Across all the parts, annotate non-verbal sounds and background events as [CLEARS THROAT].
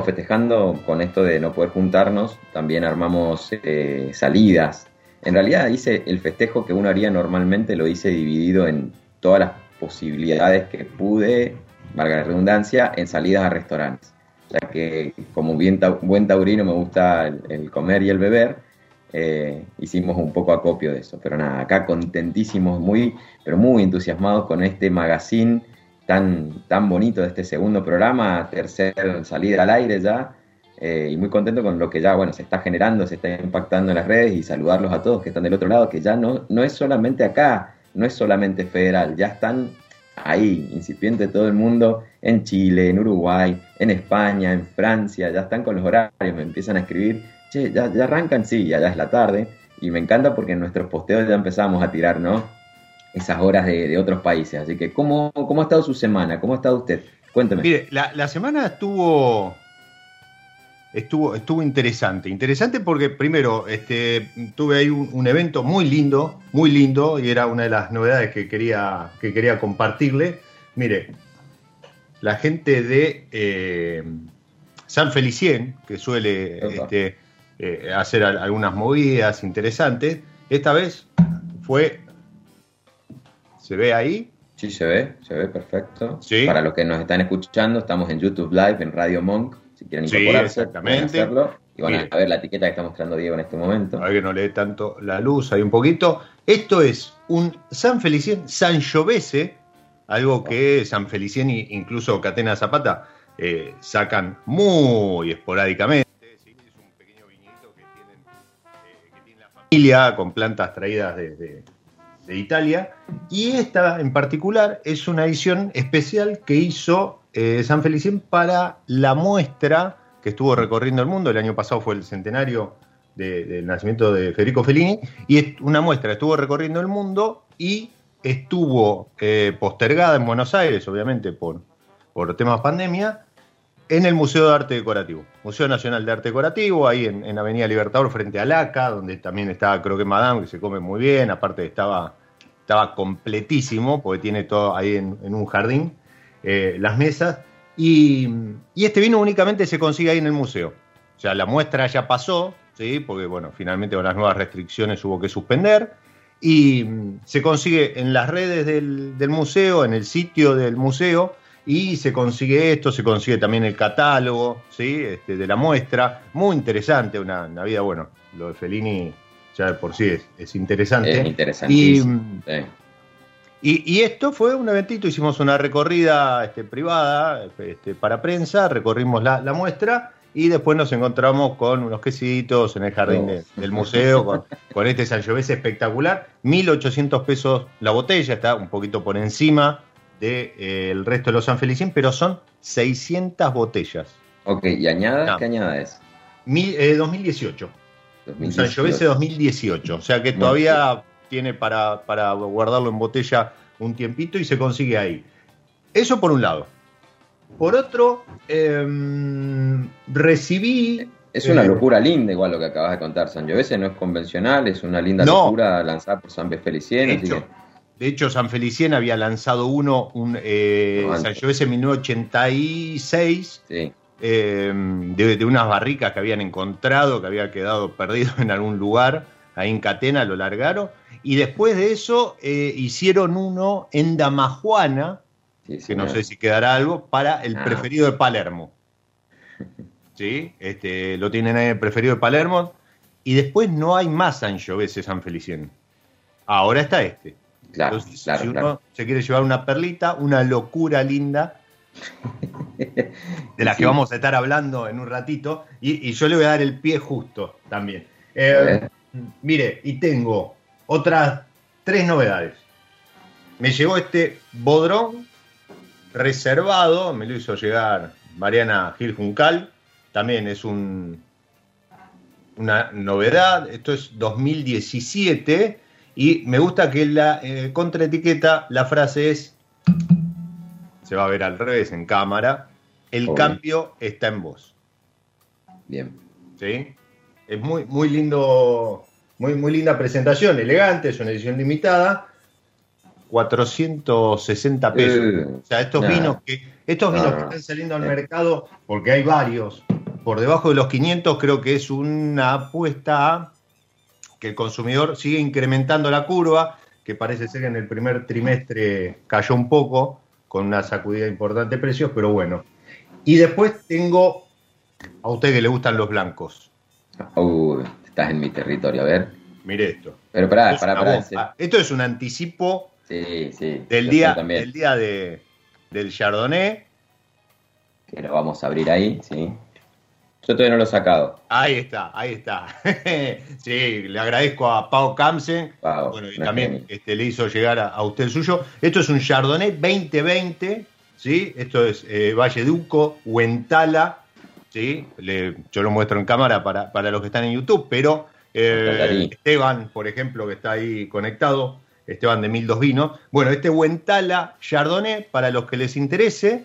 venimos festejando con esto de no poder juntarnos, también armamos eh, salidas. En realidad hice el festejo que uno haría normalmente, lo hice dividido en todas las posibilidades que pude, valga la redundancia, en salidas a restaurantes. Ya que como bien buen taurino me gusta el, comer y el beber, eh, hicimos un poco acopio de eso. Pero nada, acá contentísimos, muy, pero muy entusiasmados con este magazine tan, tan bonito de este segundo programa, tercer salida al aire ya, eh, y muy contento con lo que ya, bueno, se está generando, se está impactando en las redes y saludarlos a todos que están del otro lado, que ya no, no es solamente acá, no es solamente federal, ya están ahí, incipiente todo el mundo, en Chile, en Uruguay, en España, en Francia, ya están con los horarios, me empiezan a escribir, che, ya, ya arrancan, sí, ya, ya es la tarde, y me encanta porque en nuestros posteos ya empezamos a tirar, ¿no? Esas horas de, otros países. Así que, ¿cómo, ¿cómo, ha estado su semana? ¿Cómo ha estado usted? Cuénteme. Mire, la, semana estuvo, estuvo, estuvo interesante. Interesante porque, primero, este, tuve ahí un, evento muy lindo, muy lindo, y era una de las novedades que quería, que quería compartirle. Mire, la gente de eh, San Felicien, que suele este, eh, hacer algunas movidas interesantes, esta vez fue ¿Se ve ahí? Sí, se ve, se ve perfecto. Para los que nos están escuchando, estamos en YouTube Live, en Radio Monk. Si quieren incorporarse, pueden hacerlo. Y van a ver la etiqueta que está mostrando Diego en este momento. A ver que no lee tanto la luz, hay un poquito. Esto es un San Felicien San Jovese, algo que San Felicien e incluso Catena Zapata eh, sacan muy esporádicamente. Es un pequeño que tienen, eh, que tiene la familia con plantas traídas desde de Italia, y esta en particular es una edición especial que hizo eh, San Felicien para la muestra que estuvo recorriendo el mundo. El año pasado fue el centenario del nacimiento de Federico Fellini, y es una muestra estuvo recorriendo el mundo y estuvo eh, postergada en Buenos Aires, obviamente por, por temas pandemia, en el Museo de Arte Decorativo, Museo Nacional de Arte Decorativo, ahí en, Avenida Libertador, frente a Laca, donde también estaba Croque Madame, que se come muy bien, aparte estaba estaba completísimo, porque tiene todo ahí en, un jardín, eh, las mesas, y, este vino únicamente se consigue ahí en el museo. O sea, la muestra ya pasó, ¿sí? porque bueno, finalmente con las nuevas restricciones hubo que suspender, y mm, se consigue en las redes del, museo, en el sitio del museo, y se consigue esto, se consigue también el catálogo ¿sí? Este, de la muestra, muy interesante, una, una vida, bueno, lo de Fellini ya por sí es, interesante. Es interesantísimo. Y, y, esto fue un eventito, hicimos una recorrida este, privada este, para prensa, recorrimos la, muestra y después nos encontramos con unos quesitos en el jardín del museo, con, con este Sangiovese espectacular. 1.800 pesos la botella, está un poquito por encima del de, eh, resto de los San Felicín, pero son 600 botellas. Ok, ¿y añada? ¿Qué añada es? 2018. 2018. 2018, o sea que todavía tiene para, guardarlo en botella un tiempito y se consigue ahí. Eso por un lado. Por otro, em, recibí... Es una eh, locura linda igual lo que acabas de contar, San Giovese no es convencional, es una linda locura lanzada por San Felicien. De hecho, de hecho, San Felicien había lanzado uno, un eh, San Giovese en 1986, sí. Eh, de, unas barricas que habían encontrado, que había quedado perdido en algún lugar, ahí en Catena lo largaron, y después de eso eh, hicieron uno en Damajuana, que no sé si quedará algo, para el ah. preferido de Palermo. [LAUGHS] ¿Sí? Este, lo tienen ahí el preferido de Palermo, y después no hay más Sangiovese San Felicien. Ahora está este. Claro, si uno se quiere llevar una perlita, una locura linda, [LAUGHS] de las que vamos a estar hablando en un ratito, y, yo le voy a dar el pie justo también. Eh, mire, y tengo otras tres novedades. Me llegó este bodrón reservado, me lo hizo llegar Mariana Gil Juncal, también es un, una novedad, esto es 2017, y me gusta que la eh, contraetiqueta, la frase es se va a ver al revés en cámara. El cambio está en vos. Bien. ¿Sí? Es muy, muy lindo, muy, muy linda presentación, elegante, es una edición limitada. 460 pesos. Eh, o sea, estos vinos que estos vinos que están saliendo al mercado, porque hay varios, por debajo de los 500 creo que es una apuesta a que el consumidor sigue incrementando la curva, que parece ser que en el primer trimestre cayó un poco, con una sacudida importante de precios, pero bueno. Y después tengo a usted que le gustan los blancos. Uh, estás en mi territorio, a ver. Mire esto. Pero pará, pará, pará. Esto es un anticipo sí, sí, del, día, del día de, del Chardonnay. Que lo vamos a abrir ahí, sí. Yo todavía no lo he sacado. Ahí está, ahí está. [LAUGHS] sí, le agradezco a Pau Kamsen. bueno, y también este, le hizo llegar a, usted el suyo. Esto es un Chardonnay 2020, ¿sí? Esto es eh, Valle Duco, Huentala, ¿sí? yo lo muestro en cámara para, para, los que están en YouTube, pero eh, Esteban, por ejemplo, que está ahí conectado, Esteban de Mil Dos Vinos. Bueno, este Huentala Chardonnay, para los que les interese,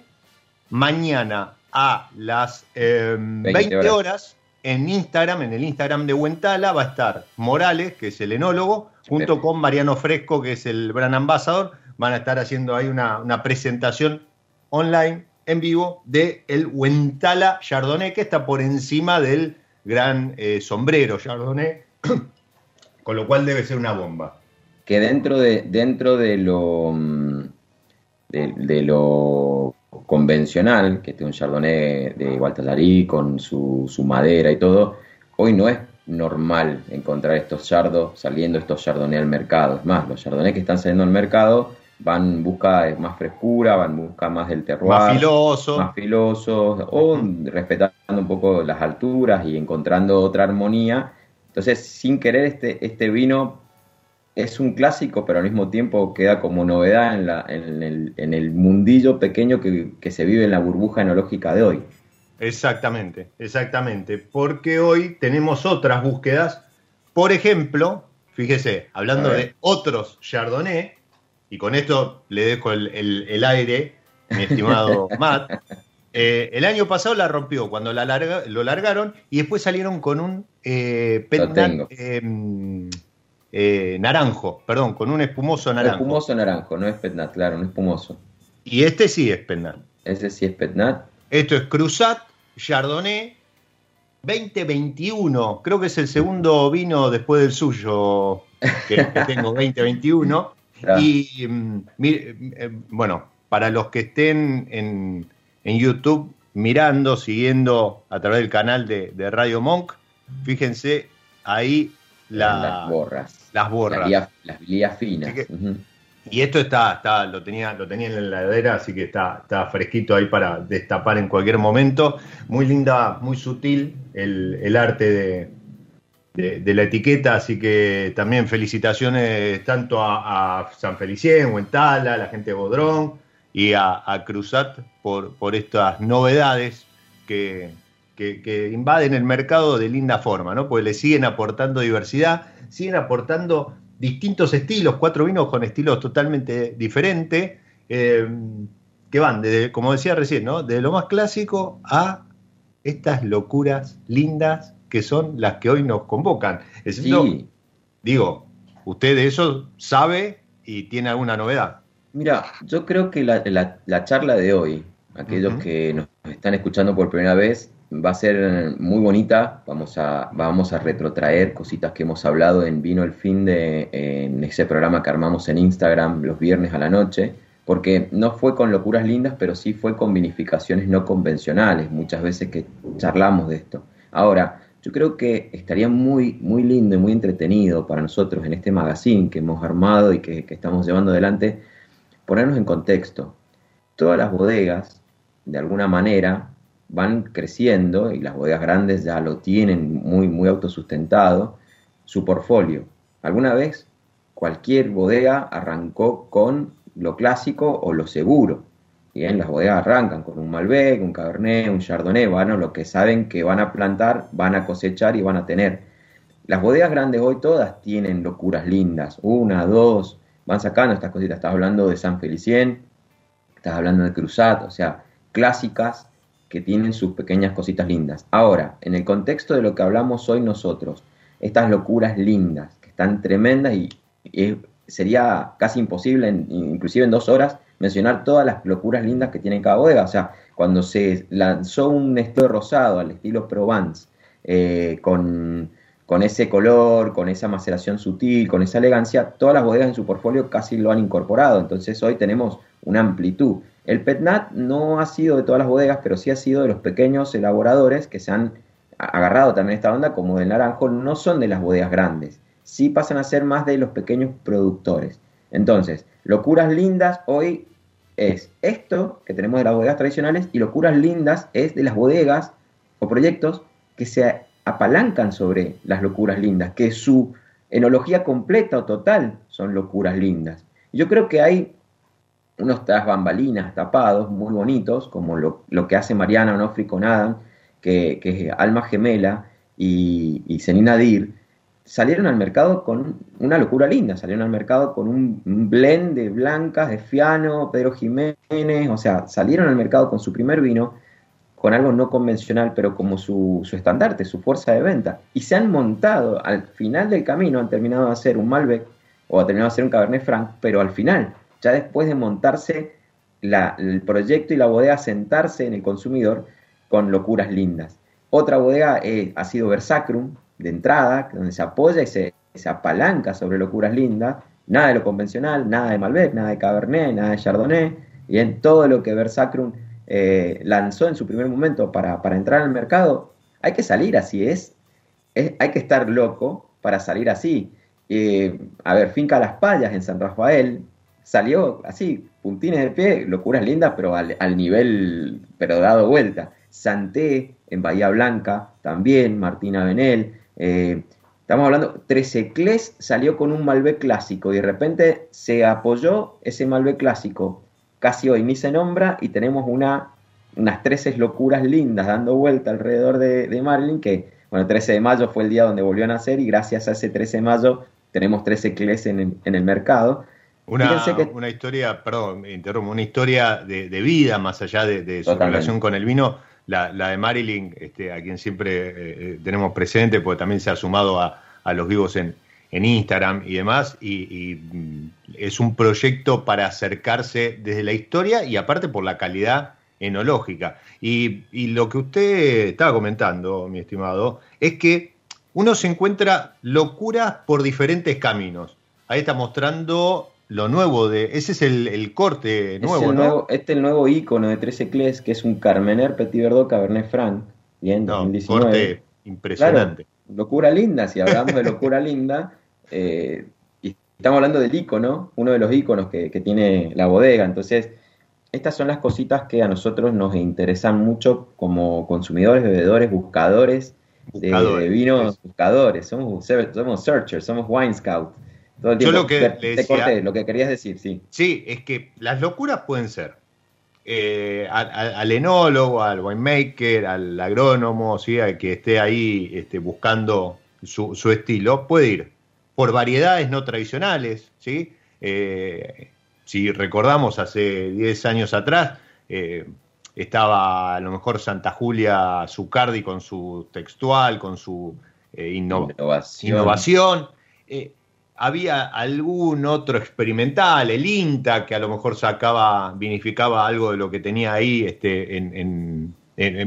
mañana a las 20, em, horas. en Instagram, en el Instagram de Huentala, va a estar Morales, que es el enólogo, junto con Mariano Fresco, que es el brand ambassador. Van a estar haciendo ahí una, presentación online, en vivo, de el Huentala Chardonnay, que está por encima del gran eh, sombrero Chardonnay, [CLEARS THROAT] con lo cual debe ser una bomba. Que dentro de, dentro de lo mm, de lo convencional, que tiene un Chardonnay de Gualtallarí con su, su, madera y todo, hoy no es normal encontrar estos chardos saliendo estos Chardonnay al mercado. Es más, los Chardonnay que están saliendo al mercado van en busca de más frescura, van en busca más del terroir. Más filoso. Más filosos, o respetando un poco las alturas y encontrando otra armonía. Entonces, sin querer, este, este vino es un clásico, pero al mismo tiempo queda como novedad en, la, en, el, en el, mundillo pequeño que, se vive en la burbuja enológica de hoy. Exactamente, exactamente, porque hoy tenemos otras búsquedas. Por ejemplo, fíjese, hablando de otros Chardonnay, y con esto le dejo el, aire, mi estimado [LAUGHS] Matt, eh, el año pasado la rompió cuando la lo largaron y después salieron con un eh, eh, naranjo, perdón, con un espumoso naranjo. Espumoso naranjo, no es petnat, claro, un espumoso. Y este sí es petnat. Ese sí es petnat. Esto es Cruzat Chardonnay 2021. Creo que es el segundo vino después del suyo que, tengo, 2021. [LAUGHS] Y mm, eh, bueno, para los que estén en, YouTube mirando, siguiendo a través del canal de, de Radio Monk, fíjense ahí las borras. Las borras. Las lías, finas. Y esto está, está, lo tenía, lo tenía en la heladera, así que está, está fresquito ahí para destapar en cualquier momento. Muy linda, muy sutil el, arte de, la etiqueta, así que también felicitaciones tanto a, San Felicien, Huentala, a la gente de Bodrón y a, Cruzat por, por estas novedades que, que, invaden el mercado de linda forma, ¿no? Porque le siguen aportando diversidad, siguen aportando distintos estilos, cuatro vinos con estilos totalmente diferentes, eh, que van, desde, como decía recién, ¿no? De lo más clásico a estas locuras lindas que son las que hoy nos convocan. sí. digo, usted de eso sabe y tiene alguna novedad. Mira, yo creo que la, charla de hoy, aquellos que nos están escuchando por primera vez, va a ser muy bonita. Vamos a, vamos a retrotraer cositas que hemos hablado en Vino el Fin de en ese programa que armamos en Instagram los viernes a la noche. Porque no fue con locuras lindas, pero sí fue con vinificaciones no convencionales, muchas veces que charlamos de esto. Ahora, yo creo que estaría muy, muy lindo y muy entretenido para nosotros en este magazine que hemos armado y que, que estamos llevando adelante, ponernos en contexto. Todas las bodegas, de alguna manera, van creciendo y las bodegas grandes ya lo tienen muy, muy autosustentado, su portfolio. Alguna vez cualquier bodega arrancó con lo clásico o lo seguro. Bien, las bodegas arrancan con un Malbec, un Cabernet, un Chardonnay, bueno, lo que saben que van a plantar, van a cosechar y van a tener. Las bodegas grandes hoy todas tienen locuras lindas, una, dos, van sacando estas cositas. Estás hablando de San Felicien, estás hablando de Cruzat, o sea, clásicas que tienen sus pequeñas cositas lindas. Ahora, en el contexto de lo que hablamos hoy nosotros, estas locuras lindas, que están tremendas y, sería casi imposible, inclusive en dos horas, mencionar todas las locuras lindas que tiene cada bodega. O sea, cuando se lanzó un estilo rosado al estilo Provence, eh, con, con, ese color, con esa maceración sutil, con esa elegancia, todas las bodegas en su portfolio casi lo han incorporado. Entonces hoy tenemos una amplitud. El Petnat no ha sido de todas las bodegas, pero sí ha sido de los pequeños elaboradores que se han agarrado también esta onda, como del naranjo, no son de las bodegas grandes, sí pasan a ser más de los pequeños productores. Entonces, locuras lindas hoy es esto que tenemos de las bodegas tradicionales y locuras lindas es de las bodegas o proyectos que se apalancan sobre las locuras lindas, que su enología completa o total son locuras lindas. Yo creo que hay unos tras bambalinas tapados muy bonitos, como lo, que hace Mariana Onofri con Adam, que, es Alma Gemela y, y Senina Dir, salieron al mercado con una locura linda, salieron al mercado con un, blend de blancas, de Fiano, Pedro Jiménez, o sea, salieron al mercado con su primer vino, con algo no convencional, pero como su, su estandarte, su fuerza de venta, y se han montado al final del camino, han terminado de hacer un Malbec o han terminado de hacer un Cabernet Franc, pero al final, ya después de montarse el proyecto y la bodega, sentarse en el consumidor con locuras lindas. Otra bodega eh, ha sido Versacrum, de entrada, donde se apoya y se, apalanca sobre locuras lindas, nada de lo convencional, nada de Malbec, nada de Cabernet, nada de Chardonnay, y en todo lo que Versacrum eh, lanzó en su primer momento para, entrar al mercado, hay que salir así, es, hay que estar loco para salir así. a ver, Finca Las Payas en San Rafael salió así, puntines de pie, locuras lindas, pero al, al nivel, pero dado vuelta. Santé en Bahía Blanca también, Martina Benel, eh, estamos hablando, Trececlés salió con un Malbec clásico y de repente se apoyó ese Malbec clásico. Casi hoy ni se nombra y tenemos una, unas 13 locuras lindas dando vuelta alrededor de, de Marilyn, que, bueno, 13 de mayo fue el día donde volvió a nacer y gracias a ese 13 de mayo tenemos 13 Clés en, el mercado. Una, una, historia, perdón, interrumpo, una historia de, vida más allá de, su relación con el vino la, de Marilyn, este, a quien siempre eh, eh, tenemos presente, porque también se ha sumado a, los vivos en, Instagram y demás, y, mm, es un proyecto para acercarse desde la historia y aparte por la calidad enológica. Y, y lo que usted estaba comentando, mi estimado, es que uno se encuentra locuras por diferentes caminos. Ahí está mostrando lo nuevo de. Ese es el, corte nuevo, ¿no? Nuevo, este es el nuevo icono de 13 Clés, que es un Carmener Petit Verdot Cabernet Franc. Bien, no, corte impresionante. locura linda, si hablamos de locura linda. Eh, y estamos hablando del icono, uno de los iconos que, tiene la bodega. Entonces, estas son las cositas que a nosotros nos interesan mucho como consumidores, bebedores, buscadores, de, vinos, buscadores. Somos, somos searchers, somos wine scouts. Yo lo que lo que querías decir, sí. Sí, es que las locuras pueden ser eh, al, enólogo, al winemaker, al agrónomo, ¿sí? al que esté ahí este, buscando su, estilo, puede ir por variedades no tradicionales, ¿sí? Eh, si recordamos hace 10 años atrás, eh, estaba a lo mejor Santa Julia Zucardi con su textual, con su innovación. innovación había algún otro experimental, el INTA, que a lo mejor sacaba, vinificaba algo de lo que tenía ahí este, en,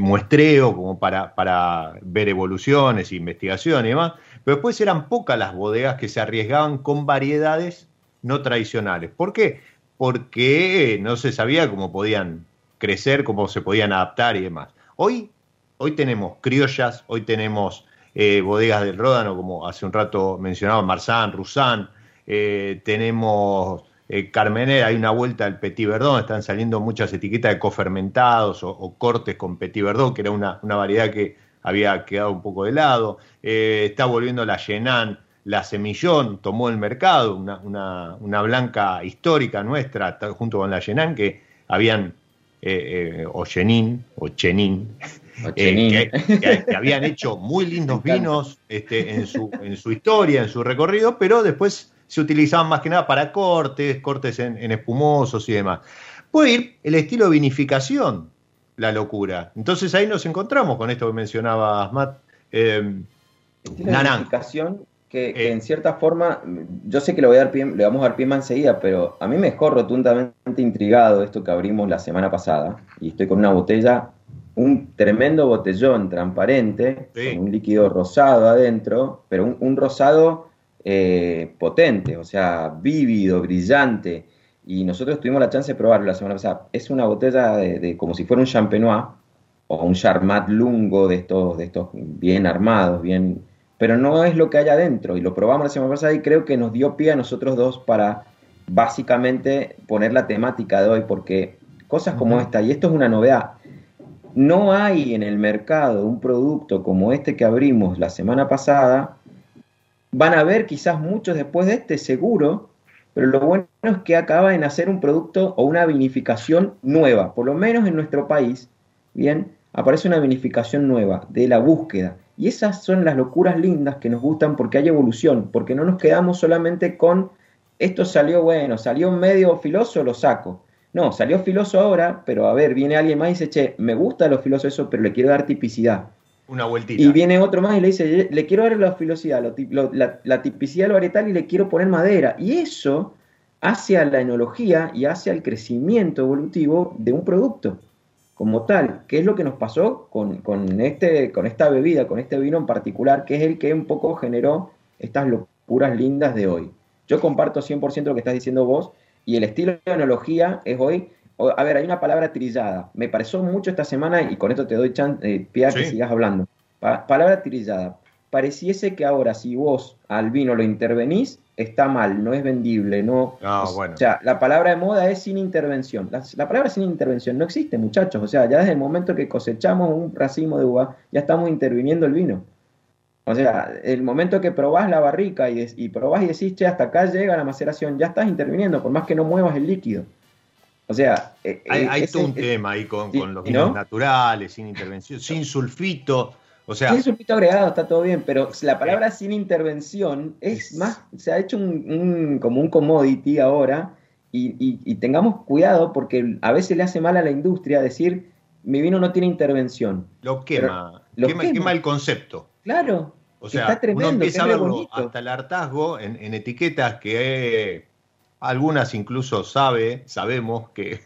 muestreo, como para, para ver evoluciones, investigaciones y demás. Pero después eran pocas las bodegas que se arriesgaban con variedades no tradicionales. ¿Por qué? Porque no se sabía cómo podían crecer, cómo se podían adaptar y demás. Hoy, hoy tenemos criollas, hoy tenemos eh, bodegas del Ródano, como hace un rato mencionaba Marzán, Rusán, eh, tenemos eh, hay una vuelta al Petit Verdón, están saliendo muchas etiquetas de cofermentados o, cortes con Petit Verdón, que era una, variedad que había quedado un poco de lado, está volviendo la Yenan, la Semillón tomó el mercado, una, blanca histórica nuestra, junto con la Yenan, que habían, o Chenin, o Chenin, [LAUGHS] eh, que, habían hecho muy lindos vinos este, en, su, en su historia, en su recorrido, pero después se utilizaban más que nada para cortes, cortes en, espumosos y demás. Puede ir el estilo de vinificación, la locura. Entonces ahí nos encontramos con esto que mencionabas, Matt. Eh, la vinificación que, eh. en cierta forma, yo sé que le, voy a dar pie, le vamos a dar pie más enseguida, pero a mí me dejó rotundamente intrigado esto que abrimos la semana pasada, y estoy con una botella, un tremendo botellón transparente, con un líquido rosado adentro, pero un, rosado eh, potente, o sea, vívido, brillante, y nosotros tuvimos la chance de probarlo la semana pasada. Es una botella de, como si fuera un champenois o un charmat lungo de estos, de estos bien armados, bien pero no es lo que hay adentro. Y lo probamos la semana pasada y creo que nos dio pie a nosotros dos para básicamente poner la temática de hoy, porque cosas como esta, y esto es una novedad, no hay en el mercado un producto como este que abrimos la semana pasada, van a ver quizás muchos después de este seguro, pero lo bueno es que acaba de nacer un producto o una vinificación nueva, por lo menos en nuestro país, bien, aparece una vinificación nueva de la búsqueda. Y esas son las locuras lindas que nos gustan porque hay evolución, porque no nos quedamos solamente con esto salió bueno, salió medio filoso, lo saco. No, salió filoso ahora, pero a ver, viene alguien más y dice, che, me gusta lo filoso eso, pero le quiero dar tipicidad. Una vueltita. Y viene otro más y le dice, le quiero dar la filosidad, la, la, tipicidad, lo varietal y le quiero poner madera. Y eso hace a la enología y hace al crecimiento evolutivo de un producto como tal. ¿Qué es lo que nos pasó con, este, con esta bebida, con este vino en particular, que es el que un poco generó estas locuras lindas de hoy? Yo comparto 100% lo que estás diciendo vos y el estilo de analogía es hoy... A ver, hay una palabra trillada. Me pareció mucho esta semana y con esto te doy chance, eh, pie que sigas hablando. palabra trillada. Pareciese que ahora si vos al vino lo intervenís, está mal, no es vendible, no... Ah, bueno. O sea, la palabra de moda es sin intervención. La, palabra sin intervención no existe, muchachos. O sea, ya desde el momento que cosechamos un racimo de uva, ya estamos interviniendo el vino. O sea, el momento que probás la barrica y, y probás y decís, che, hasta acá llega la maceración, ya estás interviniendo, por más que no muevas el líquido. O sea... Eh, hay, eh, todo un tema ahí con, los vinos naturales, sin intervención, sin sulfito o sea, es un pito agregado, está todo bien, pero la palabra sin intervención es, más, se ha hecho un, como un commodity ahora y, tengamos cuidado porque a veces le hace mal a la industria decir mi vino no tiene intervención. Lo quema, lo quema, el concepto. Claro. O sea, está tremendo, uno empieza a verlo hasta el hartazgo en, etiquetas que algunas incluso sabe, sabemos que,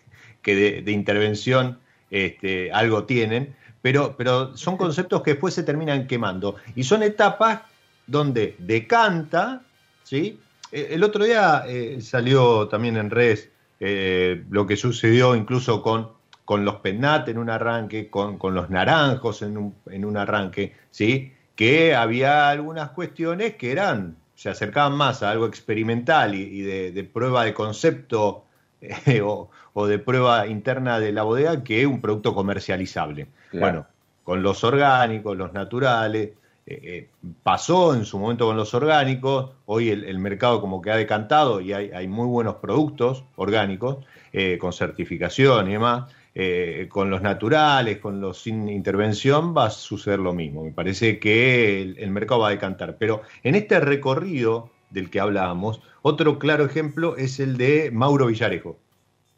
de, intervención este, algo tienen pero, pero son conceptos que después se terminan quemando. Y son etapas donde decanta, ¿sí? E, el otro día eh, salió también en redes eh, lo que sucedió incluso con, con los Pennat en un arranque, con, los naranjos en un, en un arranque, ¿sí? Que había algunas cuestiones que eran, se acercaban más a algo experimental y, de, prueba de concepto eh, o, o, de prueba interna de la bodega que un producto comercializable. Bueno, con los orgánicos, los naturales, eh, eh, pasó en su momento con los orgánicos, hoy el, mercado como que ha decantado y hay, muy buenos productos orgánicos eh, con certificación y demás. Con los naturales, con los sin intervención, va a suceder lo mismo. Me parece que el, mercado va a decantar. Pero en este recorrido del que hablábamos, otro claro ejemplo es el de Mauro Villarejo.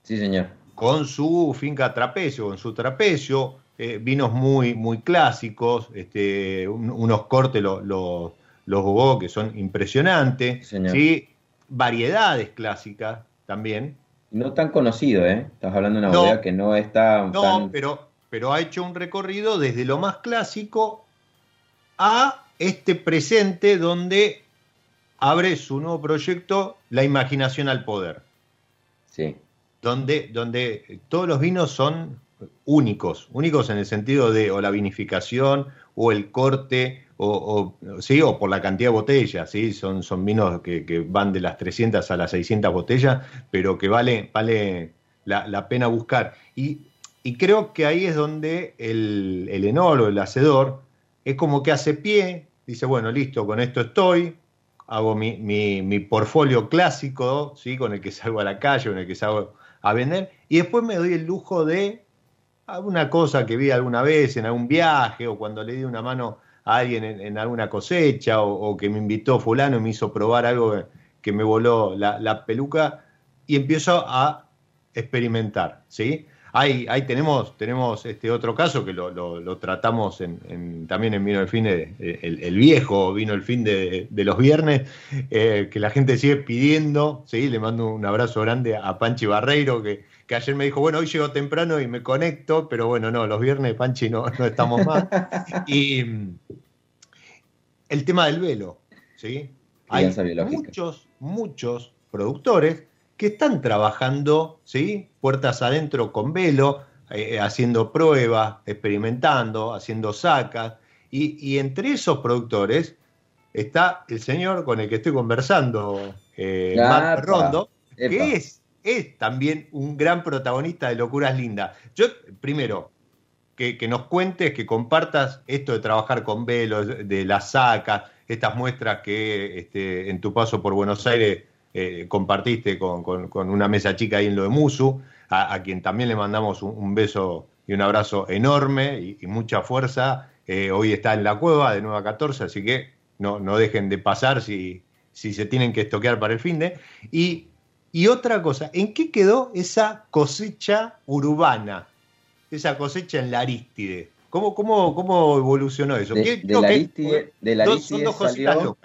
Sí, señor. Con su finca trapecio, con su trapecio, eh, vinos muy, muy clásicos, este, unos cortes, los los que son impresionantes, ¿sí? variedades clásicas también. No tan conocido, ¿eh? Estás hablando de una bodega que no está... No, pero, pero ha hecho un recorrido desde lo más clásico a este presente donde abre su nuevo proyecto, La Imaginación al Poder. Sí. Donde, donde todos los vinos son únicos, únicos en el sentido de o la vinificación o el corte o, ¿sí? o por la cantidad de botellas, ¿sí? son, son vinos que, van de las 300 a las 600 botellas, pero que vale, vale la, pena buscar. Y, creo que ahí es donde el, el enolo, el hacedor, es como que hace pie, dice, bueno, listo, con esto estoy, hago mi, mi, mi portfolio clásico, ¿sí? con el que salgo a la calle, con el que salgo a vender, y después me doy el lujo de alguna cosa que vi alguna vez en algún viaje o cuando le di una mano a alguien en, alguna cosecha o, que me invitó fulano y me hizo probar algo que, me voló la, peluca y empiezo a experimentar, ¿sí? Ahí, ahí tenemos, tenemos este otro caso que lo, tratamos en, también en Vino el Fin, de, el, viejo Vino el Fin de, los viernes, eh, que la gente sigue pidiendo, ¿sí? le mando un abrazo grande a Panchi Barreiro, que, que ayer me dijo, bueno, hoy llego temprano y me conecto, pero bueno, no, los viernes, Panchi, no, no estamos más. [LAUGHS] y el tema del velo, ¿sí? Hay muchos, muchos productores que están trabajando, ¿sí? Puertas adentro con velo, eh, haciendo pruebas, experimentando, haciendo sacas. Y, entre esos productores está el señor con el que estoy conversando, eh, Rondo, que es, es también un gran protagonista de Locuras Lindas. Yo, primero, que, nos cuentes, que compartas esto de trabajar con velo, de las sacas, estas muestras que este, en tu paso por Buenos Aires eh, compartiste con, una mesa chica ahí en lo de Musu, a, quien también le mandamos un, beso y un abrazo enorme y, mucha fuerza. Eh, hoy está en la cueva de Nueva 14, así que no, no dejen de pasar si, si se tienen que estoquear para el fin de. Y, y otra cosa, ¿en qué quedó esa cosecha urbana? Esa cosecha en la Aristide. ¿Cómo, cómo, cómo evolucionó eso? De, la Aristide, de la Aristide salió,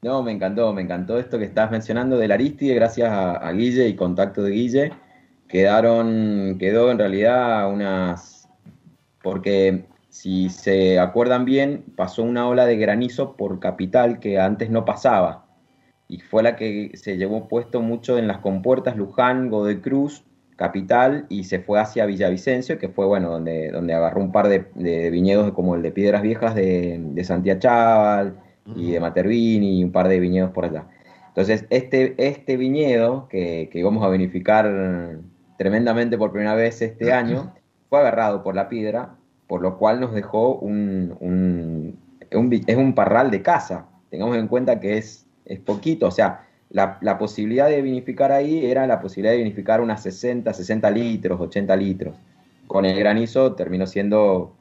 no, me encantó, me encantó esto que estás mencionando del Aristide, gracias a, Guille y contacto de Guille. Quedaron, quedó en realidad unas. Porque si se acuerdan bien, pasó una ola de granizo por capital que antes no pasaba. Y fue la que se llevó puesto mucho en las compuertas Luján, Godoy Cruz, capital, y se fue hacia Villavicencio, que fue bueno, donde, donde agarró un par de, viñedos como el de Piedras Viejas de, de Santiago Chaval y de Matervini y un par de viñedos por allá. Entonces, este, este viñedo que, que vamos a vinificar tremendamente por primera vez este [CLEARS THROAT] año, fue agarrado por la piedra, por lo cual nos dejó un, un, es un parral de casa. Tengamos en cuenta que es, es poquito, o sea, la, la, posibilidad de vinificar ahí era la posibilidad de vinificar unas 60, 60 litros, 80 litros. Con el granizo terminó siendo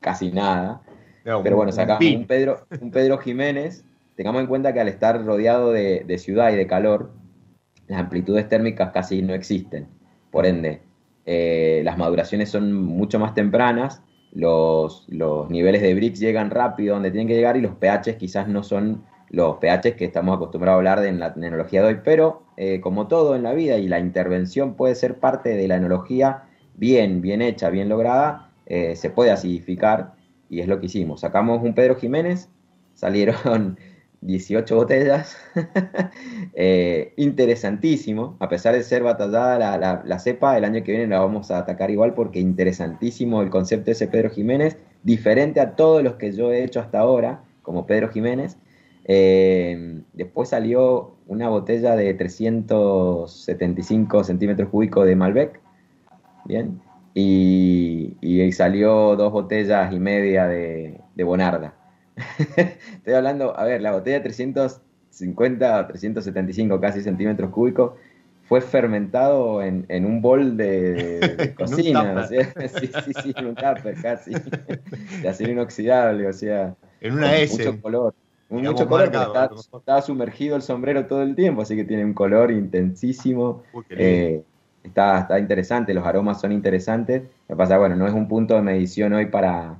casi nada. Pero bueno, sacamos un Pedro, un Pedro Jiménez. Tengamos en cuenta que al estar rodeado de, ciudad y de calor, las amplitudes térmicas casi no existen. Por ende, eh, las maduraciones son mucho más tempranas, los, los niveles de Brix llegan rápido donde tienen que llegar y los pHs quizás no son los pHs que estamos acostumbrados a hablar de en la tecnología de hoy, pero eh, como todo en la vida y la intervención puede ser parte de la enología bien, bien hecha, bien lograda, eh, se puede acidificar y es lo que hicimos. Sacamos un Pedro Jiménez, salieron [LAUGHS] 18 botellas, [LAUGHS] eh, interesantísimo, a pesar de ser batallada la, cepa, el año que viene la vamos a atacar igual porque interesantísimo el concepto de ese Pedro Jiménez, diferente a todos los que yo he hecho hasta ahora, como Pedro Jiménez. Eh, después salió una botella de 375 centímetros cúbicos de Malbec, bien, y, salió dos botellas y media de, Bonarda. [LAUGHS] Estoy hablando, a ver, la botella de 350 375 casi centímetros cúbicos fue fermentado en, un bol de, [LAUGHS] cocina, [LAUGHS] sí, sí, sí, en un tupper casi, de acero inoxidable, o sea, en una S. Mucho color. Mucho color, estaba, sumergido el sombrero todo el tiempo, así que tiene un color intensísimo está, está interesante, los aromas son interesantes. Lo que pasa, bueno, no es un punto de medición hoy para,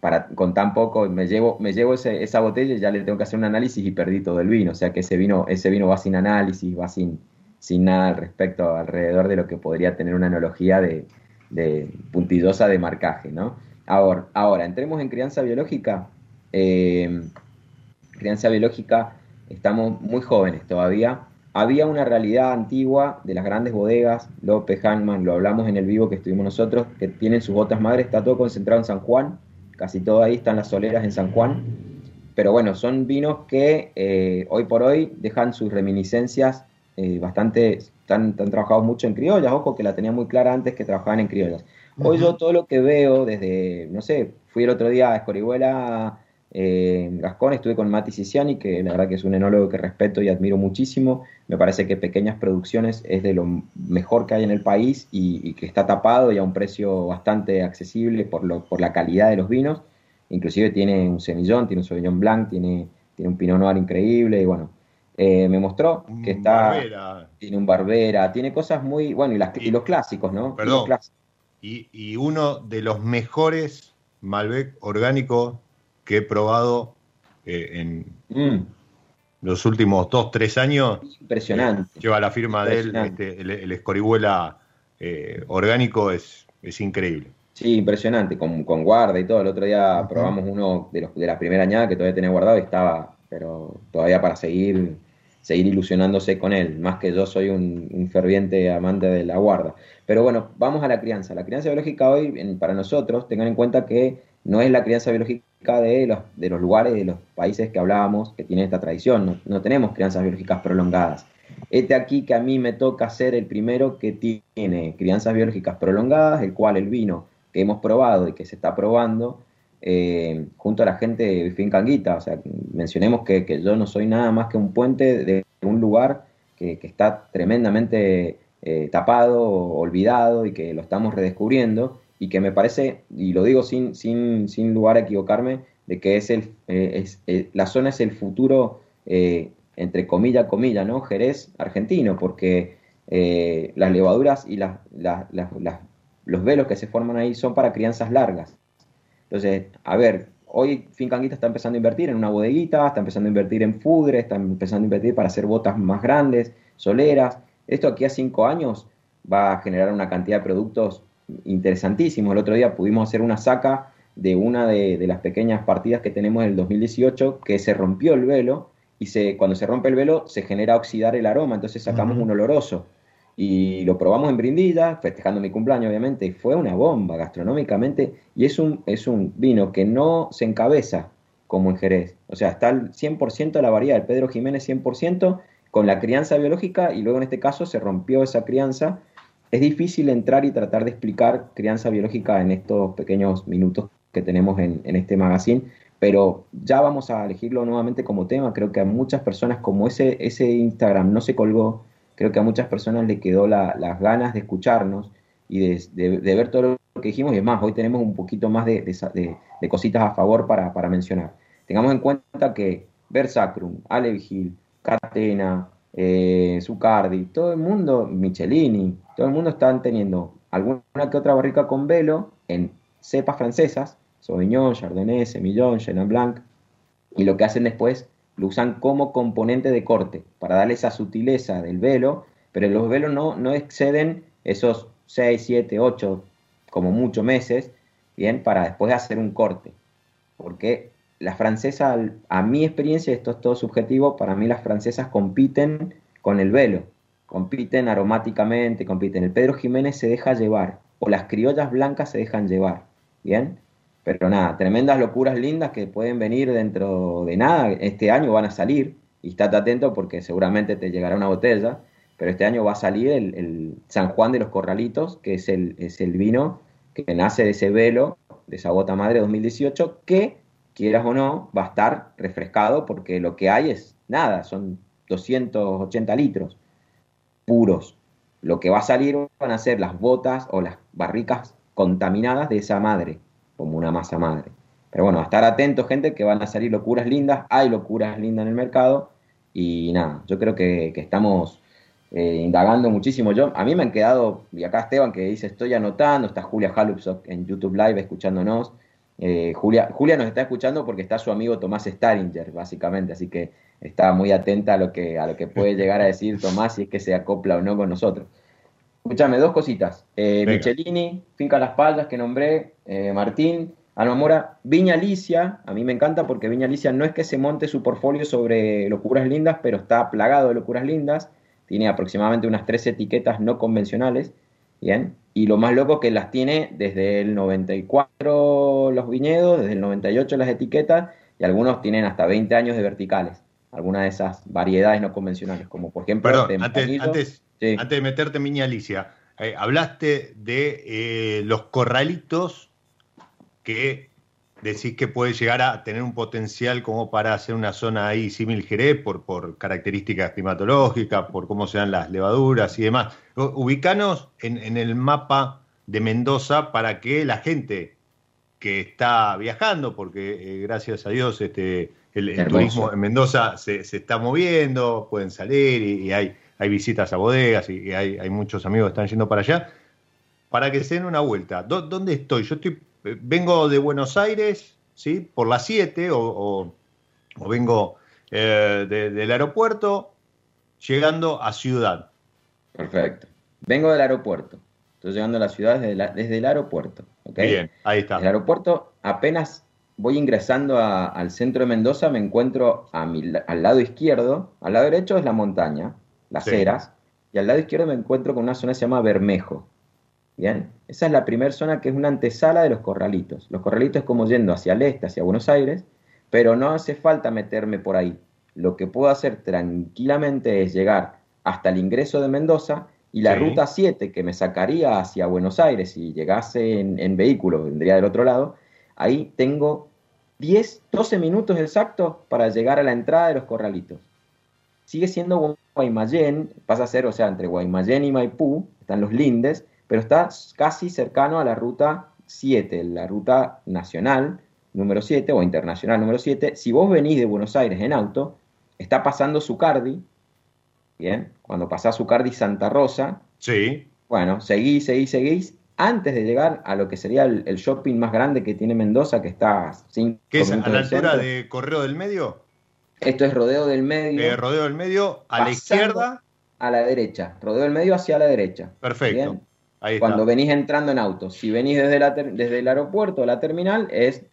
para con tan poco, me llevo, me llevo esa botella y ya le tengo que hacer un análisis y perdí todo el vino. O sea que ese vino, ese vino va sin análisis, va sin, sin nada al respecto, alrededor de lo que podría tener una analogía de, puntillosa de marcaje, ¿no? Ahora, ahora, entremos en crianza biológica. Eh, crianza biológica, estamos muy jóvenes todavía. Había una realidad antigua de las grandes bodegas, López, Hangman, lo hablamos en el vivo que estuvimos nosotros, que tienen sus botas madres, está todo concentrado en San Juan, casi todo ahí están las soleras en San Juan, pero bueno, son vinos que eh, hoy por hoy dejan sus reminiscencias eh, bastante, están, trabajados mucho en criollas, ojo que la tenía muy clara antes que trabajaban en criollas. Hoy yo todo lo que veo desde, no sé, fui el otro día a Escorihuela eh, Gascón, estuve con Mati Siciani, que la verdad que es un enólogo que respeto y admiro muchísimo. Me parece que Pequeñas Producciones es de lo mejor que hay en el país y, que está tapado y a un precio bastante accesible por, lo, por la calidad de los vinos. Inclusive tiene un semillón, tiene un Sauvignon Blanc, tiene, tiene un Pinot Noir increíble y bueno, eh, me mostró que está... Tiene un Barbera, tiene cosas muy... Bueno, y, los clásicos, ¿no? Perdón. y, uno de los mejores Malbec orgánicos que he probado eh, en mm. los últimos dos, tres años. Impresionante. lleva la firma de él, este, el, Escorihuela eh, orgánico es, es increíble. Sí, impresionante, con, con, guarda y todo. El otro día probamos uno de, los, de la primera añada que todavía tenía guardado y estaba, pero todavía para seguir seguir ilusionándose con él, más que yo soy un, ferviente amante de la guarda. Pero bueno, vamos a la crianza. La crianza biológica hoy, para nosotros, tengan en cuenta que no es la crianza biológica de los, de los lugares, de los países que hablábamos, que tienen esta tradición. No, tenemos crianzas biológicas prolongadas. Este aquí que a mí me toca ser el primero que tiene crianzas biológicas prolongadas, el cual el vino que hemos probado y que se está probando, eh, junto a la gente de Fincanguita. O sea, mencionemos que, yo no soy nada más que un puente de un lugar que, está tremendamente eh, tapado, olvidado y que lo estamos redescubriendo y que me parece, y lo digo sin, sin, sin lugar a equivocarme, de que es el, eh, es, la zona es el futuro, entre comillas, comillas, ¿no? Jerez argentino, porque las levaduras y las, los velos que se forman ahí son para crianzas largas. Entonces, a ver, hoy Fincanguita está empezando a invertir en una bodeguita, está empezando a invertir en fudre, está empezando a invertir para hacer botas más grandes, soleras. Esto aquí a cinco años va a generar una cantidad de productos interesantísimos. El otro día pudimos hacer una saca de una de, las pequeñas partidas que tenemos en el 2018 que se rompió el velo y se, cuando se rompe el velo se genera oxidar el aroma, entonces sacamos un oloroso. Y lo probamos en Brindilla, festejando mi cumpleaños obviamente, y fue una bomba gastronómicamente, y es un, es un vino que no se encabeza como en Jerez, o sea, está al 100% de la variedad, el Pedro Jiménez 100% con la crianza biológica, y luego en este caso se rompió esa crianza, es difícil entrar y tratar de explicar crianza biológica en estos pequeños minutos que tenemos en, este magazine, pero ya vamos a elegirlo nuevamente como tema, creo que a muchas personas como ese, ese Instagram no se colgó, creo que a muchas personas le quedó las ganas de escucharnos y de, ver todo lo que dijimos. Y es más, hoy tenemos un poquito más de, cositas a favor para, mencionar. Tengamos en cuenta que Versacrum, Ale Vigil, Catena, eh, Zucardi, todo el mundo, Michelini, todo el mundo están teniendo alguna que otra barrica con velo en cepas francesas, Sauvignon, Chardonnay, Semillon, Chenin Blanc, y lo que hacen después lo usan como componente de corte para darle esa sutileza del velo, pero los velos no, no exceden esos 6, 7, 8, como muchos meses, bien, para después hacer un corte. Porque las francesas, a mi experiencia, esto es todo subjetivo, para mí las francesas compiten con el velo, compiten aromáticamente, compiten. El Pedro Jiménez se deja llevar, o las criollas blancas se dejan llevar, bien. Pero nada, tremendas locuras lindas que pueden venir dentro de nada. Este año van a salir, y estate atento porque seguramente te llegará una botella, pero este año va a salir el, San Juan de los Corralitos, que es el, es el vino que nace de ese velo, de esa bota madre 2018, que, quieras o no, va a estar refrescado porque lo que hay es nada, son 280 litros puros. Lo que va a salir van a ser las botas o las barricas contaminadas de esa madre como una masa madre. Pero bueno, a estar atentos, gente, que van a salir locuras lindas, hay locuras lindas en el mercado, y nada, yo creo que, estamos eh, indagando muchísimo. Yo, a mí me han quedado, y acá Esteban que dice, estoy anotando, está Julia Halupsok en YouTube Live escuchándonos. Eh, Julia, Julia nos está escuchando porque está su amigo Tomás Staringer, básicamente, así que está muy atenta a lo que, a lo que puede [LAUGHS] llegar a decir Tomás, si es que se acopla o no con nosotros. Escúchame, dos cositas. Eh, Michelini, Finca Las Palmas, que nombré, eh, Martín, Alma Mora, Viña Alicia, a mí me encanta porque Viña Alicia no es que se monte su portfolio sobre locuras lindas, pero está plagado de locuras lindas, tiene aproximadamente unas tres etiquetas no convencionales, ¿bien? Y lo más loco que las tiene desde el 94 los viñedos, desde el 98 las etiquetas, y algunos tienen hasta 20 años de verticales, algunas de esas variedades no convencionales, como por ejemplo... antes, antes de meterte, Miña Alicia, eh, hablaste de eh, los corralitos que decís que puede llegar a tener un potencial como para hacer una zona ahí símil Jerez por, por características climatológicas, por cómo se dan las levaduras y demás. Ubicanos en, el mapa de Mendoza para que la gente que está viajando, porque eh, gracias a Dios este, el, turismo en Mendoza se, está moviendo, pueden salir y hay hay visitas a bodegas y, hay, muchos amigos que están yendo para allá. para que se den una vuelta. ¿Dónde estoy? Yo estoy, vengo de Buenos Aires, ¿sí? Por las 7 o, vengo eh, del aeropuerto llegando a Ciudad. Perfecto. Vengo del aeropuerto. Estoy llegando a la ciudad desde, el aeropuerto. Bien, ahí está. El aeropuerto, apenas voy ingresando al centro de Mendoza, me encuentro al lado izquierdo. Al lado derecho es la montaña, las eras. Y al lado izquierdo me encuentro con una zona que se llama Bermejo. Bien, esa es la primera zona que es una antesala de los corralitos. Los corralitos es como yendo hacia el este, hacia Buenos Aires, pero no hace falta meterme por ahí. Lo que puedo hacer tranquilamente es llegar hasta el ingreso de Mendoza y la ruta 7 que me sacaría hacia Buenos Aires y llegase en, vehículo, vendría del otro lado, ahí tengo 10, 12 minutos exactos para llegar a la entrada de los corralitos. Sigue siendo Guaymallén, pasa a ser, o sea, entre Guaymallén y Maipú, están los lindes, pero está casi cercano a la ruta 7, la ruta nacional número 7 o internacional número 7. Si vos venís de Buenos Aires en auto, está pasando Zucardi, Bien, cuando pasás Zucardi Santa Rosa. Sí. Bueno, seguís, seguís, seguís. Antes de llegar a lo que sería el, shopping más grande que tiene Mendoza, que está sin. ¿Qué es a la altura de Correo del Medio? Esto es Rodeo del Medio. Eh, rodeo del Medio, a la izquierda. A la derecha. Rodeo del Medio hacia la derecha. Perfecto. Ahí Cuando venís entrando en auto. Si venís desde, la desde el aeropuerto a la terminal, es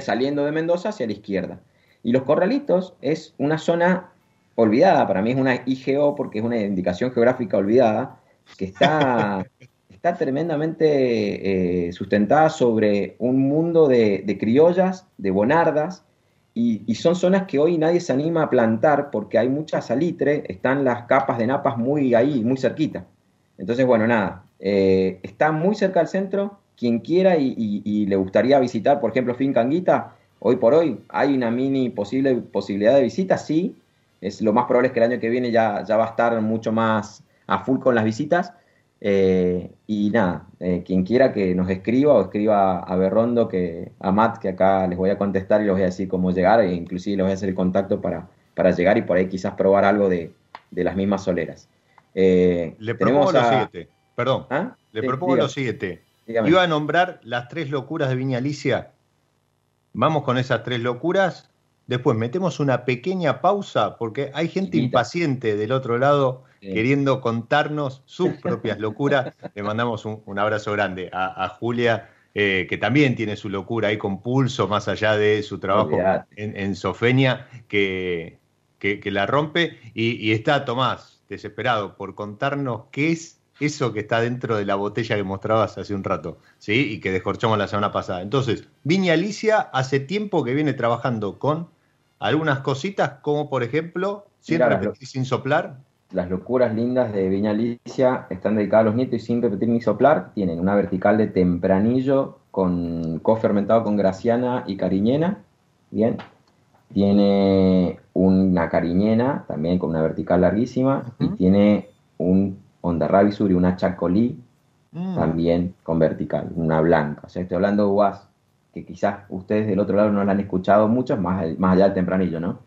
saliendo de Mendoza hacia la izquierda. Y los corralitos es una zona olvidada, para mí es una IGO porque es una indicación geográfica olvidada, que está, [LAUGHS] está tremendamente eh, sustentada sobre un mundo de, criollas, de bonardas, y, son zonas que hoy nadie se anima a plantar porque hay mucha salitre, están las capas de napas muy ahí, muy cerquita. Entonces, bueno, nada, eh, está muy cerca del centro, quien quiera y, le gustaría visitar, por ejemplo, Fincanguita, hoy por hoy hay una mini posible posibilidad de visita, sí, es lo más probable es que el año que viene ya, ya va a estar mucho más a full con las visitas. Eh, y nada, eh, quien quiera que nos escriba o escriba a Berrondo, que, a Matt, que acá les voy a contestar y les voy a decir cómo llegar, e inclusive les voy a hacer el contacto para, para llegar y por ahí quizás probar algo de, las mismas soleras. Eh, le propongo lo siguiente, perdón, ¿Ah? le propongo lo siguiente. Iba a nombrar las tres locuras de Viña Alicia. Vamos con esas tres locuras Después metemos una pequeña pausa porque hay gente impaciente del otro lado queriendo contarnos sus [LAUGHS] propias locuras. Le mandamos un, abrazo grande a, Julia, eh, que también tiene su locura ahí con pulso, más allá de su trabajo en, Sofenia, que, que, la rompe. Y, y está Tomás, desesperado por contarnos qué es eso que está dentro de la botella que mostrabas hace un rato, ¿sí? Y que descorchamos la semana pasada. Entonces, Viña Alicia hace tiempo que viene trabajando con algunas cositas, como por ejemplo, sin repetir sin soplar. Las locuras lindas de Viña Alicia están dedicadas a los nietos y sin repetir ni soplar. Tienen una vertical de tempranillo con cofermentado con graciana y cariñena. Bien. Tiene una cariñena también con una vertical larguísima. Y tiene un Onda Ravisur y una Chacolí mm. también con vertical, una blanca. O sea, estoy hablando de uvas que quizás ustedes del otro lado no la han escuchado mucho, más, más allá del tempranillo, ¿no?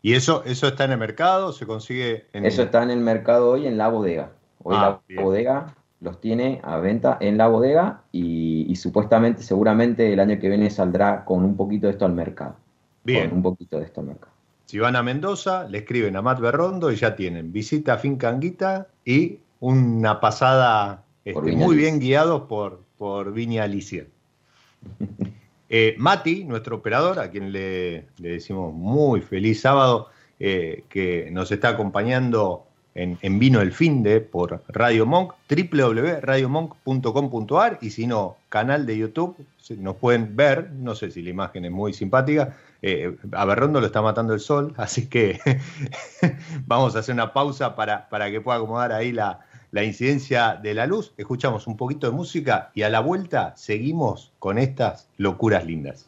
¿Y eso, eso está en el mercado? ¿Se consigue en Eso está en el mercado hoy en la bodega. Hoy ah, la bodega los tiene a venta en la bodega y, supuestamente, seguramente el año que viene saldrá con un poquito de esto al mercado. Bien. Con un poquito de esto al mercado. Si van a Mendoza, le escriben a Matt Berrondo y ya tienen visita a Finca Anguita y una pasada este, muy bien guiados por, por Viña Alicia. [LAUGHS] Eh, Mati, nuestro operador, a quien le, decimos muy feliz sábado, eh, que nos está acompañando en, Vino el Finde por Radio Monk, www.radiomonk.com.ar y si no, canal de YouTube, nos pueden ver, no sé si la imagen es muy simpática, eh, a lo está matando el sol, [LAUGHS] así que [LAUGHS] vamos a hacer una pausa para, para que pueda acomodar ahí la, la incidencia de la luz, escuchamos un poquito de música y a la vuelta seguimos con estas locuras lindas.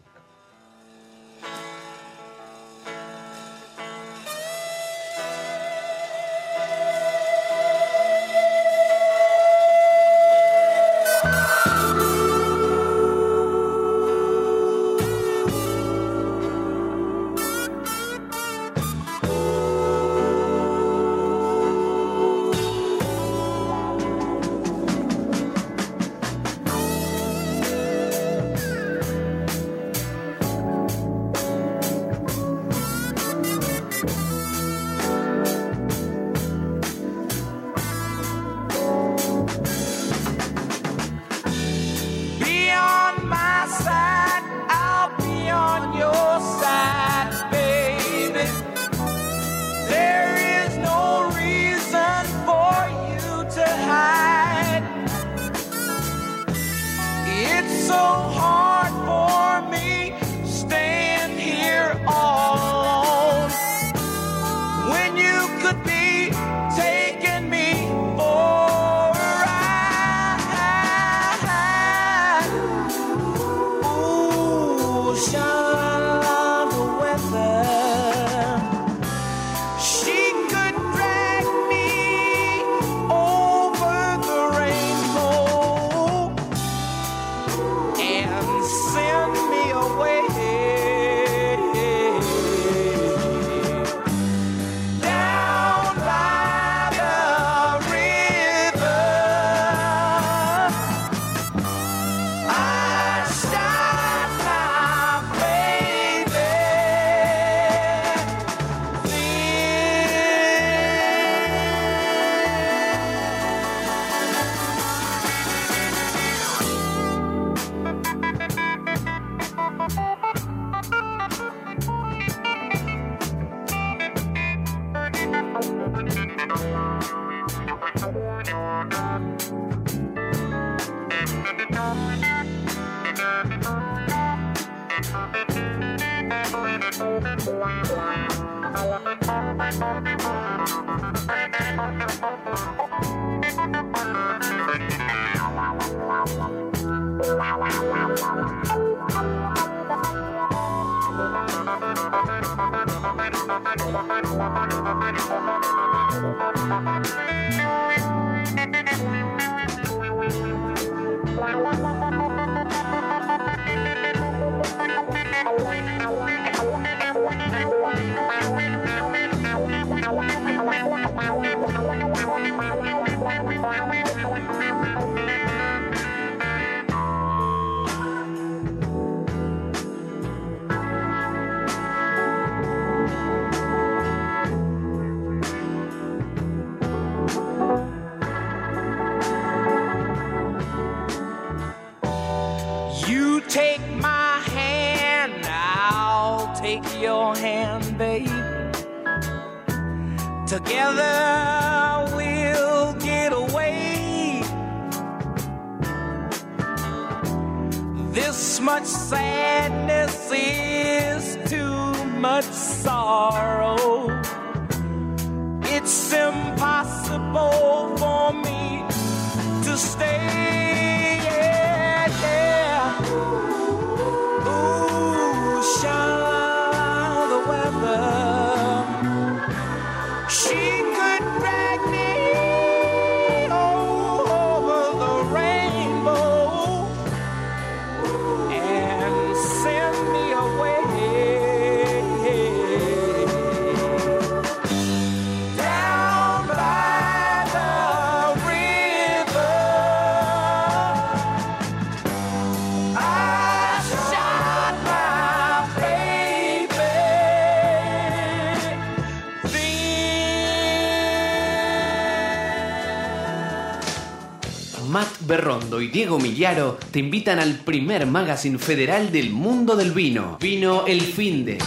Diego Millaro te invitan al primer magazine federal del mundo del vino. Vino El Finde.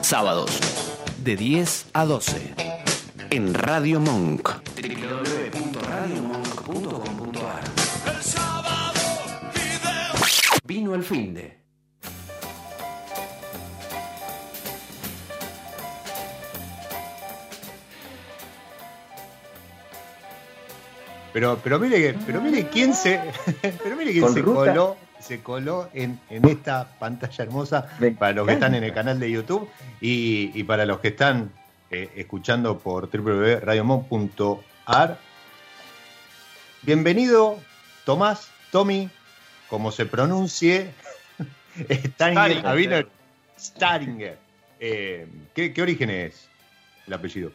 Sábados, de 10 a 12. En Radio Monk. Pero, pero mire, que- pero mire quién se, [LAUGHS] pero mire quién se ruta. coló, se coló en, en esta pantalla hermosa Me para los que están en el canal de YouTube y, y para los que están eh, escuchando por www.radiomon.ar. Bienvenido, Tomás, Tommy, como se pronuncie, [LAUGHS] Staringer, Staringer. Eh, ¿qué, ¿Qué origen es el apellido?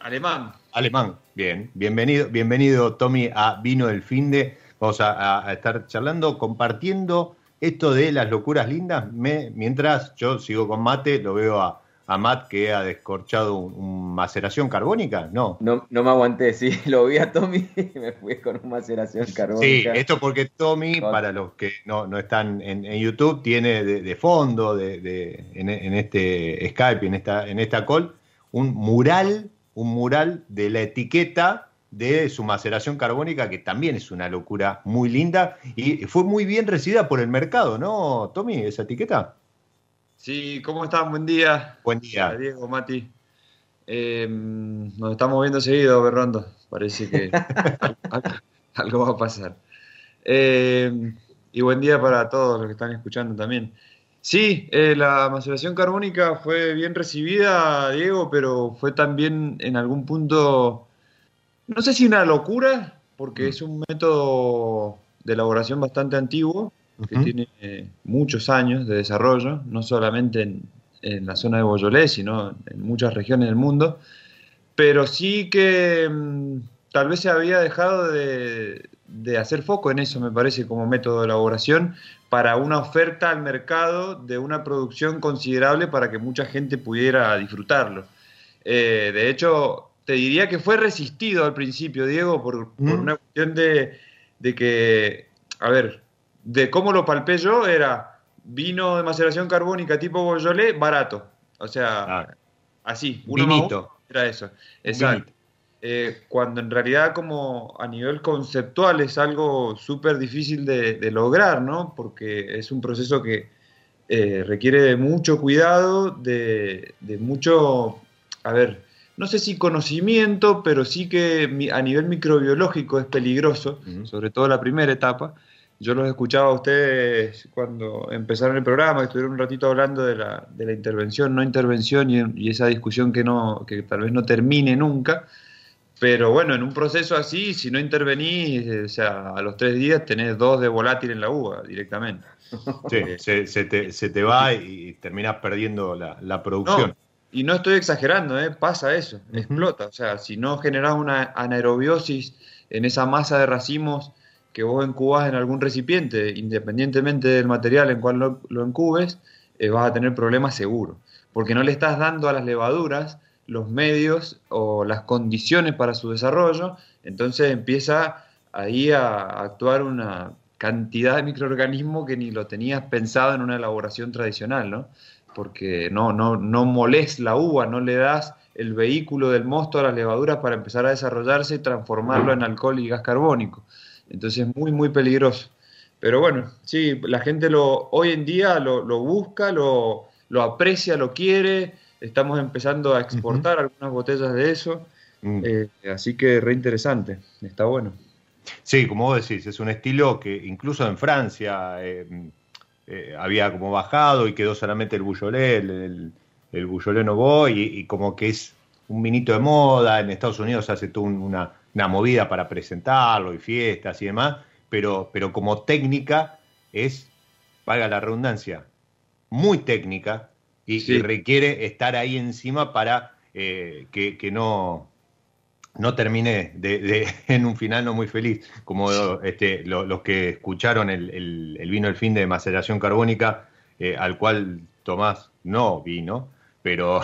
Alemán. Alemán, bien. Bienvenido, bienvenido Tommy a Vino del Finde. Vamos a, estar charlando, compartiendo esto de las locuras lindas. Me- mientras yo sigo con mate, lo veo a, a Matt que ha descorchado un, un maceración carbónica. No. No, no me aguanté, sí, [LAUGHS] lo vi a Tommy [LAUGHS] y me fui con una maceración Sí, carbónica. esto porque Tommy, para los que no, no están en, en YouTube, tiene de, de fondo, de, de- en, en este Skype, en esta, en esta call, un mural, un mural de la etiqueta de su maceración carbónica, que también es una locura muy linda y fue muy bien recibida por el mercado, ¿no, Tommy, esa etiqueta? Sí, ¿cómo están? Buen día. Buen día. Diego, Mati. Eh, nos estamos viendo seguido, Berrondo. Parece que [LAUGHS] al- al- algo va a pasar. Eh, y buen día para todos los que están escuchando también. Sí, eh, la maceración carbónica fue bien recibida, Diego, pero fue también en algún punto, no sé si una locura, porque Mm. es un método de elaboración bastante antiguo, que tiene eh, muchos años de desarrollo, no solamente en, en la zona de Boyolé, sino en muchas regiones del mundo, pero sí que mm, tal vez se había dejado de, de hacer foco en eso, me parece, como método de elaboración, para una oferta al mercado de una producción considerable para que mucha gente pudiera disfrutarlo. Eh, de hecho, te diría que fue resistido al principio, Diego, por, por Mm. una cuestión de, de que, a ver, de cómo lo palpé yo, era vino de maceración carbónica tipo Boyolé, barato. O sea, Ah, así, uno más vinito. uno era eso. Exacto. Vinito. Eh, cuando en realidad como a nivel conceptual es algo súper difícil de, de lograr, ¿no? Porque es un proceso que eh, requiere de mucho cuidado, de, de mucho, a ver, no sé si conocimiento, pero sí que mi- a nivel microbiológico es peligroso, sobre todo la primera etapa. yo los escuchaba a ustedes cuando empezaron el programa, estuvieron un ratito hablando de la, de la intervención, no intervención y, y, esa discusión que, no, que tal vez no termine nunca. Pero bueno, en un proceso así, si no intervenís, eh, o sea, a los tres días tenés dos de volátil en la uva directamente. Sí, se, se, te, se, te, va y terminás perdiendo la, la producción. No, y no estoy exagerando, ¿eh? pasa eso, uh -huh. explota. O sea, si no generás una anaerobiosis en esa masa de racimos que vos encubas en algún recipiente, independientemente del material en cual lo, lo encubes, eh, vas a tener problemas seguro. Porque no le estás dando a las levaduras los medios o las condiciones para su desarrollo, entonces empieza ahí a actuar una cantidad de microorganismos que ni lo tenías pensado en una elaboración tradicional, ¿no? Porque no, no, no molés la uva, no le das el vehículo del mosto a las levaduras para empezar a desarrollarse y transformarlo en alcohol y gas carbónico. Entonces es muy, muy peligroso. Pero bueno, sí, la gente lo, hoy en día lo, lo busca, lo, lo, aprecia, lo quiere. Estamos empezando a exportar uh -huh. algunas botellas de eso. Uh -huh. eh, así que re interesante, está bueno. Sí, como vos decís, es un estilo que incluso en Francia eh, eh, había como bajado y quedó solamente el Bouillolé, el, el, el Bouillolé Nouveau, y, y, como que es un minito de moda. En Estados Unidos hace toda una, una movida para presentarlo y fiestas y demás, pero, pero como técnica es, valga la redundancia, muy técnica y, sí. y requiere estar ahí encima para eh, que, que, no, no termine de, de, [LAUGHS] en un final no muy feliz, como este, lo, los que escucharon el, el, el, vino El Fin de Maceración Carbónica, eh, al cual Tomás no vino, pero,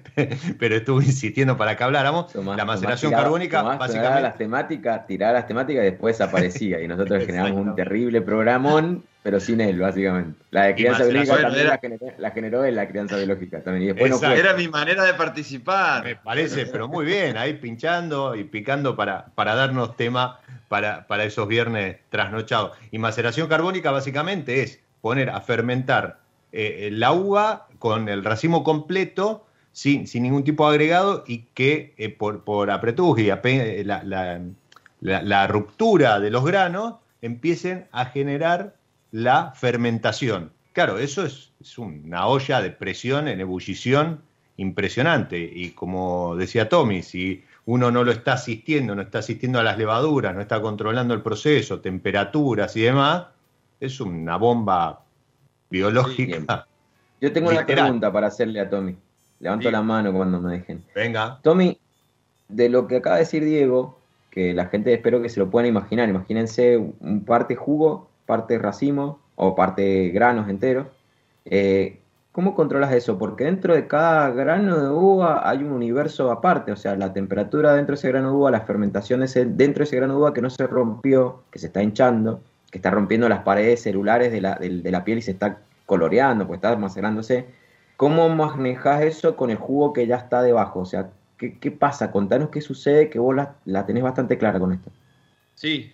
[LAUGHS] pero estuvo insistiendo para que habláramos. Tomás, la maceración Tomás carbónica, Tomás básicamente. las temáticas, tiraba las temáticas y después aparecía. Y nosotros [LAUGHS] generamos un terrible programón, pero sin él, básicamente. La de crianza biológica también la generó, la generó él, la crianza biológica también. Y después no Era mi manera de participar. Me parece, pero muy bien, ahí pinchando y picando para, para darnos tema para, para esos viernes trasnochados. Y maceración carbónica, básicamente, es poner a fermentar eh, la uva con el racimo completo, sin, sin ningún tipo de agregado, y que eh, por, por y la, la, la, la, ruptura de los granos empiecen a generar la fermentación. Claro, eso es, es una olla de presión en ebullición impresionante. Y como decía Tommy, si uno no lo está asistiendo, no está asistiendo a las levaduras, no está controlando el proceso, temperaturas y demás, es una bomba biológica. Yo tengo Literal. una pregunta para hacerle a Tommy. Levanto sí. la mano cuando me dejen. Venga. Tommy, de lo que acaba de decir Diego, que la gente espero que se lo puedan imaginar. Imagínense un parte jugo, parte racimo o parte granos enteros. Eh, ¿Cómo controlas eso? Porque dentro de cada grano de uva hay un universo aparte, o sea, la temperatura dentro de ese grano de uva, la fermentación de ese, dentro de ese grano de uva que no se rompió, que se está hinchando, que está rompiendo las paredes celulares de la, de, de la piel y se está coloreando, pues está almacenándose. ¿Cómo manejas eso con el jugo que ya está debajo? O sea, ¿qué, qué pasa? Contanos qué sucede, que vos la, la tenés bastante clara con esto. Sí,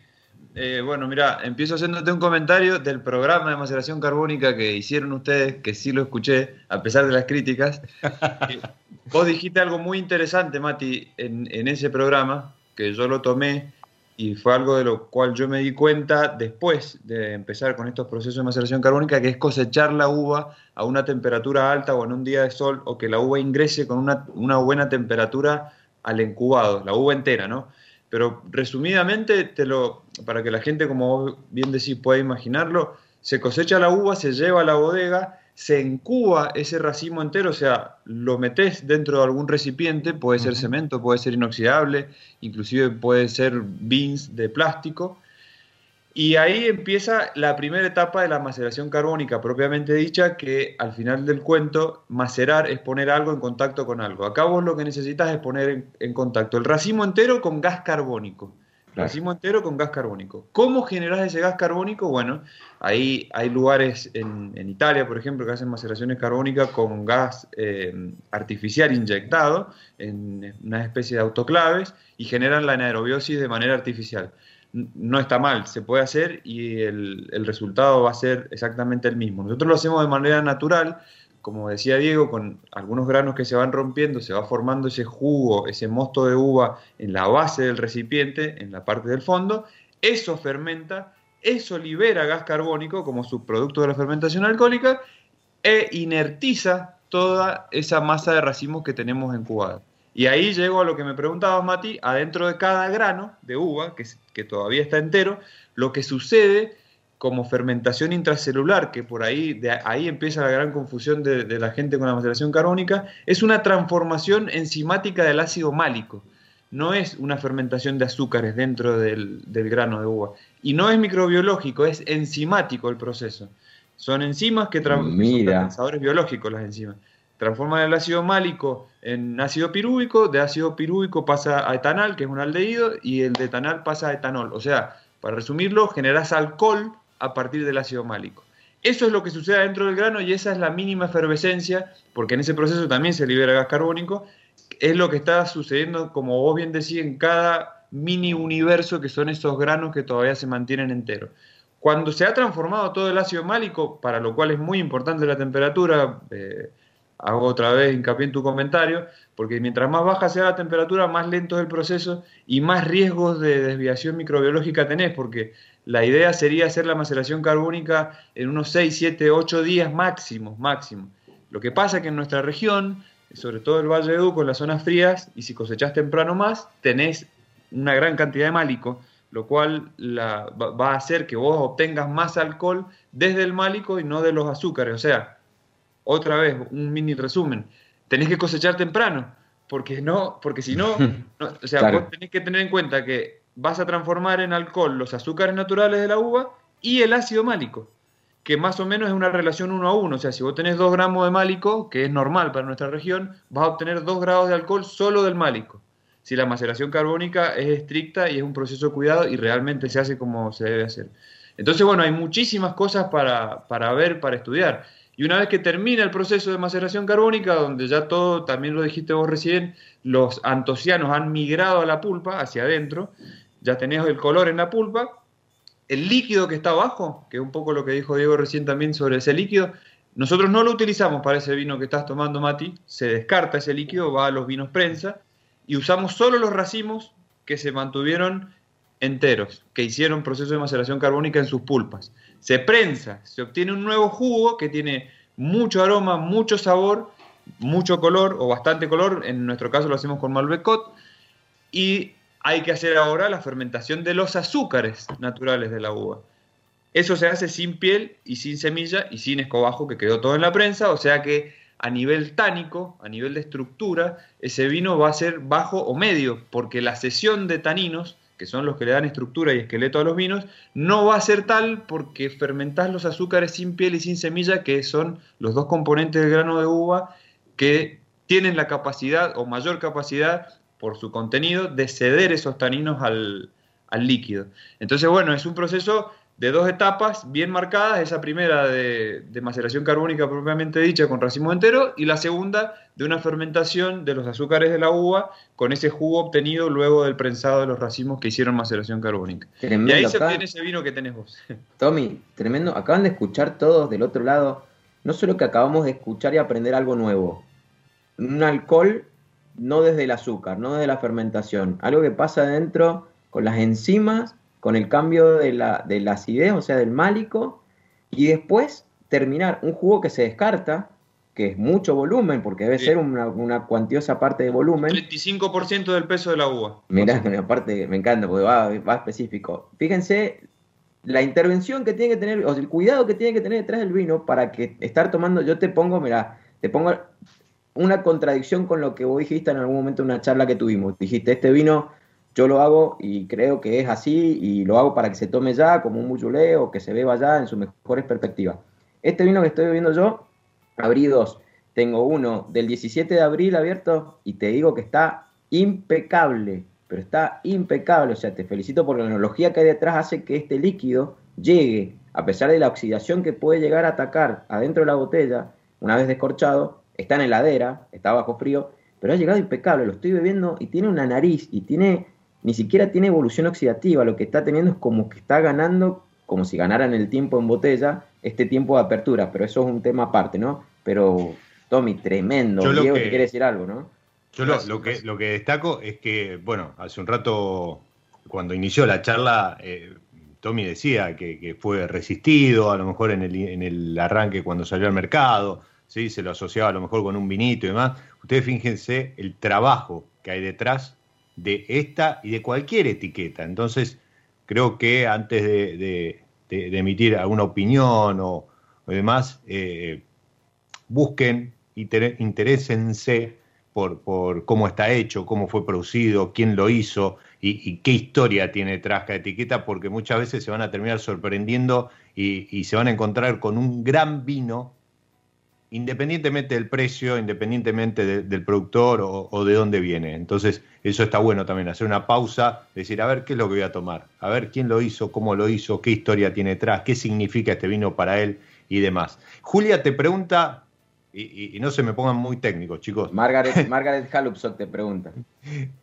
eh, bueno, mira, empiezo haciéndote un comentario del programa de maceración carbónica que hicieron ustedes, que sí lo escuché, a pesar de las críticas. [LAUGHS] vos dijiste algo muy interesante, Mati, en, en ese programa, que yo lo tomé y fue algo de lo cual yo me di cuenta después de empezar con estos procesos de maceración carbónica, que es cosechar la uva a una temperatura alta o en un día de sol, o que la uva ingrese con una, buena temperatura al incubado, la uva entera, ¿no? Pero resumidamente, te lo, para que la gente, como vos bien decís, pueda imaginarlo, se cosecha la uva, se lleva a la bodega, se encuba ese racimo entero, o sea, lo metes dentro de algún recipiente, puede ser cemento, puede ser inoxidable, inclusive puede ser beans de plástico, y ahí empieza la primera etapa de la maceración carbónica propiamente dicha, que al final del cuento, macerar es poner algo en contacto con algo. Acá vos lo que necesitas es poner en, en contacto el racimo entero con gas carbónico. Claro. Racimo entero con gas carbónico. ¿Cómo generás ese gas carbónico? Bueno, ahí hay lugares en, en Italia, por ejemplo, que hacen maceraciones carbónicas con gas eh, artificial inyectado en una especie de autoclaves y generan la anaerobiosis de manera artificial. No está mal, se puede hacer y el, el resultado va a ser exactamente el mismo. Nosotros lo hacemos de manera natural, como decía Diego, con algunos granos que se van rompiendo, se va formando ese jugo, ese mosto de uva en la base del recipiente, en la parte del fondo, eso fermenta eso libera gas carbónico como subproducto de la fermentación alcohólica e inertiza toda esa masa de racimos que tenemos incubada. Y ahí llego a lo que me preguntabas, Mati, adentro de cada grano de uva, que, que todavía está entero, lo que sucede como fermentación intracelular, que por ahí, de ahí empieza la gran confusión de, de, la gente con la maceración carbónica, es una transformación enzimática del ácido málico. No es una fermentación de azúcares dentro del, del grano de uva. Y no es microbiológico, es enzimático el proceso. Son enzimas que transforman son biológicos las enzimas. Transforman el ácido málico en ácido pirúvico, de ácido pirúvico pasa a etanal, que es un aldehído, y el de etanal pasa a etanol. O sea, para resumirlo, generas alcohol a partir del ácido málico. Eso es lo que sucede dentro del grano y esa es la mínima efervescencia, porque en ese proceso también se libera gas carbónico. Es lo que está sucediendo, como vos bien decís, en cada mini universo que son esos granos que todavía se mantienen enteros. Cuando se ha transformado todo el ácido málico, para lo cual es muy importante la temperatura, eh, hago otra vez hincapié en tu comentario, porque mientras más baja sea la temperatura, más lento es el proceso y más riesgos de desviación microbiológica tenés, porque la idea sería hacer la maceración carbónica en unos 6, 7, 8 días máximo, máximo. Lo que pasa es que en nuestra región, sobre todo el Valle de Duco, en las zonas frías, y si cosechás temprano más, tenés una gran cantidad de málico, lo cual la, va a hacer que vos obtengas más alcohol desde el málico y no de los azúcares. O sea, otra vez, un mini resumen, tenés que cosechar temprano, porque no, porque si no, [LAUGHS] o sea, claro. vos tenés que tener en cuenta que vas a transformar en alcohol los azúcares naturales de la uva y el ácido málico, que más o menos es una relación uno a uno. O sea, si vos tenés 2 gramos de málico, que es normal para nuestra región, vas a obtener 2 grados de alcohol solo del málico si la maceración carbónica es estricta y es un proceso de cuidado y realmente se hace como se debe hacer. Entonces, bueno, hay muchísimas cosas para, para ver, para estudiar. Y una vez que termina el proceso de maceración carbónica, donde ya todo, también lo dijiste vos recién, los antocianos han migrado a la pulpa, hacia adentro, ya tenés el color en la pulpa, el líquido que está abajo, que es un poco lo que dijo Diego recién también sobre ese líquido, nosotros no lo utilizamos para ese vino que estás tomando, Mati, se descarta ese líquido, va a los vinos prensa, y usamos solo los racimos que se mantuvieron enteros, que hicieron proceso de maceración carbónica en sus pulpas. Se prensa, se obtiene un nuevo jugo que tiene mucho aroma, mucho sabor, mucho color o bastante color, en nuestro caso lo hacemos con Malbecot, y hay que hacer ahora la fermentación de los azúcares naturales de la uva. Eso se hace sin piel y sin semilla y sin escobajo que quedó todo en la prensa, o sea que a nivel tánico, a nivel de estructura, ese vino va a ser bajo o medio, porque la sesión de taninos, que son los que le dan estructura y esqueleto a los vinos, no va a ser tal porque fermentás los azúcares sin piel y sin semilla, que son los dos componentes del grano de uva que tienen la capacidad o mayor capacidad por su contenido de ceder esos taninos al, al líquido. Entonces, bueno, es un proceso de dos etapas bien marcadas, esa primera de, de, maceración carbónica propiamente dicha con racimo entero y la segunda de una fermentación de los azúcares de la uva con ese jugo obtenido luego del prensado de los racimos que hicieron maceración carbónica. Tremendo, y ahí se obtiene ese vino que tenés vos. [LAUGHS] Tommy, tremendo, acaban de escuchar todos del otro lado, no solo que acabamos de escuchar y aprender algo nuevo, un alcohol no desde el azúcar, no desde la fermentación, algo que pasa adentro con las enzimas con el cambio de la, de la acidez, o sea, del málico, y después terminar un jugo que se descarta, que es mucho volumen, porque debe ser una, una, cuantiosa parte de volumen. 35% del peso de la uva. Mirá, [LAUGHS] aparte me encanta, porque va, va específico. Fíjense la intervención que tiene que tener, o el cuidado que tiene que tener detrás del vino para que estar tomando, yo te pongo, mira, te pongo una contradicción con lo que vos dijiste en algún momento en una charla que tuvimos. Dijiste, este vino yo lo hago y creo que es así y lo hago para que se tome ya como un muchulé o que se beba ya en sus mejores perspectivas. Este vino que estoy bebiendo yo, abrí dos. Tengo uno del 17 de abril abierto y te digo que está impecable, pero está impecable. O sea, te felicito por la analogía que hay detrás, hace que este líquido llegue, a pesar de la oxidación que puede llegar a atacar adentro de la botella, una vez descorchado, está en heladera, está bajo frío, pero ha llegado impecable. Lo estoy bebiendo y tiene una nariz y tiene ni siquiera tiene evolución oxidativa, lo que está teniendo es como que está ganando, como si ganaran el tiempo en botella, este tiempo de apertura, pero eso es un tema aparte, ¿no? Pero, Tommy, tremendo. Yo Diego, que, te quiere decir algo, ¿no? Yo lo, lo, que, lo que destaco es que, bueno, hace un rato, cuando inició la charla, eh, Tommy decía que, que fue resistido, a lo mejor en el, en el arranque cuando salió al mercado, ¿sí? se lo asociaba a lo mejor con un vinito y demás. Ustedes fíjense el trabajo que hay detrás de esta y de cualquier etiqueta. Entonces, creo que antes de, emitir alguna opinión o, demás, eh, busquen, inter- interésense por, cómo está hecho, cómo fue producido, quién lo hizo y, qué historia tiene detrás cada etiqueta, porque muchas veces se van a terminar sorprendiendo y se van a encontrar con un gran vino, independientemente del precio, independientemente de- del productor o, o de dónde viene. Entonces, eso está bueno también, hacer una pausa, decir, a ver qué es lo que voy a tomar, a ver quién lo hizo, cómo lo hizo, qué historia tiene detrás, qué significa este vino para él y demás. Julia te pregunta, y, y- y no se me pongan muy técnicos, chicos, Margaret, [LAUGHS] Margaret Halupson te pregunta.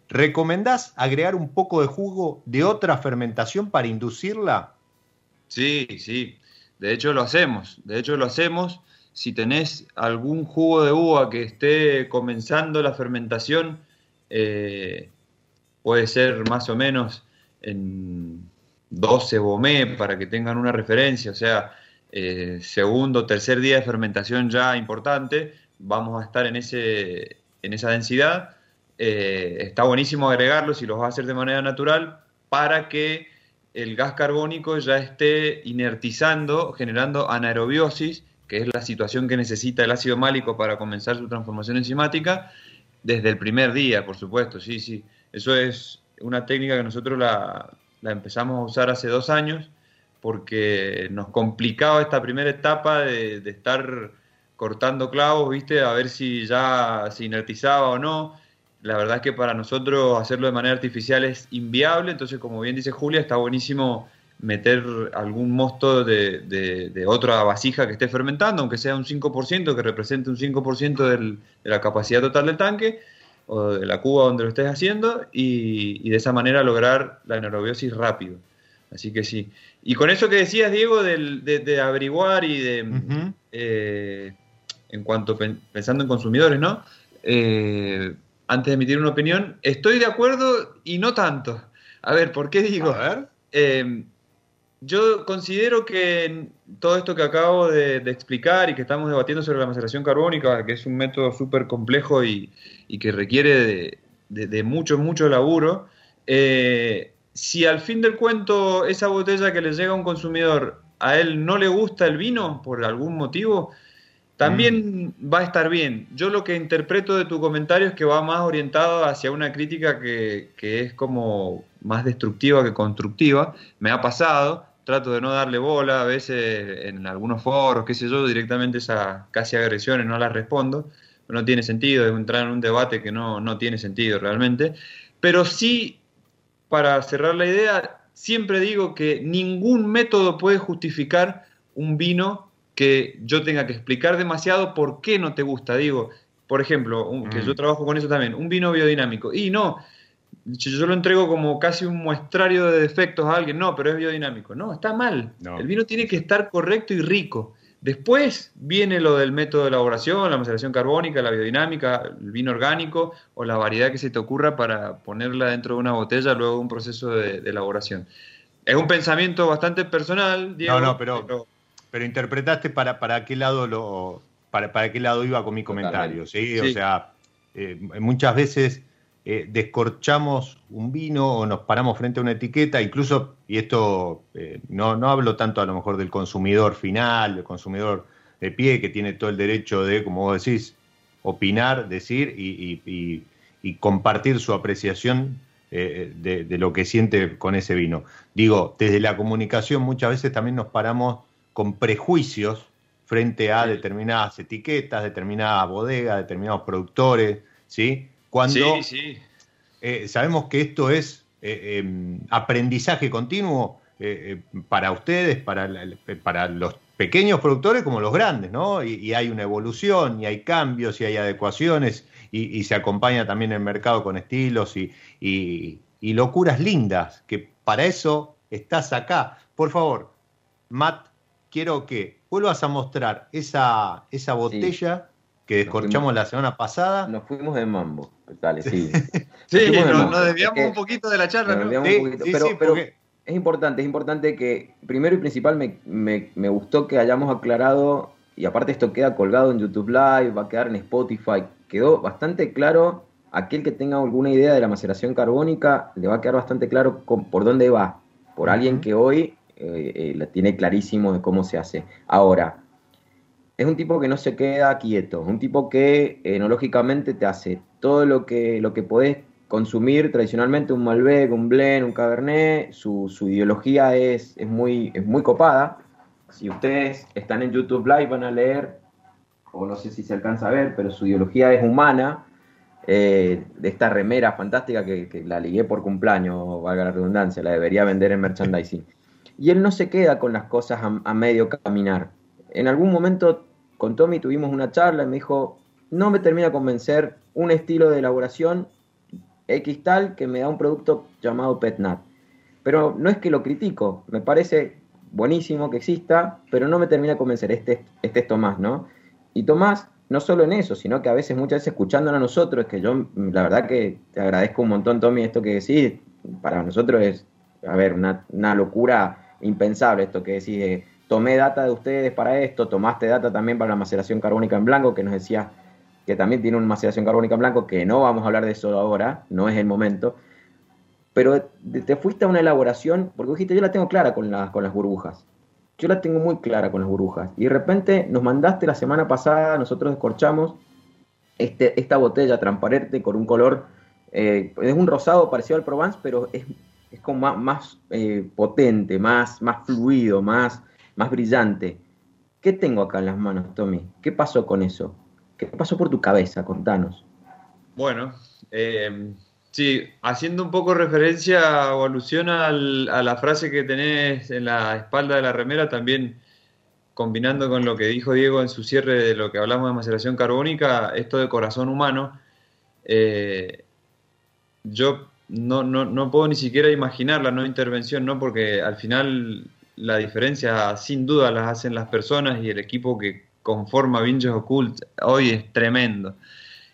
¿recomendás agregar un poco de jugo de otra fermentación para inducirla? Sí, sí. De hecho lo hacemos. De hecho lo hacemos. Si tenés algún jugo de uva que esté comenzando la fermentación, eh, puede ser más o menos en 12 bomé para que tengan una referencia. O sea, eh, segundo, tercer día de fermentación ya importante. Vamos a estar en, ese, en esa densidad. Eh, está buenísimo agregarlo si los vas a hacer de manera natural para que el gas carbónico ya esté inertizando, generando anaerobiosis, que es la situación que necesita el ácido málico para comenzar su transformación enzimática, desde el primer día, por supuesto, sí, sí. Eso es una técnica que nosotros la, la empezamos a usar hace dos años porque nos complicaba esta primera etapa de, de estar cortando clavos, ¿viste? A ver si ya se inertizaba o no. La verdad es que para nosotros hacerlo de manera artificial es inviable, entonces como bien dice Julia, está buenísimo meter algún mosto de, de- de otra vasija que esté fermentando, aunque sea un 5%, que represente un 5% del- de la capacidad total del tanque o de la cuba donde lo estés haciendo y, y de esa manera lograr la anaerobiosis rápido. Así que sí. Y con eso que decías, Diego, del- de, de averiguar y de, eh, en cuanto pen- pensando en consumidores, ¿no? Eh, antes de emitir una opinión, estoy de acuerdo y no tanto. A ver, ¿por qué digo? A ver. Eh, yo considero que todo esto que acabo de, de explicar y que estamos debatiendo sobre la maceración carbónica, que es un método súper complejo y, y que requiere de, de- de mucho, mucho laburo, eh, si al fin del cuento esa botella que le llega a un consumidor a él no le gusta el vino por algún motivo, también va a estar bien. Yo lo que interpreto de tu comentario es que va más orientado hacia una crítica que, que es como más destructiva que constructiva. Me ha pasado, trato de no darle bola, a veces en algunos foros, qué sé yo, directamente esas casi agresiones no las respondo. No tiene sentido, es entrar en un debate que no, no tiene sentido realmente. Pero sí, para cerrar la idea, siempre digo que ningún método puede justificar un vino que yo tenga que explicar demasiado por qué no te gusta. Digo, por ejemplo, un- que Mm. yo trabajo con eso también, un vino biodinámico. Y no, yo yo lo entrego como casi un muestrario de defectos a alguien, no, pero es biodinámico. No, está mal. No. El vino tiene que estar correcto y rico. Después viene lo del método de elaboración, la maceración carbónica, la biodinámica, el vino orgánico o la variedad que se te ocurra para ponerla dentro de una botella luego de un proceso de, de elaboración. Es un pensamiento bastante personal, Diego. No, no, pero- Pero interpretaste para, para qué lado lo para, para qué lado iba con mi comentario, ¿sí? O sea, eh, muchas veces eh, descorchamos un vino o nos paramos frente a una etiqueta, incluso, y esto eh, no, no hablo tanto a lo mejor del consumidor final, del consumidor de pie, que tiene todo el derecho de, como vos decís, opinar, decir y, y- y- y compartir su apreciación eh, de, de lo que siente con ese vino. Digo, desde la comunicación muchas veces también nos paramos con prejuicios frente a determinadas etiquetas, determinadas bodegas, determinados productores, ¿sí? Cuando Sí, sí. eh, sabemos que esto es eh, eh, aprendizaje continuo eh, eh, para ustedes, para, la- para los pequeños productores como los grandes, ¿no? Y, y hay una evolución, y hay cambios, y hay adecuaciones, y, y se acompaña también el mercado con estilos y, y- y locuras lindas, que para eso estás acá. Por favor, Matt, quiero que vuelvas a mostrar esa, esa botella que descorchamos la semana pasada. Nos fuimos de mambo. Dale, sí. Sí, [LAUGHS] nos, mambo. nos desviamos Es que un poquito de la charla, nos ¿no? desviamos Sí, un poquito, sí, pero, sí, pero porque es importante, es importante que, primero y principal, me, me, me, gustó que hayamos aclarado, y aparte esto queda colgado en YouTube Live, va a quedar en Spotify, quedó bastante claro, aquel que tenga alguna idea de la maceración carbónica, le va a quedar bastante claro por dónde va, por alguien que hoy eh, eh, la tiene clarísimo de cómo se hace. Ahora, es un tipo que no se queda quieto, un tipo que enológicamente te hace todo lo que, lo que podés consumir tradicionalmente, un Malbec, un Blend, un Cabernet, su, su ideología es, es, muy, es muy copada. Si ustedes están en YouTube Live van a leer, o no sé si se alcanza a ver, pero su ideología es humana, eh, de esta remera fantástica que, la ligué por cumpleaños, valga la redundancia, la debería vender en merchandising. Y él no se queda con las cosas a medio caminar. En algún momento con Tommy tuvimos una charla y me dijo, no me termina de convencer un estilo de elaboración X tal que me da un producto llamado PetNat. Pero no es que lo critico, me parece buenísimo que exista, pero no me termina de convencer. Este, este es Tomás, ¿no? Y Tomás, no solo en eso, sino que a veces, muchas veces escuchándolo a nosotros, que yo, la verdad que te agradezco un montón, Tommy, esto que decís, para nosotros es, a ver, una, una locura impensable esto que decís de tomé data de ustedes para esto, tomaste data también para la maceración carbónica en blanco, que nos decía que también tiene una maceración carbónica en blanco, que no vamos a hablar de eso ahora, no es el momento. Pero te fuiste a una elaboración, porque dijiste, yo la tengo clara con, la, con las burbujas. Yo la tengo muy clara con las burbujas. Y de repente nos mandaste la semana pasada, nosotros descorchamos este, esta botella transparente con un color, eh, es un rosado parecido al Provence, pero es, es como más, más eh, potente, más, más fluido, más, más brillante. ¿Qué tengo acá en las manos, Tommy? ¿Qué pasó con eso? ¿Qué pasó por tu cabeza? Contanos. Bueno, eh, sí, haciendo un poco referencia o alusión al, a la frase que tenés en la espalda de la remera, también combinando con lo que dijo Diego en su cierre de lo que hablamos de maceración carbónica, esto de corazón humano, eh, yo no, no, no, puedo ni siquiera imaginar la no intervención, ¿no? porque al final la diferencia sin duda las hacen las personas y el equipo que conforma Vinches Occult hoy es tremendo.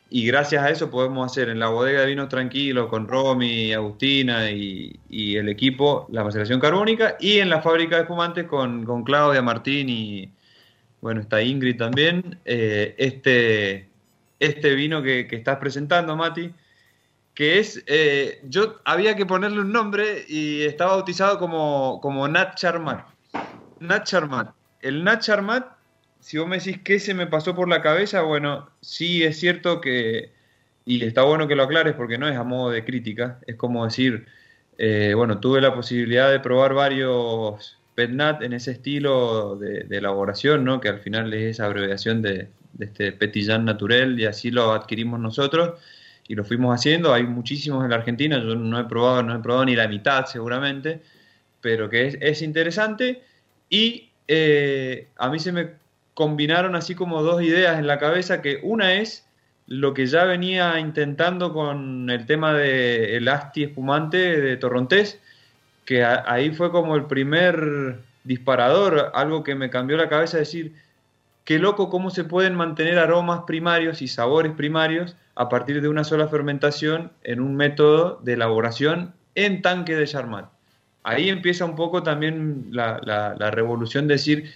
Y gracias a eso podemos hacer en la bodega de vinos tranquilos con Romy, Agustina y, y, el equipo la maceración carbónica y en la fábrica de espumantes con, con Claudia, Martín y bueno, está Ingrid también, eh, este, este vino que, que estás presentando, Mati, que es, eh, yo había que ponerle un nombre y está bautizado como, como Nat Charmat. Nat Charmat. El Nat Charmat, si vos me decís qué se me pasó por la cabeza, bueno, sí es cierto que, y está bueno que lo aclares porque no es a modo de crítica, es como decir, eh, bueno, tuve la posibilidad de probar varios PetNat en ese estilo de, elaboración, ¿no? que al final es esa abreviación de, este Petillán Naturel y así lo adquirimos nosotros y lo fuimos haciendo. Hay muchísimos en la Argentina, yo no he probado, no he probado ni la mitad seguramente, pero que es, es interesante. Y eh, a mí se me combinaron así como dos ideas en la cabeza, que una es lo que ya venía intentando con el tema del el asti espumante de Torrontés, que ahí fue como el primer disparador, algo que me cambió la cabeza, decir, qué loco cómo se pueden mantener aromas primarios y sabores primarios a partir de una sola fermentación en un método de elaboración en tanque de Charmat. Ahí empieza un poco también la, la, la revolución, decir,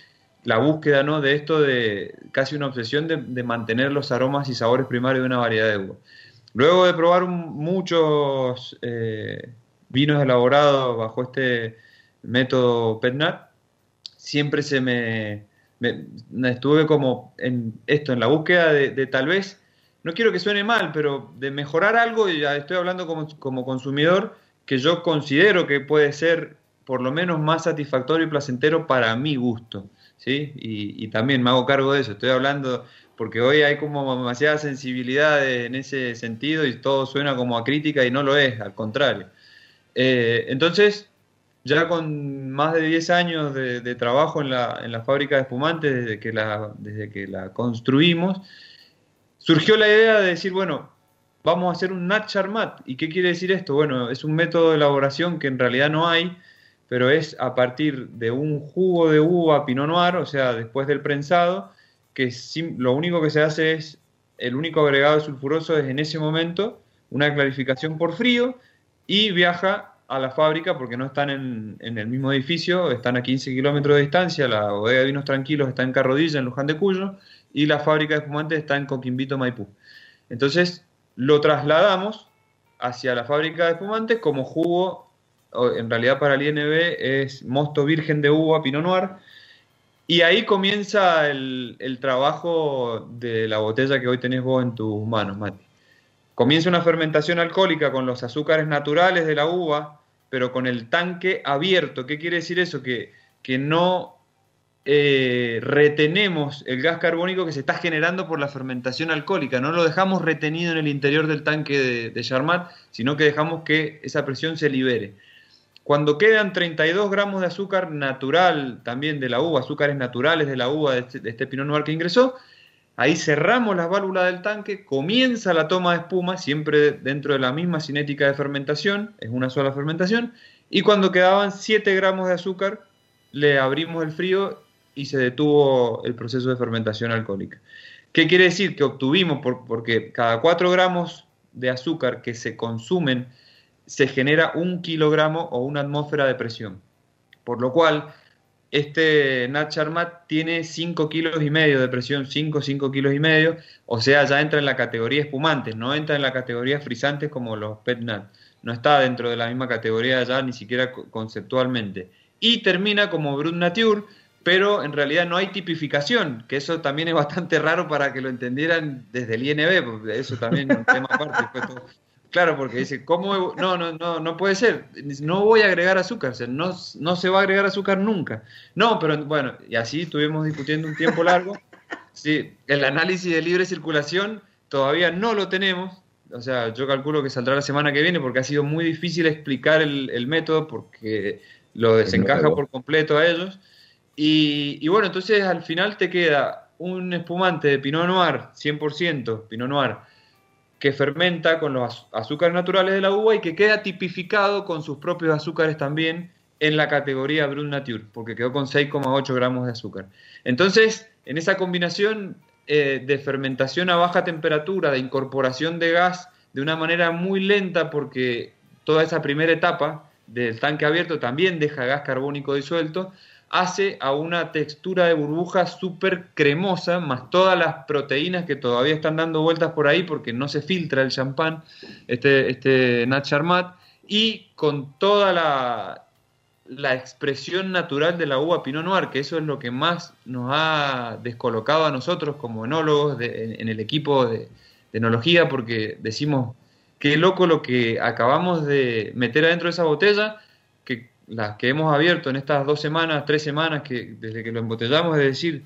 la búsqueda ¿no? de esto de casi una obsesión de, mantener los aromas y sabores primarios de una variedad de uva. Luego de probar muchos eh, vinos elaborados bajo este método PETNAT, siempre se me, estuve como en esto, en la búsqueda de tal vez no quiero que suene mal, pero de mejorar algo, y ya estoy hablando como, como consumidor, que yo considero que puede ser por lo menos más satisfactorio y placentero para mi gusto. ¿sí? Y, también me hago cargo de eso. Estoy hablando porque hoy hay como demasiada sensibilidad en ese sentido y todo suena como a crítica y no lo es, al contrario. Eh, entonces, ya con más de 10 años de, de trabajo en la, en la, fábrica de espumantes, desde que la, desde que la construimos, surgió la idea de decir, bueno, vamos a hacer un Nat Charmat. ¿Y qué quiere decir esto? Bueno, es un método de elaboración que en realidad no hay, pero es a partir de un jugo de uva Pinot Noir, o sea, después del prensado, que lo único que se hace es, el único agregado sulfuroso es en ese momento una clarificación por frío y viaja a la fábrica porque no están en, en el mismo edificio, están a 15 kilómetros de distancia, la bodega de vinos tranquilos está en Carrodilla, en Luján de Cuyo, y la fábrica de espumantes está en Coquimbito, Maipú. Entonces lo trasladamos hacia la fábrica de espumantes como jugo, en realidad para el INB es mosto virgen de uva Pinot Noir, y ahí comienza el, el trabajo de la botella que hoy tenés vos en tus manos, Mati. Comienza una fermentación alcohólica con los azúcares naturales de la uva, pero con el tanque abierto. ¿Qué quiere decir eso? Que, que no eh, retenemos el gas carbónico que se está generando por la fermentación alcohólica. No lo dejamos retenido en el interior del tanque de, de sino que dejamos que esa presión se libere. Cuando quedan 32 gramos de azúcar natural también de la uva, azúcares naturales de la uva de este, de este que ingresó, Ahí cerramos las válvulas del tanque, comienza la toma de espuma, siempre dentro de la misma cinética de fermentación, es una sola fermentación, y cuando quedaban 7 gramos de azúcar, le abrimos el frío y se detuvo el proceso de fermentación alcohólica. ¿Qué quiere decir? Que obtuvimos, por, porque cada 4 gramos de azúcar que se consumen, se genera un kilogramo o una atmósfera de presión. Por lo cual, este Nat Charmat tiene 5 kilos y medio de presión, 5, 5 kilos y medio, o sea, ya entra en la categoría espumantes, no entra en la categoría frisantes como los Pet Nat, no está dentro de la misma categoría ya ni siquiera conceptualmente. Y termina como Brut Nature, pero en realidad no hay tipificación, que eso también es bastante [LAUGHS] raro para que lo entendieran desde el INB, porque eso también es un tema aparte. Claro, porque dice, ¿cómo? No, no, no, no puede ser. No voy a agregar azúcar, o sea, no, no se va a agregar azúcar nunca. No, pero bueno, y así estuvimos discutiendo un tiempo largo. Sí, el análisis de libre circulación todavía no lo tenemos. O sea, yo calculo que saldrá la semana que viene porque ha sido muy difícil explicar el, el método porque lo desencaja por completo a ellos. Y, bueno, entonces al final te queda un espumante de Pinot Noir, 100% Pinot Noir, que fermenta con los azúcares naturales de la uva y que queda tipificado con sus propios azúcares también en la categoría Brut Nature, porque quedó con 6,8 gramos de azúcar. Entonces, en esa combinación eh, de fermentación a baja temperatura, de incorporación de gas de una manera muy lenta, porque toda esa primera etapa del tanque abierto también deja gas carbónico disuelto, hace a una textura de burbuja súper cremosa, más todas las proteínas que todavía están dando vueltas por ahí porque no se filtra el champán, este, este Nat Charmat, y con toda la, la expresión natural de la uva Pinot Noir, que eso es lo que más nos ha descolocado a nosotros como enólogos de, en, el equipo de, de enología, porque decimos, qué loco lo que acabamos de meter adentro de esa botella, las que hemos abierto en estas dos semanas, tres semanas, que desde que lo embotellamos, es decir,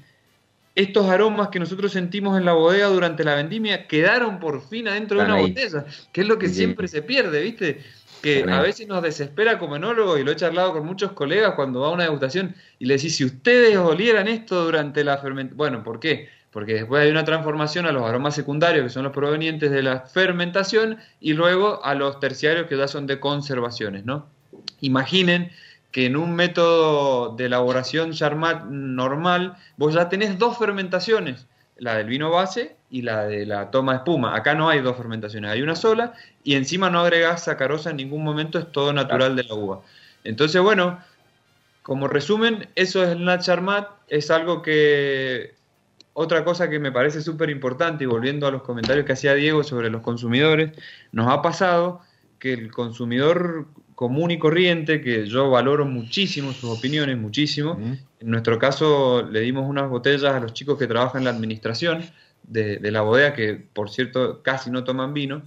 estos aromas que nosotros sentimos en la bodega durante la vendimia quedaron por fin adentro Están de una ahí. botella, que es lo que sí. siempre se pierde, ¿viste? Que a veces nos desespera como enólogo, y lo he charlado con muchos colegas cuando va a una degustación y le decís, si ustedes olieran esto durante la fermentación, bueno, ¿por qué? Porque después hay una transformación a los aromas secundarios, que son los provenientes de la fermentación, y luego a los terciarios, que ya son de conservaciones, ¿no? Imaginen que en un método de elaboración Charmat normal, vos ya tenés dos fermentaciones, la del vino base y la de la toma de espuma. Acá no hay dos fermentaciones, hay una sola y encima no agregás sacarosa en ningún momento, es todo natural de la uva. Entonces, bueno, como resumen, eso es el Nat Charmat, es algo que... Otra cosa que me parece súper importante, y volviendo a los comentarios que hacía Diego sobre los consumidores, nos ha pasado que el consumidor común y corriente, que yo valoro muchísimo sus opiniones, muchísimo. En nuestro caso le dimos unas botellas a los chicos que trabajan en la administración de, de la bodega, que por cierto casi no toman vino.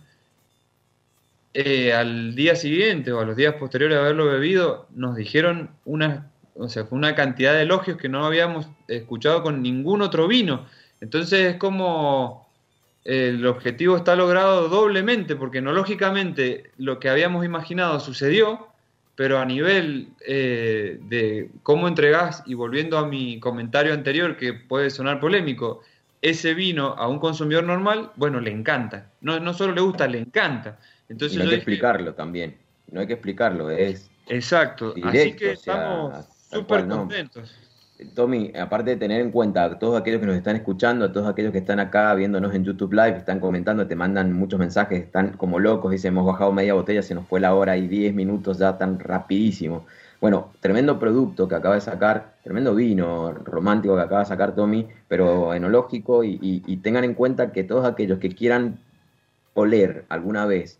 Eh, al día siguiente o a los días posteriores a haberlo bebido, nos dijeron una, o sea, una cantidad de elogios que no habíamos escuchado con ningún otro vino. Entonces es como el objetivo está logrado doblemente, porque no lógicamente lo que habíamos imaginado sucedió, pero a nivel eh, de cómo entregás, y volviendo a mi comentario anterior, que puede sonar polémico, ese vino a un consumidor normal, bueno, le encanta. No, no solo le gusta, le encanta. Entonces, y no hay que dije, explicarlo también. No hay que explicarlo, es. Exacto. Directo, Así que estamos súper no. Tommy, aparte de tener en cuenta a todos aquellos que nos están escuchando, a todos aquellos que están acá viéndonos en YouTube Live, están comentando, te mandan muchos mensajes, están como locos, dicen, hemos bajado media botella, se nos fue la hora y 10 minutos ya tan rapidísimo. Bueno, tremendo producto que acaba de sacar, tremendo vino romántico que acaba de sacar Tommy, pero enológico y, y tengan en cuenta que todos aquellos que quieran oler alguna vez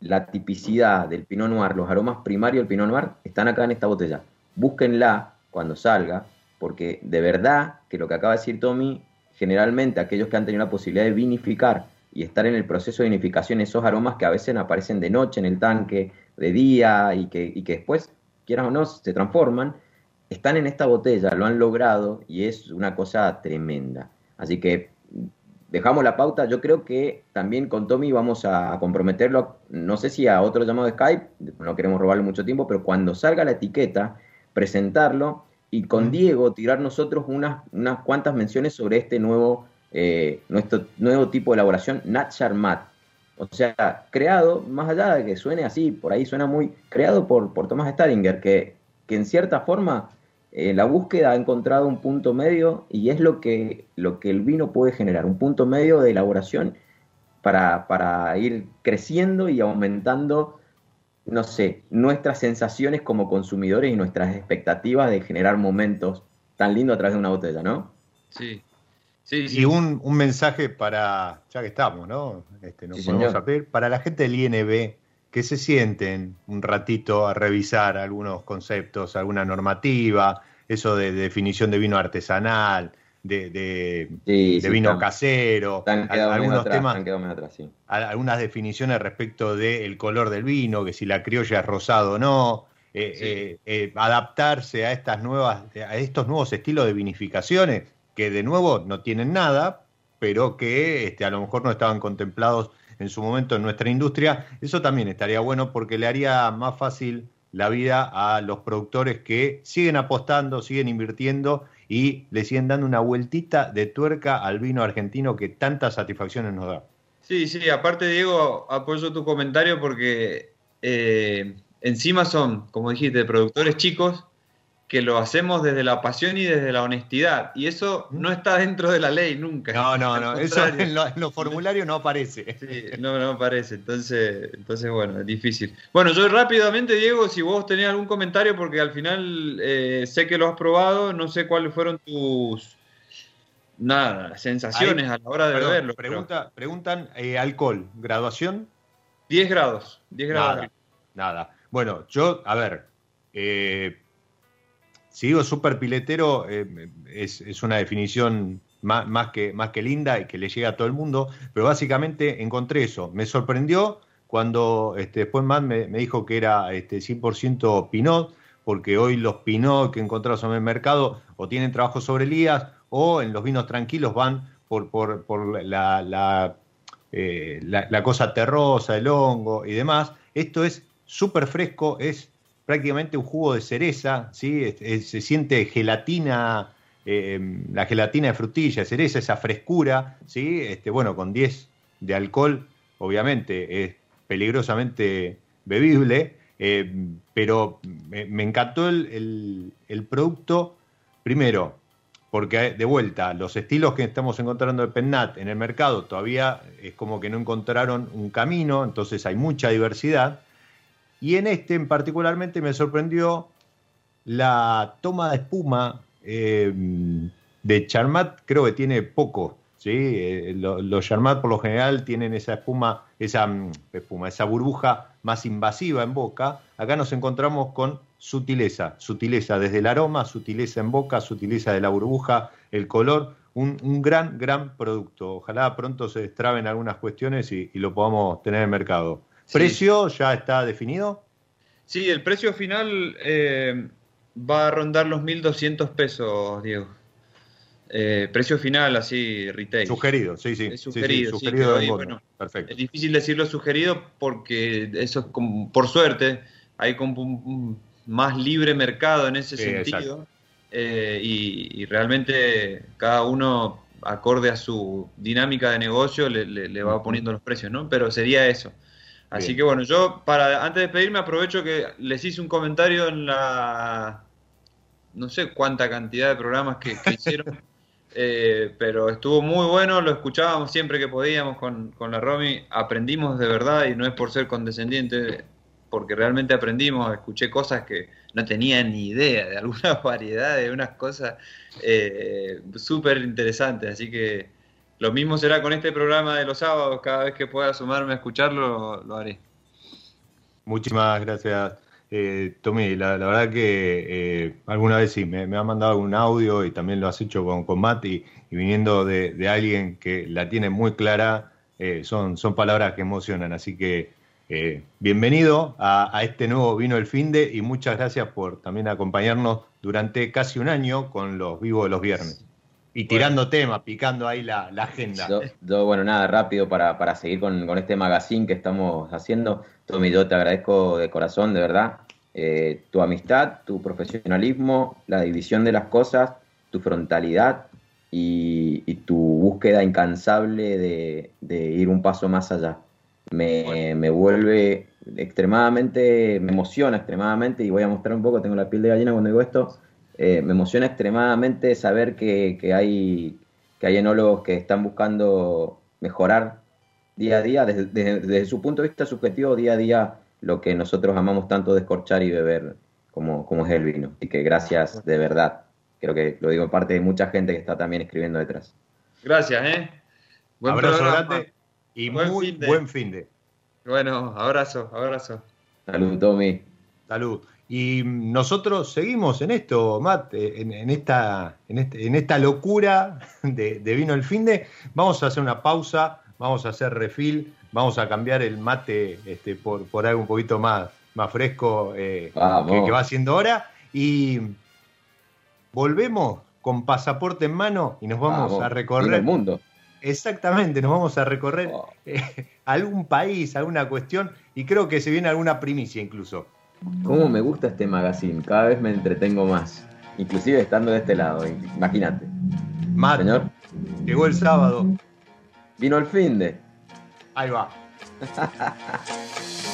la tipicidad del Pinot Noir, los aromas primarios del Pinot Noir, están acá en esta botella. Búsquenla cuando salga, porque de verdad que lo que acaba de decir Tommy, generalmente aquellos que han tenido la posibilidad de vinificar y estar en el proceso de vinificación, esos aromas que a veces aparecen de noche en el tanque, de día y que, y que después, quieran o no, se transforman, están en esta botella, lo han logrado y es una cosa tremenda. Así que dejamos la pauta. Yo creo que también con Tommy vamos a comprometerlo, no sé si a otro llamado de Skype, no queremos robarle mucho tiempo, pero cuando salga la etiqueta, presentarlo y con Diego tirar nosotros unas, unas cuantas menciones sobre este nuevo, eh, nuestro nuevo tipo de elaboración, Nat Charmat. O sea, creado, más allá de que suene así, por ahí suena muy, creado por, por Thomas Staringer, que, que en cierta forma en la búsqueda ha encontrado un punto medio y es lo que, lo que el vino puede generar, un punto medio de elaboración para, para ir creciendo y aumentando, no sé, nuestras sensaciones como consumidores y nuestras expectativas de generar momentos tan lindos a través de una botella, ¿no? Sí. Sí, Y un, un, mensaje para, ya que estamos, ¿no? Este, nos ponemos a pedir, para la gente del INB que se sienten un ratito a revisar algunos conceptos, alguna normativa, eso de, definición de vino artesanal, de, vino casero, algunos temas, algunas definiciones respecto del color del vino, que si la criolla es rosado o no, eh, eh, eh, adaptarse a estas nuevas, a estos nuevos estilos de vinificaciones que de nuevo no tienen nada, pero que este, a lo mejor no estaban contemplados en su momento en nuestra industria, eso también estaría bueno porque le haría más fácil la vida a los productores que siguen apostando, siguen invirtiendo y le siguen dando una vueltita de tuerca al vino argentino que tantas satisfacciones nos da. Sí, sí, aparte Diego, apoyo tu comentario porque eh, encima son, como dijiste, productores chicos que lo hacemos desde la pasión y desde la honestidad. Y eso no está dentro de la ley nunca. No, no, no. [LAUGHS] Eso en, los formularios no aparece. Sí, no, no aparece. Entonces, entonces, bueno, es difícil. Bueno, yo rápidamente, Diego, si vos tenías algún comentario, porque al final eh, sé que lo has probado, no sé cuáles fueron tus nada, sensaciones a la hora de beberlo. Pregunta, preguntan eh, alcohol, graduación. 10 grados, 10 grados. Nada, nada. Bueno, yo, a ver, eh, si digo super piletero, eh, es, una definición más, que, más que linda y que le llega a todo el mundo, pero básicamente encontré eso. Me sorprendió cuando este, después Matt me, dijo que era este, 100% Pinot, porque hoy los Pinot que encontramos en el mercado o tienen trabajo sobre Elías o en los vinos tranquilos van por, por, por la, la, eh, la, la cosa terrosa, el hongo y demás. Esto es súper fresco, es prácticamente un jugo de cereza, ¿sí? se siente gelatina, em, la gelatina de frutilla, cereza, esa frescura, ¿sí? este, bueno, con 10 de alcohol, obviamente es peligrosamente bebible, em, pero me, encantó el, producto, primero, porque de vuelta, los estilos que estamos encontrando de Pennat en el mercado todavía es como que no encontraron un camino, entonces hay mucha diversidad. Y en este en particularmente me sorprendió la toma de espuma eh, de Charmat, creo que tiene poco. ¿sí? Eh, los, Charmat por lo general tienen esa espuma, esa mm, espuma, esa burbuja más invasiva en boca. Acá nos encontramos con sutileza, sutileza desde el aroma, sutileza en boca, sutileza de la burbuja, el color. Un, gran, gran producto. Ojalá pronto se destraben algunas cuestiones y, y lo podamos tener en mercado. ¿Precio ya está definido? Sí, el precio final eh, va a rondar los 1.200 pesos, Diego. Eh, precio final, así, retail. Sugerido, sí, sí. Es sugerido, sí, bueno, Perfecto. Es difícil decirlo sugerido porque eso es como, por suerte, hay como más libre mercado en ese sentido. Eh, y, realmente cada uno, acorde a su dinámica de negocio, le, le va poniendo los precios, ¿no? Pero sería eso. Así que bueno, yo para antes de despedirme aprovecho que les hice un comentario en la no sé cuánta cantidad de programas que, que hicieron, [LAUGHS] eh, pero estuvo muy bueno, lo escuchábamos siempre que podíamos con, con la Romy, aprendimos de verdad y no es por ser condescendiente, porque realmente aprendimos, escuché cosas que no tenía ni idea, de algunas [LAUGHS] variedades, de unas cosas eh, súper interesantes, así que lo mismo será con este programa de los sábados, cada vez que pueda sumarme a escucharlo, lo, haré. Muchísimas gracias, eh, Tommy. La, verdad que eh, alguna vez sí, me, me ha mandado algún audio y también lo has hecho con, con Mati y viniendo de, de alguien que la tiene muy clara, eh, son, son palabras que emocionan. Así que eh, bienvenido a, a, este nuevo Vino el Finde y muchas gracias por también acompañarnos durante casi un año con los vivos de los viernes. Y tirando bueno. temas, picando ahí la, la agenda. Yo, yo, bueno, nada, rápido para, para seguir con, con, este magazine que estamos haciendo. Tommy, yo te agradezco de corazón, de verdad, eh, tu amistad, tu profesionalismo, la división de las cosas, tu frontalidad y, y tu búsqueda incansable de, de, ir un paso más allá. Me, bueno. me vuelve extremadamente, me emociona extremadamente y voy a mostrar un poco, tengo la piel de gallina cuando digo esto eh, me emociona extremadamente saber que, que, hay, que hay enólogos que están buscando mejorar día a día, desde, desde, desde, su punto de vista subjetivo, día a día, lo que nosotros amamos tanto descorchar y beber, como, como es el vino. Y que gracias de verdad. Creo que lo digo en parte de mucha gente que está también escribiendo detrás. Gracias, ¿eh? Buen abrazo grande y buen muy fin de. buen fin de. Bueno, abrazo, abrazo. Salud, Tommy. Salud. Y nosotros seguimos en esto, Matt, en, en esta, en, este, en, esta locura de, de, vino el fin de. Vamos a hacer una pausa, vamos a hacer refil, vamos a cambiar el mate este, por, por algo un poquito más, más fresco eh, que, que, va siendo hora. Y volvemos con pasaporte en mano y nos vamos, vamos. a recorrer el mundo. Exactamente, nos vamos a recorrer oh. eh, algún país, alguna cuestión, y creo que se viene alguna primicia incluso. ¿Cómo me gusta este magazine? Cada vez me entretengo más. Inclusive estando de este lado, imagínate. Mar, Señor. Llegó el sábado. Vino el fin de. Ahí va. [LAUGHS]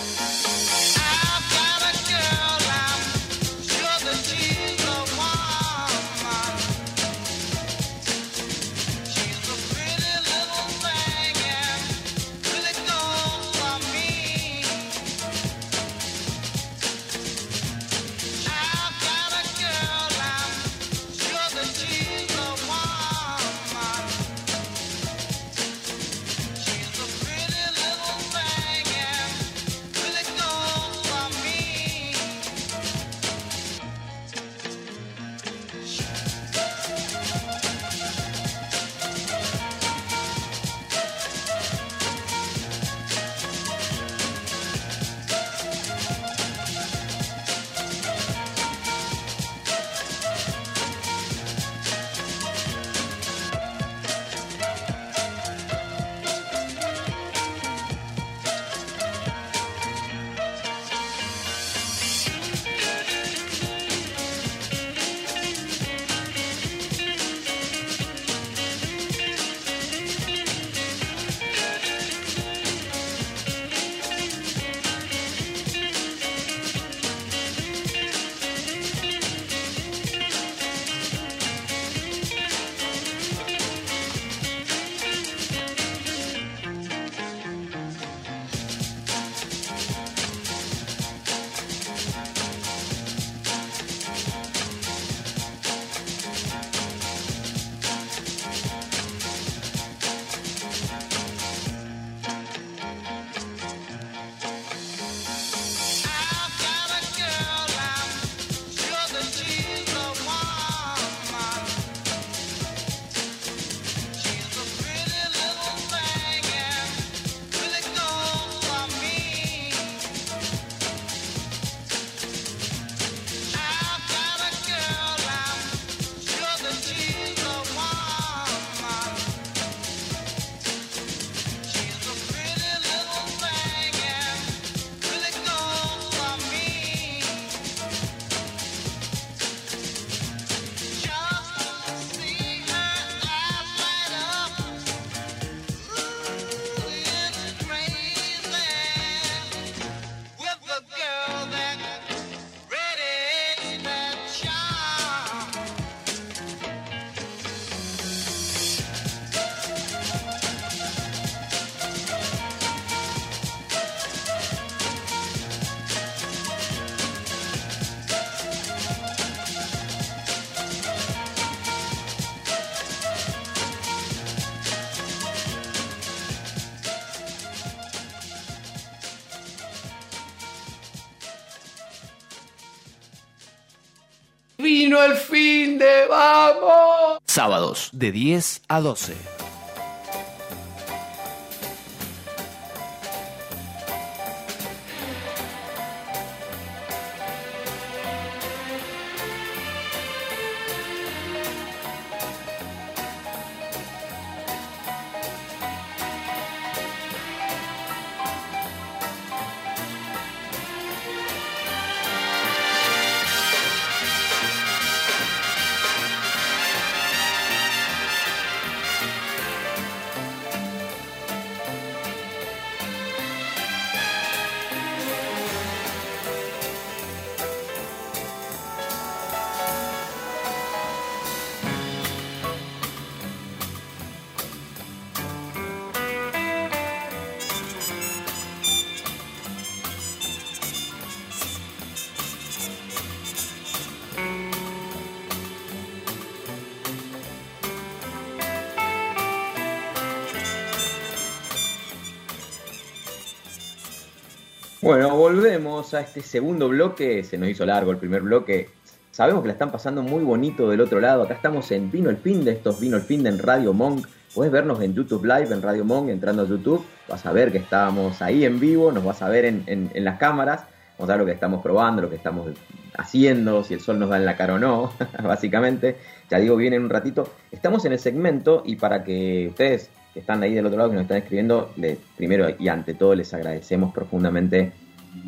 De 10 a 12. Bueno, volvemos a este segundo bloque. Se nos hizo largo el primer bloque. Sabemos que la están pasando muy bonito del otro lado. Acá estamos en Vino el Fin de estos Vino el Fin de en Radio Monk. Puedes vernos en YouTube Live, en Radio Monk, entrando a YouTube. Vas a ver que estábamos ahí en vivo, nos vas a ver en, en- las cámaras. Vamos a ver lo que estamos probando, lo que estamos haciendo, si el sol nos da en la cara o no, [LAUGHS] básicamente. Ya digo, viene en un ratito. Estamos en el segmento y para que ustedes que están ahí del otro lado, que nos están escribiendo, primero y ante todo les agradecemos profundamente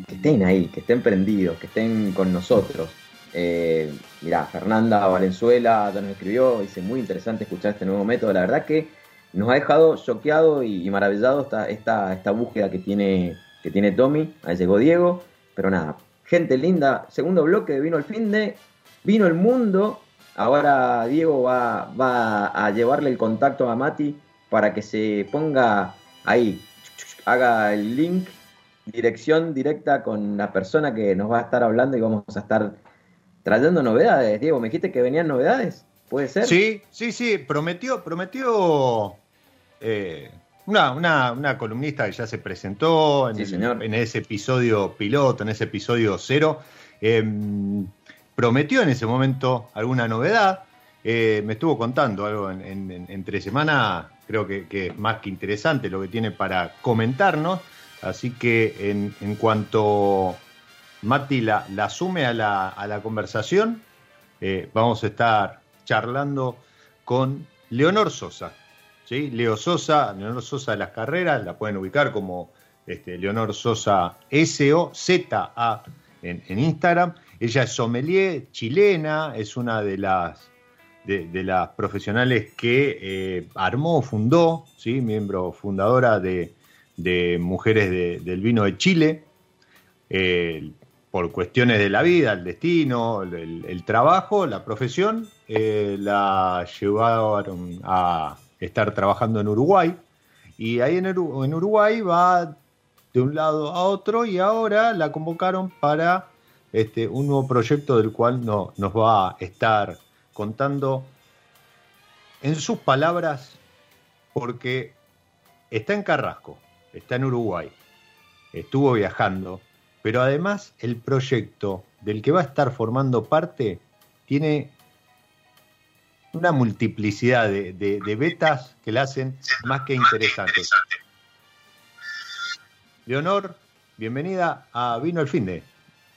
que estén ahí, que estén prendidos, que estén con nosotros. Eh, mirá, Fernanda Valenzuela ya nos escribió, dice muy interesante escuchar este nuevo método. La verdad que nos ha dejado choqueado y, y maravillado esta, esta, esta búsqueda que tiene, que tiene Tommy. Ahí llegó Diego. Pero nada, gente linda, segundo bloque, vino el fin de, vino el mundo. Ahora Diego va, va a llevarle el contacto a Mati para que se ponga ahí, haga el link, dirección directa con la persona que nos va a estar hablando y vamos a estar trayendo novedades. Diego, me dijiste que venían novedades, ¿puede ser? Sí, sí, sí, prometió, prometió eh, una, una, una columnista que ya se presentó en, Sí, el- señor. en ese episodio piloto, en ese episodio cero. eh, prometió en ese momento alguna novedad. eh, me estuvo contando algo en- entre semana, creo que, es más que interesante lo que tiene para comentarnos. Así que en, cuanto Mati la, la sume a la, a la conversación, eh, vamos a estar charlando con Leonor Sosa. ¿sí? Leonor Sosa de las carreras, la pueden ubicar como este, Leonor Sosa S-O-Z-A en, en Instagram. Ella es sommelier chilena, es una de las, de, las profesionales que eh, armó, fundó, ¿sí? miembro fundadora de, Mujeres de- del Vino de Chile. Eh, por cuestiones de la vida, el destino, el, trabajo, la profesión, eh, la llevaron a estar trabajando en Uruguay. Y ahí en, en Uruguay va de un lado a otro y ahora la convocaron para este, un nuevo proyecto del cual no- nos va a estar contando en sus palabras, porque está en Carrasco, está en Uruguay, estuvo viajando, pero además el proyecto del que va a estar formando parte tiene una multiplicidad de, de- de betas que la hacen más que interesantes. Leonor, bienvenida a Vino el Finde.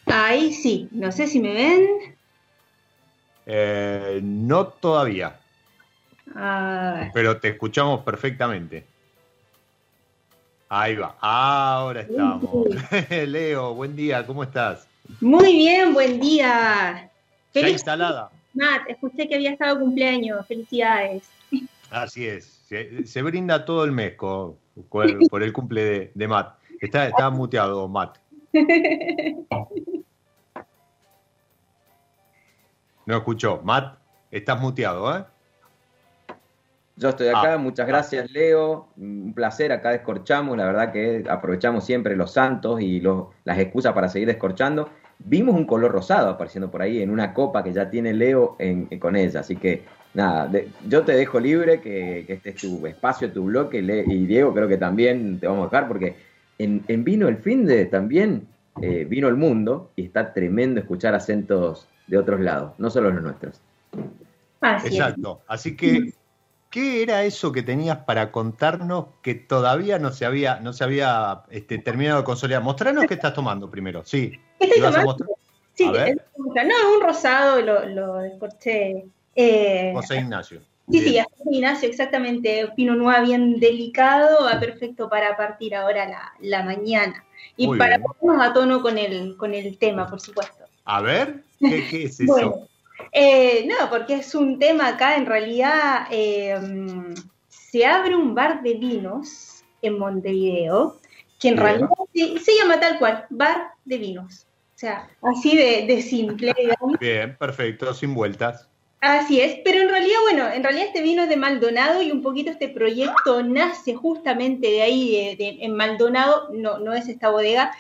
Ahí sí, no sé si me ven. Eh, no todavía, A ver. pero te escuchamos perfectamente. Ahí va, ahora estamos. [LAUGHS] Leo, buen día, ¿cómo estás? Muy bien, buen día. ¿Ya Feliz instalada? Matt, escuché que había estado cumpleaños. Felicidades. Así es, se, se brinda todo el mes por, el cumple de, de Matt. Está, está muteado, Matt. [LAUGHS] No escuchó. Matt, estás muteado, ¿eh? Yo estoy acá, Ah, muchas gracias Leo, un placer, acá descorchamos, la verdad que aprovechamos siempre los santos y los- las excusas para seguir descorchando. Vimos un color rosado apareciendo por ahí en una copa que ya tiene Leo en- con ella, así que nada, de- yo te dejo libre, que, que este es tu espacio, tu bloque, Le- y Diego creo que también te vamos a dejar porque en, en Vino el Fin de también eh, vino el mundo y está tremendo escuchar acentos de otros lados, no solo los nuestros. Así es. Exacto. Así que, ¿qué era eso que tenías para contarnos que todavía no se había, no se había este, terminado de consolidar? Mostranos qué estás tomando primero. Sí. ¿Qué estoy ¿Lo vas a tomando? Sí, no, es un rosado, lo, lo descorché. Eh, José Ignacio. Sí, sí, Bien. así, Ignacio, exactamente. Pino Noir bien delicado, va perfecto para partir ahora la, la mañana. Y Muy para ponernos a tono con el, con el tema, por supuesto. A ver, ¿qué, qué es [LAUGHS] eso? Bueno, eh, no, porque es un tema acá, en realidad eh, se abre un bar de vinos en Montevideo, que en realidad se, se llama tal cual, bar de vinos. O sea, así de, de simple, [LAUGHS] digamos. Bien, perfecto, sin vueltas. Así es, pero en realidad, bueno, en realidad este vino es de Maldonado y un poquito este proyecto nace justamente de ahí, de, de- en Maldonado, no, no es esta bodega,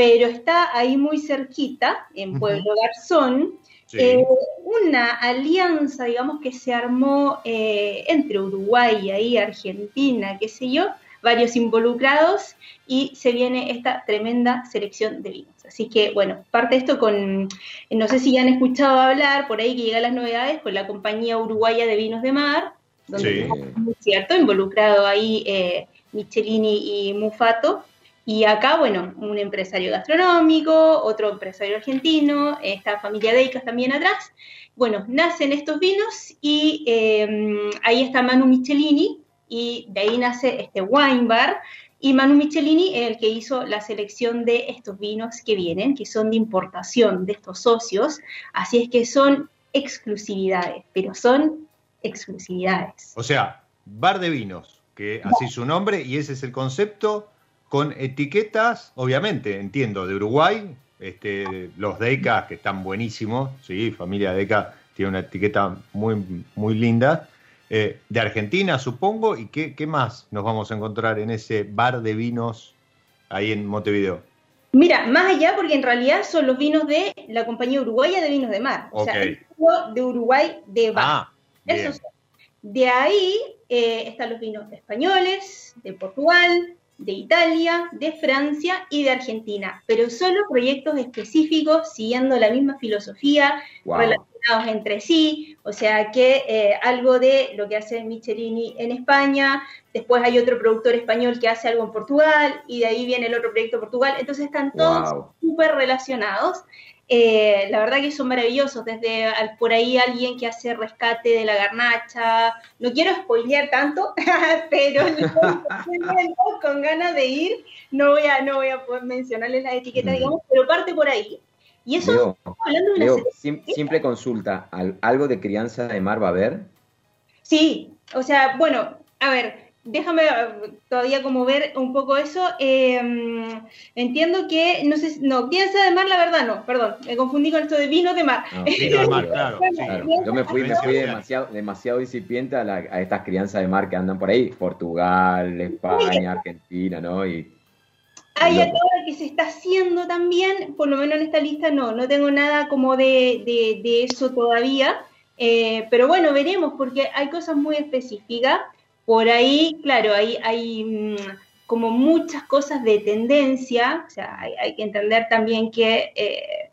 pero está ahí muy cerquita, en. Pueblo Garzón, Sí. eh, una alianza, digamos, que se armó eh, entre Uruguay y ahí Argentina, qué sé yo, varios involucrados, y se viene esta tremenda selección de vinos. Así que, bueno, parte esto con, no sé si ya han escuchado hablar, por ahí que llegan las novedades, con la compañía uruguaya de vinos de mar, donde Sí. está, cierto, involucrado ahí eh, Michelini y Mufato, y acá, bueno, un empresario gastronómico, otro empresario argentino, esta familia Deicas también atrás. Bueno, nacen estos vinos y eh, ahí está Manu Michelini y de ahí nace este wine bar. Y Manu Michelini es el que hizo la selección de estos vinos que vienen, que son de importación de estos socios. Así es que son exclusividades, pero son exclusividades. O sea, bar de vinos, que así su nombre, y ese es el concepto, con etiquetas, obviamente, entiendo, de Uruguay, este, los Deca, que están buenísimos, sí, familia Deca tiene una etiqueta muy, muy linda, eh, de Argentina, supongo, y qué, qué más nos vamos a encontrar en ese bar de vinos ahí en Montevideo. Mira, más allá, porque en realidad son los vinos de la compañía uruguaya de vinos de mar. O sea, el vino de Uruguay de bar. Ah, son. De ahí eh, están los vinos españoles, de Portugal, de Italia, de Francia y de Argentina, pero solo proyectos específicos siguiendo la misma filosofía, Wow. relacionados entre sí, o sea que eh, algo de lo que hace Michelini en España, después hay otro productor español que hace algo en Portugal y de ahí viene el otro proyecto de Portugal, entonces están todos Wow. súper relacionados. Eh, la verdad que son maravillosos, desde al- por ahí alguien que hace rescate de la garnacha, no quiero spoilear tanto, [LAUGHS] pero con ganas de ir, no voy a, no voy a poder mencionarles la etiqueta, Mm. digamos, pero parte por ahí. Y eso Leo, hablando de una Leo, sim- simple consulta, ¿al- ¿algo de crianza de mar va a haber? Sí, o sea, bueno, a ver, déjame eh, todavía como ver un poco eso. Eh, mm, entiendo que, no sé, si- no, crianza de mar, la verdad no, perdón, me confundí con esto de vino de mar. Ah, Vino de mar, claro. [LAUGHS] sí. Claro, yo me fui, me fui demasiado, demasiado incipiente a, la- a estas crianzas de mar que andan por ahí, Portugal, España, Argentina, ¿no? Y Hay algo que se está haciendo también, por lo menos en esta lista no, no tengo nada como de, de- de eso todavía, eh, pero bueno, veremos porque hay cosas muy específicas. Por ahí, claro, hay, mm, como muchas cosas de tendencia, o sea, hay, que entender también que eh,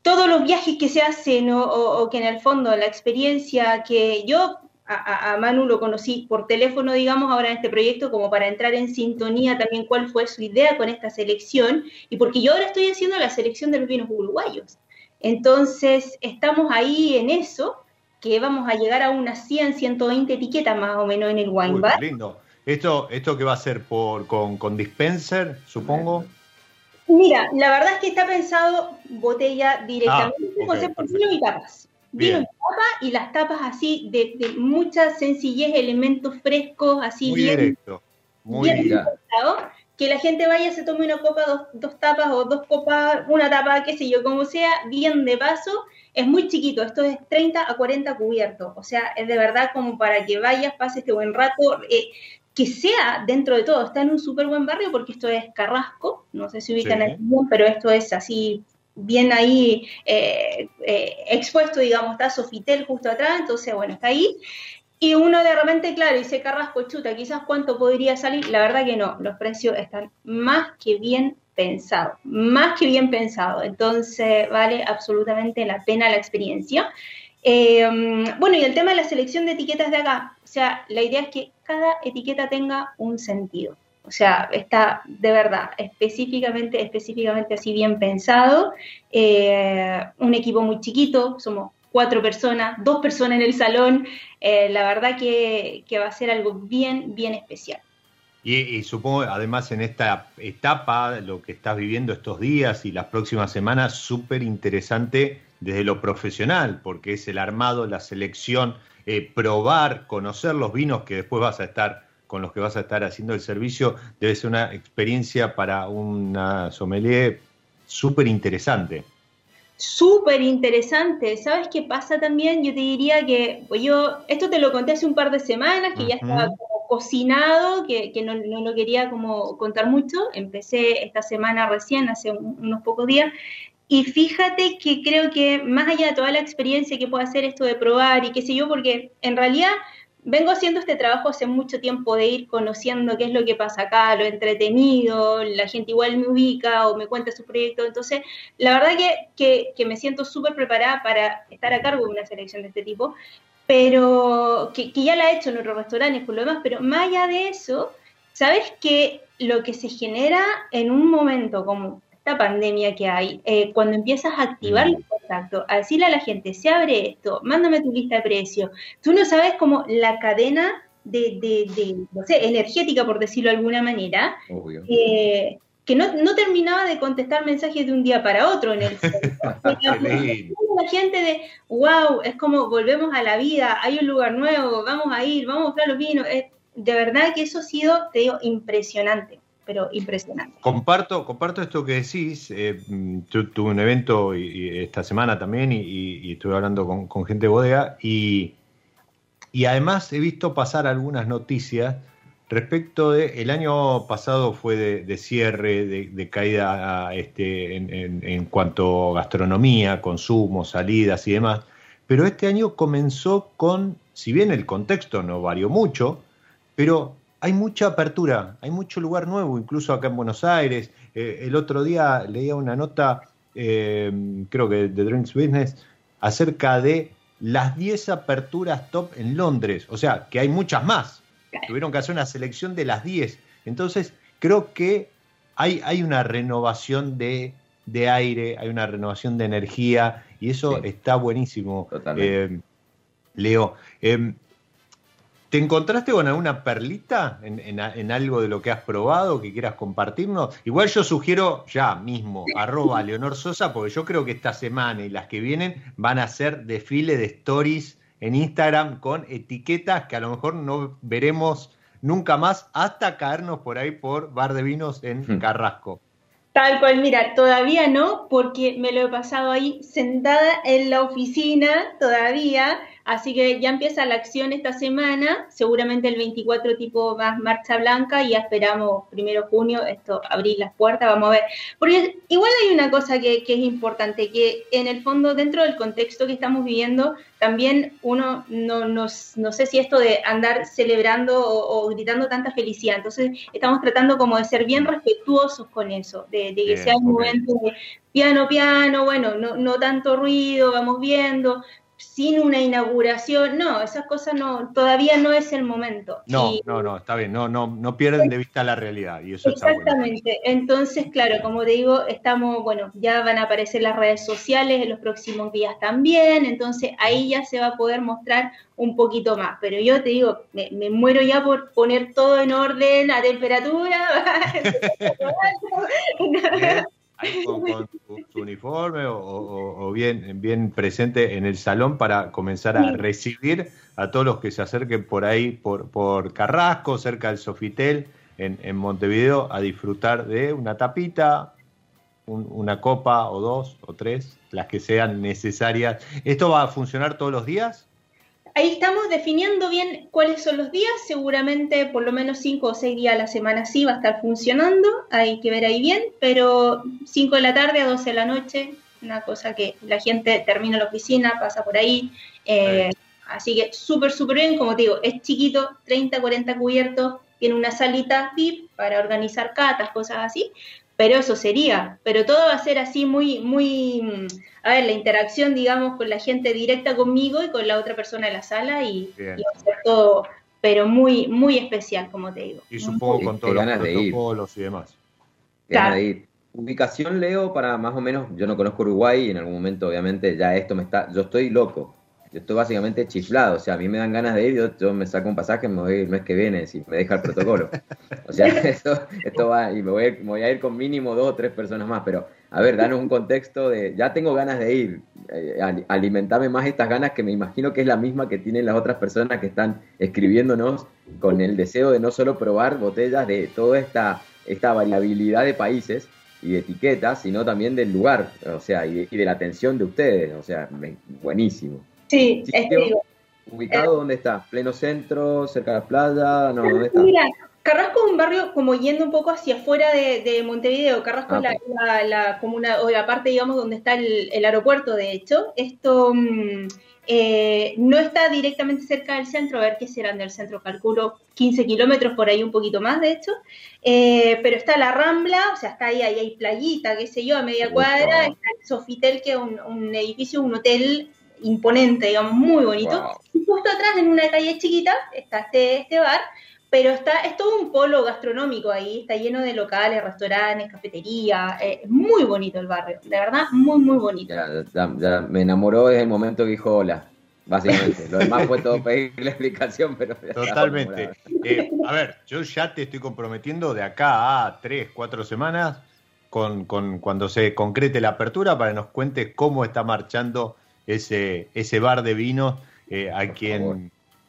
todos los viajes que se hacen o, que en el fondo la experiencia que yo a- a Manu lo conocí por teléfono, digamos, ahora en este proyecto, como para entrar en sintonía también cuál fue su idea con esta selección, y porque yo ahora estoy haciendo la selección de los vinos uruguayos. Entonces, estamos ahí en eso, que vamos a llegar a unas 100, 120 etiquetas más o menos en el wine Uy, bar. lindo. Esto, esto que va a ser por, con, con dispenser, supongo. Mira, la verdad es que está pensado botella directamente, Ah, ok, concepto perfecto. vino y tapas. Vino y tapas, y las tapas así de, de mucha sencillez, elementos frescos, así Muy bien directo. Muy bien que la gente vaya, se tome una copa, dos, dos tapas o dos copas, una tapa, qué sé yo, como sea, bien de paso. Es muy chiquito, esto es 30 a 40 cubiertos, o sea, es de verdad como para que vayas, pases este buen rato, eh, que sea dentro de todo, está en un súper buen barrio porque esto es Carrasco, no sé si ubican Sí. bien, pero esto es así bien ahí eh, eh, expuesto, digamos, está Sofitel justo atrás, entonces bueno, está ahí. Y uno de repente, claro, dice Carrasco, chuta, quizás cuánto podría salir. La verdad que no, los precios están más que bien pensado, más que bien pensado. Entonces, vale absolutamente la pena la experiencia. Eh, bueno, y el tema de la selección de etiquetas de acá, o sea, la idea es que cada etiqueta tenga un sentido. O sea, está de verdad específicamente, específicamente así bien pensado. Eh, un equipo muy chiquito, somos cuatro personas, dos personas en el salón. Eh, la verdad que, que, va a ser algo bien, bien especial. Y, supongo, además, en esta etapa, lo que estás viviendo estos días y las próximas semanas, súper interesante desde lo profesional, porque es el armado, la selección, eh, probar, conocer los vinos que después vas a estar con los que vas a estar haciendo el servicio, debe ser una experiencia para una sommelier súper interesante. Súper interesante. ¿Sabes qué pasa también? Yo te diría que pues yo, esto te lo conté hace un par de semanas, que uh -huh. ya estaba como cocinado, que, que no, no, lo quería como contar mucho. Empecé esta semana recién, hace un, unos pocos días, y fíjate que creo que más allá de toda la experiencia que puede hacer esto de probar y qué sé yo, porque en realidad vengo haciendo este trabajo hace mucho tiempo de ir conociendo qué es lo que pasa acá, lo entretenido, la gente igual me ubica o me cuenta su proyecto. Entonces, la verdad que, que, que me siento súper preparada para estar a cargo de una selección de este tipo, pero que, que, ya la he hecho en otros restaurantes por lo demás, pero más allá de eso, ¿sabes que lo que se genera en un momento como esta pandemia que hay, eh, cuando empiezas a activar el contacto, a decirle a la gente, se abre esto, mándame tu lista de precios, tú no sabes cómo la cadena de, de, de no sé, energética, por decirlo de alguna manera, eh, que no, no, terminaba de contestar mensajes de un día para otro en el [LAUGHS] la gente de wow, es como volvemos a la vida, hay un lugar nuevo, vamos a ir, vamos a buscar los vinos. De verdad que eso ha sido, te digo, impresionante pero impresionante. Comparto, comparto esto que decís. Eh, tu, tuve un evento y, y esta semana también y, y, estuve hablando con, gente de bodega y, además he visto pasar algunas noticias respecto de el año pasado fue de, de cierre, de, de caída este, en, en, en, cuanto a gastronomía, consumo, salidas y demás, pero este año comenzó con, si bien el contexto no varió mucho, pero hay mucha apertura, hay mucho lugar nuevo, incluso acá en Buenos Aires. Eh, el otro día leía una nota, eh, creo que de Drinks Business, acerca de las 10 aperturas top en Londres. O sea, que hay muchas más. Tuvieron que hacer una selección de las 10. Entonces, creo que hay, hay una renovación de, de, aire, hay una renovación de energía, y eso sí. está buenísimo. Eh, Leo. ¿Te encontraste con alguna perlita en, en, en, algo de lo que has probado que quieras compartirnos? Igual yo sugiero ya mismo, arroba Leonor Sosa, porque yo creo que esta semana y las que vienen van a ser desfile de stories en Instagram con etiquetas que a lo mejor no veremos nunca más hasta caernos por ahí por Bar de Vinos en Carrasco. Tal cual, mira, todavía no, porque me lo he pasado ahí sentada en la oficina todavía Así que ya empieza la acción esta semana, seguramente el 24 tipo más marcha blanca y ya esperamos primero junio esto abrir las puertas, vamos a ver. Porque igual hay una cosa que, que, es importante, que en el fondo dentro del contexto que estamos viviendo, también uno no, no, no sé si esto de andar celebrando o, o, gritando tanta felicidad, entonces estamos tratando como de ser bien respetuosos con eso, de, de que bien, sea un momento de piano, piano, bueno, no, no tanto ruido, vamos viendo, sin una inauguración, no, esas cosas no, todavía no es el momento. No, y, no, no, está bien, no, no, no pierden de vista la realidad y eso Exactamente, está bueno. entonces, claro, como te digo, estamos, bueno, ya van a aparecer las redes sociales en los próximos días también, entonces ahí ya se va a poder mostrar un poquito más, pero yo te digo, me, me muero ya por poner todo en orden, a temperatura. [LAUGHS] [LAUGHS] [LAUGHS] [LAUGHS] con, con su, su, uniforme o, o, o, bien, bien presente en el salón para comenzar a recibir a todos los que se acerquen por ahí, por, por Carrasco, cerca del Sofitel, en, en Montevideo, a disfrutar de una tapita, un, una copa o dos o tres, las que sean necesarias. ¿Esto va a funcionar todos los días? Ahí estamos definiendo bien cuáles son los días, seguramente por lo menos cinco o seis días a la semana sí va a estar funcionando, hay que ver ahí bien, pero 5 de la tarde a 12 de la noche, una cosa que la gente termina la oficina, pasa por ahí, eh, así que súper, súper bien, como te digo, es chiquito, 30, 40 cubiertos, tiene una salita VIP para organizar catas, cosas así, pero eso sería, pero todo va a ser así muy, muy, mm, a ver, la interacción, digamos, con la gente directa conmigo y con la otra persona en la sala y, va a ser todo, pero muy, muy especial, como te digo. Y supongo con todos los de protocolos y demás. Claro. de ir. Ubicación, Leo, para más o menos, yo no conozco Uruguay y en algún momento, obviamente, ya esto me está, yo estoy loco. Yo estoy básicamente chiflado, o sea, a mí me dan ganas de ir, yo, yo me saco un pasaje, me voy el mes que viene, si me deja el protocolo. O sea, [LAUGHS] esto, esto va, y me voy, a ir- me voy a ir con mínimo dos o tres personas más, pero a ver, danos un contexto de, ya tengo ganas de ir, eh, ali- alimentame más estas ganas que me imagino que es la misma que tienen las otras personas que están escribiéndonos con el deseo de no solo probar botellas de toda esta, esta variabilidad de países y de etiquetas, sino también del lugar, o sea, y de, y de la atención de ustedes, o sea, me- buenísimo. Sí, ¿Ubicado dónde está? ¿Pleno centro? ¿Cerca de la playa? No, ¿dónde está? Mira, Carrasco es un barrio como yendo un poco hacia afuera de, de Montevideo. Carrasco Ah, es la, la- la comuna, o la parte, digamos, donde está el, el aeropuerto, de hecho. Esto mm, eh, no está directamente cerca del centro, a ver qué serán del centro, calculo 15 kilómetros por ahí, un poquito más, de hecho. Eh, pero está la Rambla, o sea, está ahí, ahí hay playita, qué sé yo, a media cuadra. Está el Sofitel, que es un, un edificio, un hotel imponente, digamos, muy bonito. Wow. Y justo atrás, en una calle chiquita, está este, este bar, pero está, es todo un polo gastronómico ahí, está lleno de locales, restaurantes, cafetería, eh, es muy bonito el barrio, de verdad, muy, muy bonito. Ya, ya- ya me enamoró desde el momento que dijo hola, básicamente. [LAUGHS] Lo demás fue todo pedirle explicación, pero... Totalmente. Eh, a ver, yo ya te estoy comprometiendo de acá a tres, cuatro semanas con, con cuando se concrete la apertura para que nos cuentes cómo está marchando ese, ese bar de vinos eh, a Por quien favor.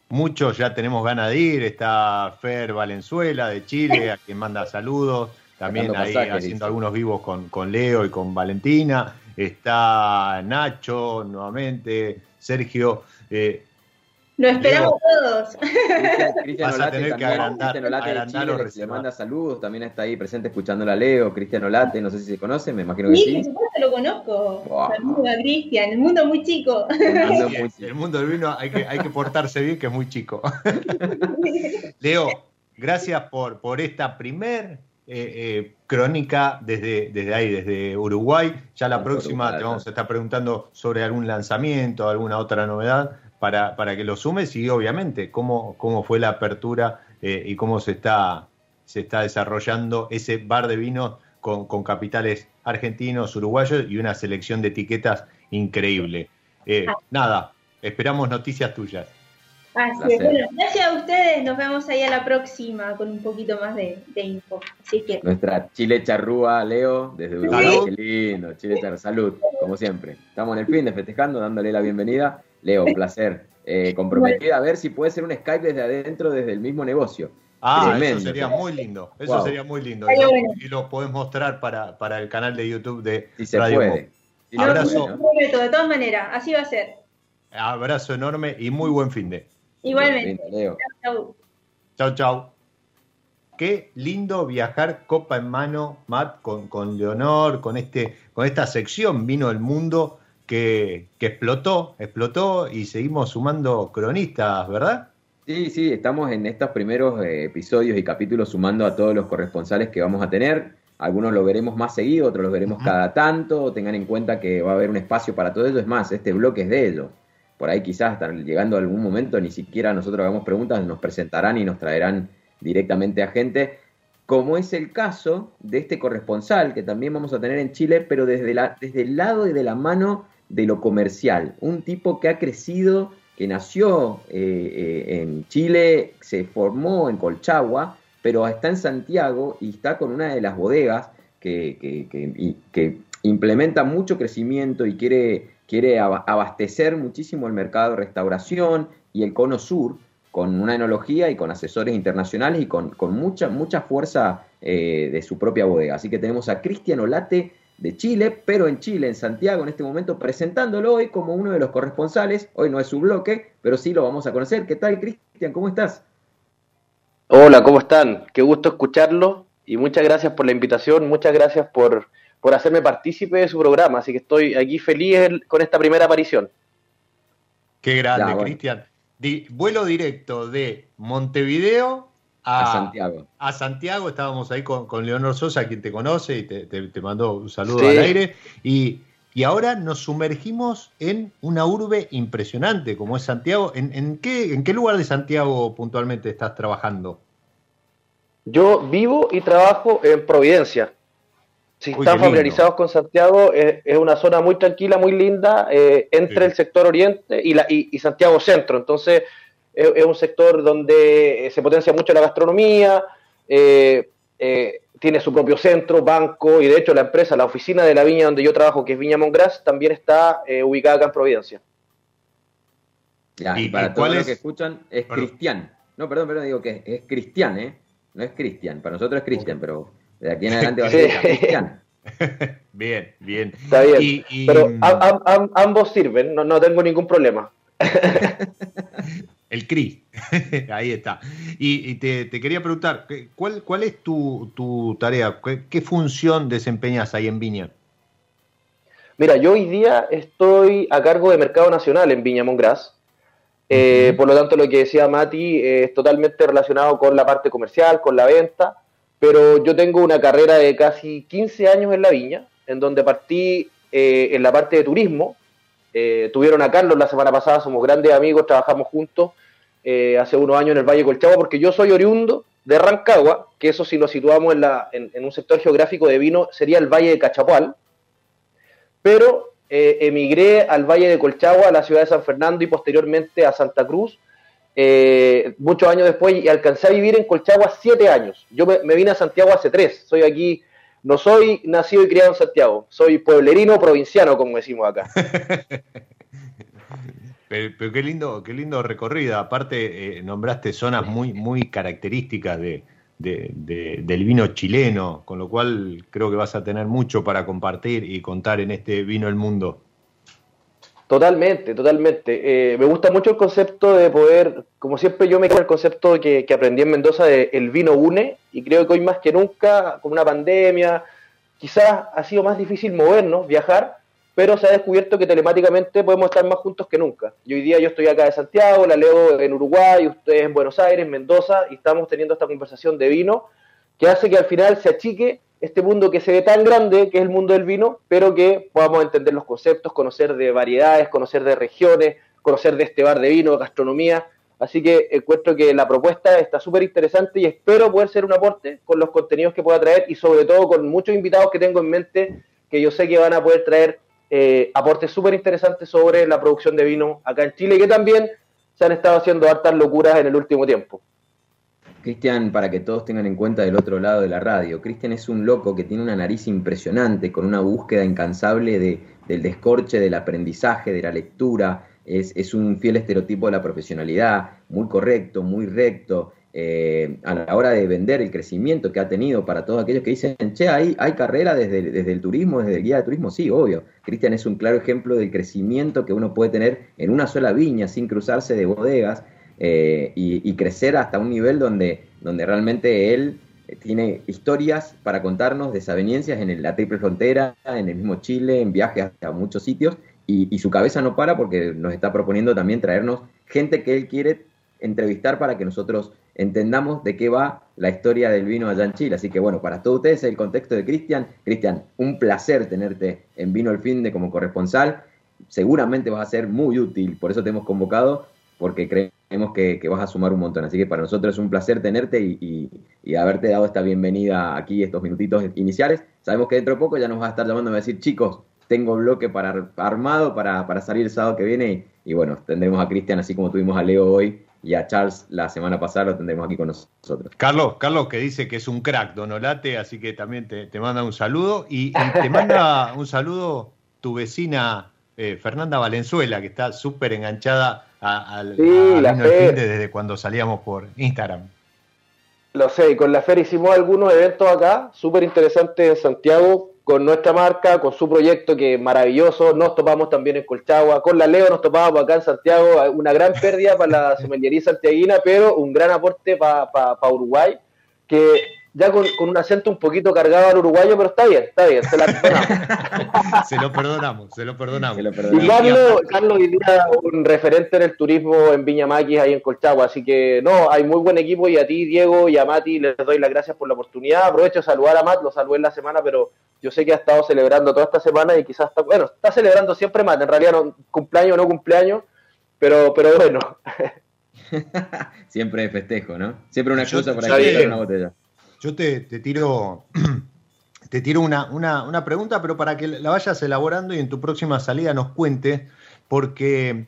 muchos ya tenemos ganas de ir. Está Fer Valenzuela de Chile, a quien manda saludos. También ahí haciendo dice. algunos vivos con, con Leo y con Valentina. Está Nacho nuevamente, Sergio. eh, Lo esperamos Diego. todos. Cristian- [LAUGHS] Olate tener que también, agrandar- Cristian Olate de Chile, le- manda saludos, también está ahí presente escuchándola a Leo, Cristian Olate, no sé si se conoce, me imagino que Sí, sí. por supuesto lo conozco. Wow. Saludos a Cristian, el mundo es muy chico. Ando Así [LAUGHS] muy es, el mundo del vino hay que, hay que portarse bien, que es muy chico. [LAUGHS] Leo, gracias por, por esta primer eh, eh, crónica desde, desde ahí, desde Uruguay. Ya la próxima te vamos a estar preguntando sobre algún lanzamiento, alguna otra novedad para, para que lo sumes y obviamente cómo, cómo fue la apertura eh, y cómo se está, se está desarrollando ese bar de vinos con, con capitales argentinos, uruguayos y una selección de etiquetas increíble. Eh, nada, esperamos noticias tuyas. Así es, bueno, gracias a ustedes, nos vemos ahí a la próxima con un poquito más de, de info. Así que Nuestra Chile Charrúa, Leo, desde Uruguay. Qué lindo, Chile Charrúa. Salud, como siempre. Estamos en el fin de festejando, dándole la bienvenida. Leo, un placer. Eh, comprometida a ver si puede ser un Skype desde adentro, desde el mismo negocio. Ah, Tremendo. eso sería muy lindo. Eso Wow. sería muy lindo. Y lo, y lo podés mostrar para, para el canal de YouTube de Si se Radio puede. Si Abrazo. de todas maneras, así va a ser. Abrazo enorme y muy buen fin de. Igualmente. Chau. Chau, chau. Qué lindo viajar copa en mano, Matt, con, con Leonor, con, este, con esta sección Vino el Mundo que, que explotó, explotó y seguimos sumando cronistas, ¿verdad? Sí, sí, estamos en estos primeros eh, episodios y capítulos sumando a todos los corresponsales que vamos a tener. Algunos lo veremos más seguido, otros los veremos cada tanto. Tengan en cuenta que va a haber un espacio para todo ello. Es más, este bloque es de ellos. Por ahí quizás hasta llegando a algún momento, ni siquiera nosotros hagamos preguntas, nos presentarán y nos traerán directamente a gente, como es el caso de este corresponsal que también vamos a tener en Chile, pero desde, la, desde el lado y de la mano de lo comercial. Un tipo que ha crecido, que nació eh, eh, en Chile, se formó en Colchagua, pero está en Santiago y está con una de las bodegas que, que- que- implementa mucho crecimiento y quiere, quiere aba- abastecer muchísimo el mercado de restauración y el cono sur con una enología y con asesores internacionales y con, con mucha, mucha fuerza eh, de su propia bodega. Así que tenemos a Cristian Olate de Chile, pero en Chile, en Santiago, en este momento, presentándolo hoy como uno de los corresponsales. Hoy no es su bloque, pero sí lo vamos a conocer. ¿Qué tal, Cristian? ¿Cómo estás? Hola, ¿cómo están? Qué gusto escucharlo y muchas gracias por la invitación, muchas gracias por, por hacerme partícipe de su programa, así que estoy aquí feliz el- con esta primera aparición. Qué grande, Ya, bueno. Cristian. Di- vuelo directo de Montevideo a, A Santiago. a Santiago, estábamos ahí con, con Leonor Sosa, quien te conoce y te, te, te mandó un saludo Sí. al aire. Y, y ahora nos sumergimos en una urbe impresionante como es Santiago. ¿En, en qué, ¿En qué lugar de Santiago puntualmente estás trabajando? Yo vivo y trabajo en Providencia. Si Uy, están familiarizados con Santiago, es, es una zona muy tranquila, muy linda, eh, entre Sí. el sector oriente y, la, y, y Santiago Centro. Entonces, es, es un sector donde eh, se potencia mucho la gastronomía, eh, eh, tiene su propio centro, banco, y de hecho la empresa, la oficina de la viña donde yo trabajo, que es Viña Mongras, también está eh, ubicada acá en Providencia. Ya, ¿Y- para todos los que escuchan, es Bueno. Cristian. No, perdón, perdón, digo que es, es Cristian, ¿eh? No es Cristian. Para nosotros es Cristian, pero de aquí en adelante va a ser Sí. Cristian. [LAUGHS] Bien, bien. Está bien. Y- y- Pero a- a- a- ambos sirven, no, no tengo ningún problema. [LAUGHS] El CRI, [LAUGHS] ahí está. Y, y te, te quería preguntar, ¿qué- ¿cuál, cuál es tu, tu tarea? ¿Qué, qué función desempeñas ahí en Viña? Mira, yo hoy día estoy a cargo de Mercado Nacional en Viña Mongras. Eh, Por lo tanto, lo que decía Mati eh, es totalmente relacionado con la parte comercial, con la venta. Pero yo tengo una carrera de casi 15 años en la viña, en donde partí eh, en la parte de turismo. Eh, tuvieron a Carlos la semana pasada, somos grandes amigos, trabajamos juntos eh, hace unos años en el Valle Colchagua, porque yo soy oriundo de Rancagua, que eso si lo situamos en, la, en, un sector geográfico de vino sería el Valle de Cachapual pero eh, emigré al Valle de Colchagua, a la ciudad de San Fernando y posteriormente a Santa Cruz, eh, muchos años después, y alcancé a vivir en Colchagua siete años. Yo me, me vine a Santiago hace tres, soy aquí, no soy nacido y criado en Santiago, soy pueblerino provinciano, como decimos acá. [LAUGHS] Pero, qué lindo, qué lindo recorrido. Aparte, eh, nombraste zonas muy, muy características de- del vino chileno, con lo cual creo que vas a tener mucho para compartir y contar en este vino el mundo. Totalmente, totalmente. Eh, me gusta mucho el concepto de poder, como siempre yo me quedo el concepto que, que aprendí en Mendoza de el vino une y creo que hoy más que nunca, con una pandemia, quizás ha sido más difícil movernos, viajar, pero se ha descubierto que telemáticamente podemos estar más juntos que nunca. Y hoy día yo estoy acá de Santiago, la leo en Uruguay, ustedes en Buenos Aires, Mendoza, y estamos teniendo esta conversación de vino que hace que al final se achique este mundo que se ve tan grande, que es el mundo del vino, pero que podamos entender los conceptos, conocer de variedades, conocer de regiones, conocer de este bar de vino, gastronomía. Así que encuentro que la propuesta está súper interesante y espero poder ser un aporte con los contenidos que pueda traer y sobre todo con muchos invitados que tengo en mente que yo sé que van a poder traer eh, aportes súper interesantes sobre la producción de vino acá en Chile, que también se han estado haciendo hartas locuras en el último tiempo. Cristian, para que todos tengan en cuenta del otro lado de la radio, Cristian es un loco que tiene una nariz impresionante, con una búsqueda incansable de, del descorche, del aprendizaje, de la lectura. Es, es un fiel estereotipo de la profesionalidad, muy correcto, muy recto. eh, a la hora de vender el crecimiento que ha tenido para todos aquellos que dicen, che, hay, hay carrera desde, desde el turismo, desde el guía de turismo, sí, obvio. Cristian es un claro ejemplo del crecimiento que uno puede tener en una sola viña sin cruzarse de bodegas eh, y, crecer hasta un nivel donde, donde realmente él eh, tiene historias para contarnos, desavenencias en la triple frontera, en el mismo Chile, en viajes a muchos sitios, y, y su cabeza no para porque nos está proponiendo también traernos gente que él quiere entrevistar para que nosotros entendamos de qué va la historia del vino allá en Chile. Así que bueno, para todos ustedes el contexto de Cristian. Cristian, un placer tenerte en Vino el Fin de como corresponsal. Seguramente vas a ser muy útil, por eso te hemos convocado, porque creemos que, que vas a sumar un montón. Así que para nosotros es un placer tenerte y, y- y haberte dado esta bienvenida aquí, estos minutitos iniciales. Sabemos que dentro de poco ya nos vas a estar llamando a decir, chicos, tengo bloque para ar- armado para, para salir el sábado que viene. Y, y bueno, tendremos a Cristian así como tuvimos a Leo hoy y a Charles la semana pasada, lo tendremos aquí con nosotros. Carlos, Carlos que dice que es un crack, Donolate, así que también te, te manda un saludo. Y, y te manda un saludo tu vecina eh, Fernanda Valenzuela, que está súper enganchada a- Sí, a la Fer. Desde cuando salíamos por Instagram. Lo sé, y con la Fer hicimos algunos eventos acá, súper interesantes en Santiago, con nuestra marca, con su proyecto que es maravilloso. Nos topamos también en Colchagua, con la Leo nos topábamos acá en Santiago, una gran [LAUGHS] pérdida para la somellería santiaguina, pero un gran aporte para Uruguay, que ya con, con, un acento un poquito cargado al uruguayo, pero está bien, está bien, se, la [LAUGHS] se lo perdonamos, se lo perdonamos. Y Carlos, Carlos hoy día un referente en el turismo en Viña Maquis, ahí en Colchagua, así que no, hay muy buen equipo y a ti, Diego, y a Mati les doy las gracias por la oportunidad. Aprovecho de saludar a Matt, lo saludé en la semana, pero yo sé que ha estado celebrando toda esta semana y quizás está, bueno, está celebrando siempre Matt, en realidad no, cumpleaños o no cumpleaños, pero, pero bueno. [LAUGHS] siempre festejo, ¿no? Siempre una excusa para que una botella. Yo te, tiro, te tiro [CLEARS THROAT] una, una, pregunta, pero para que la vayas elaborando y en tu próxima salida nos cuentes, porque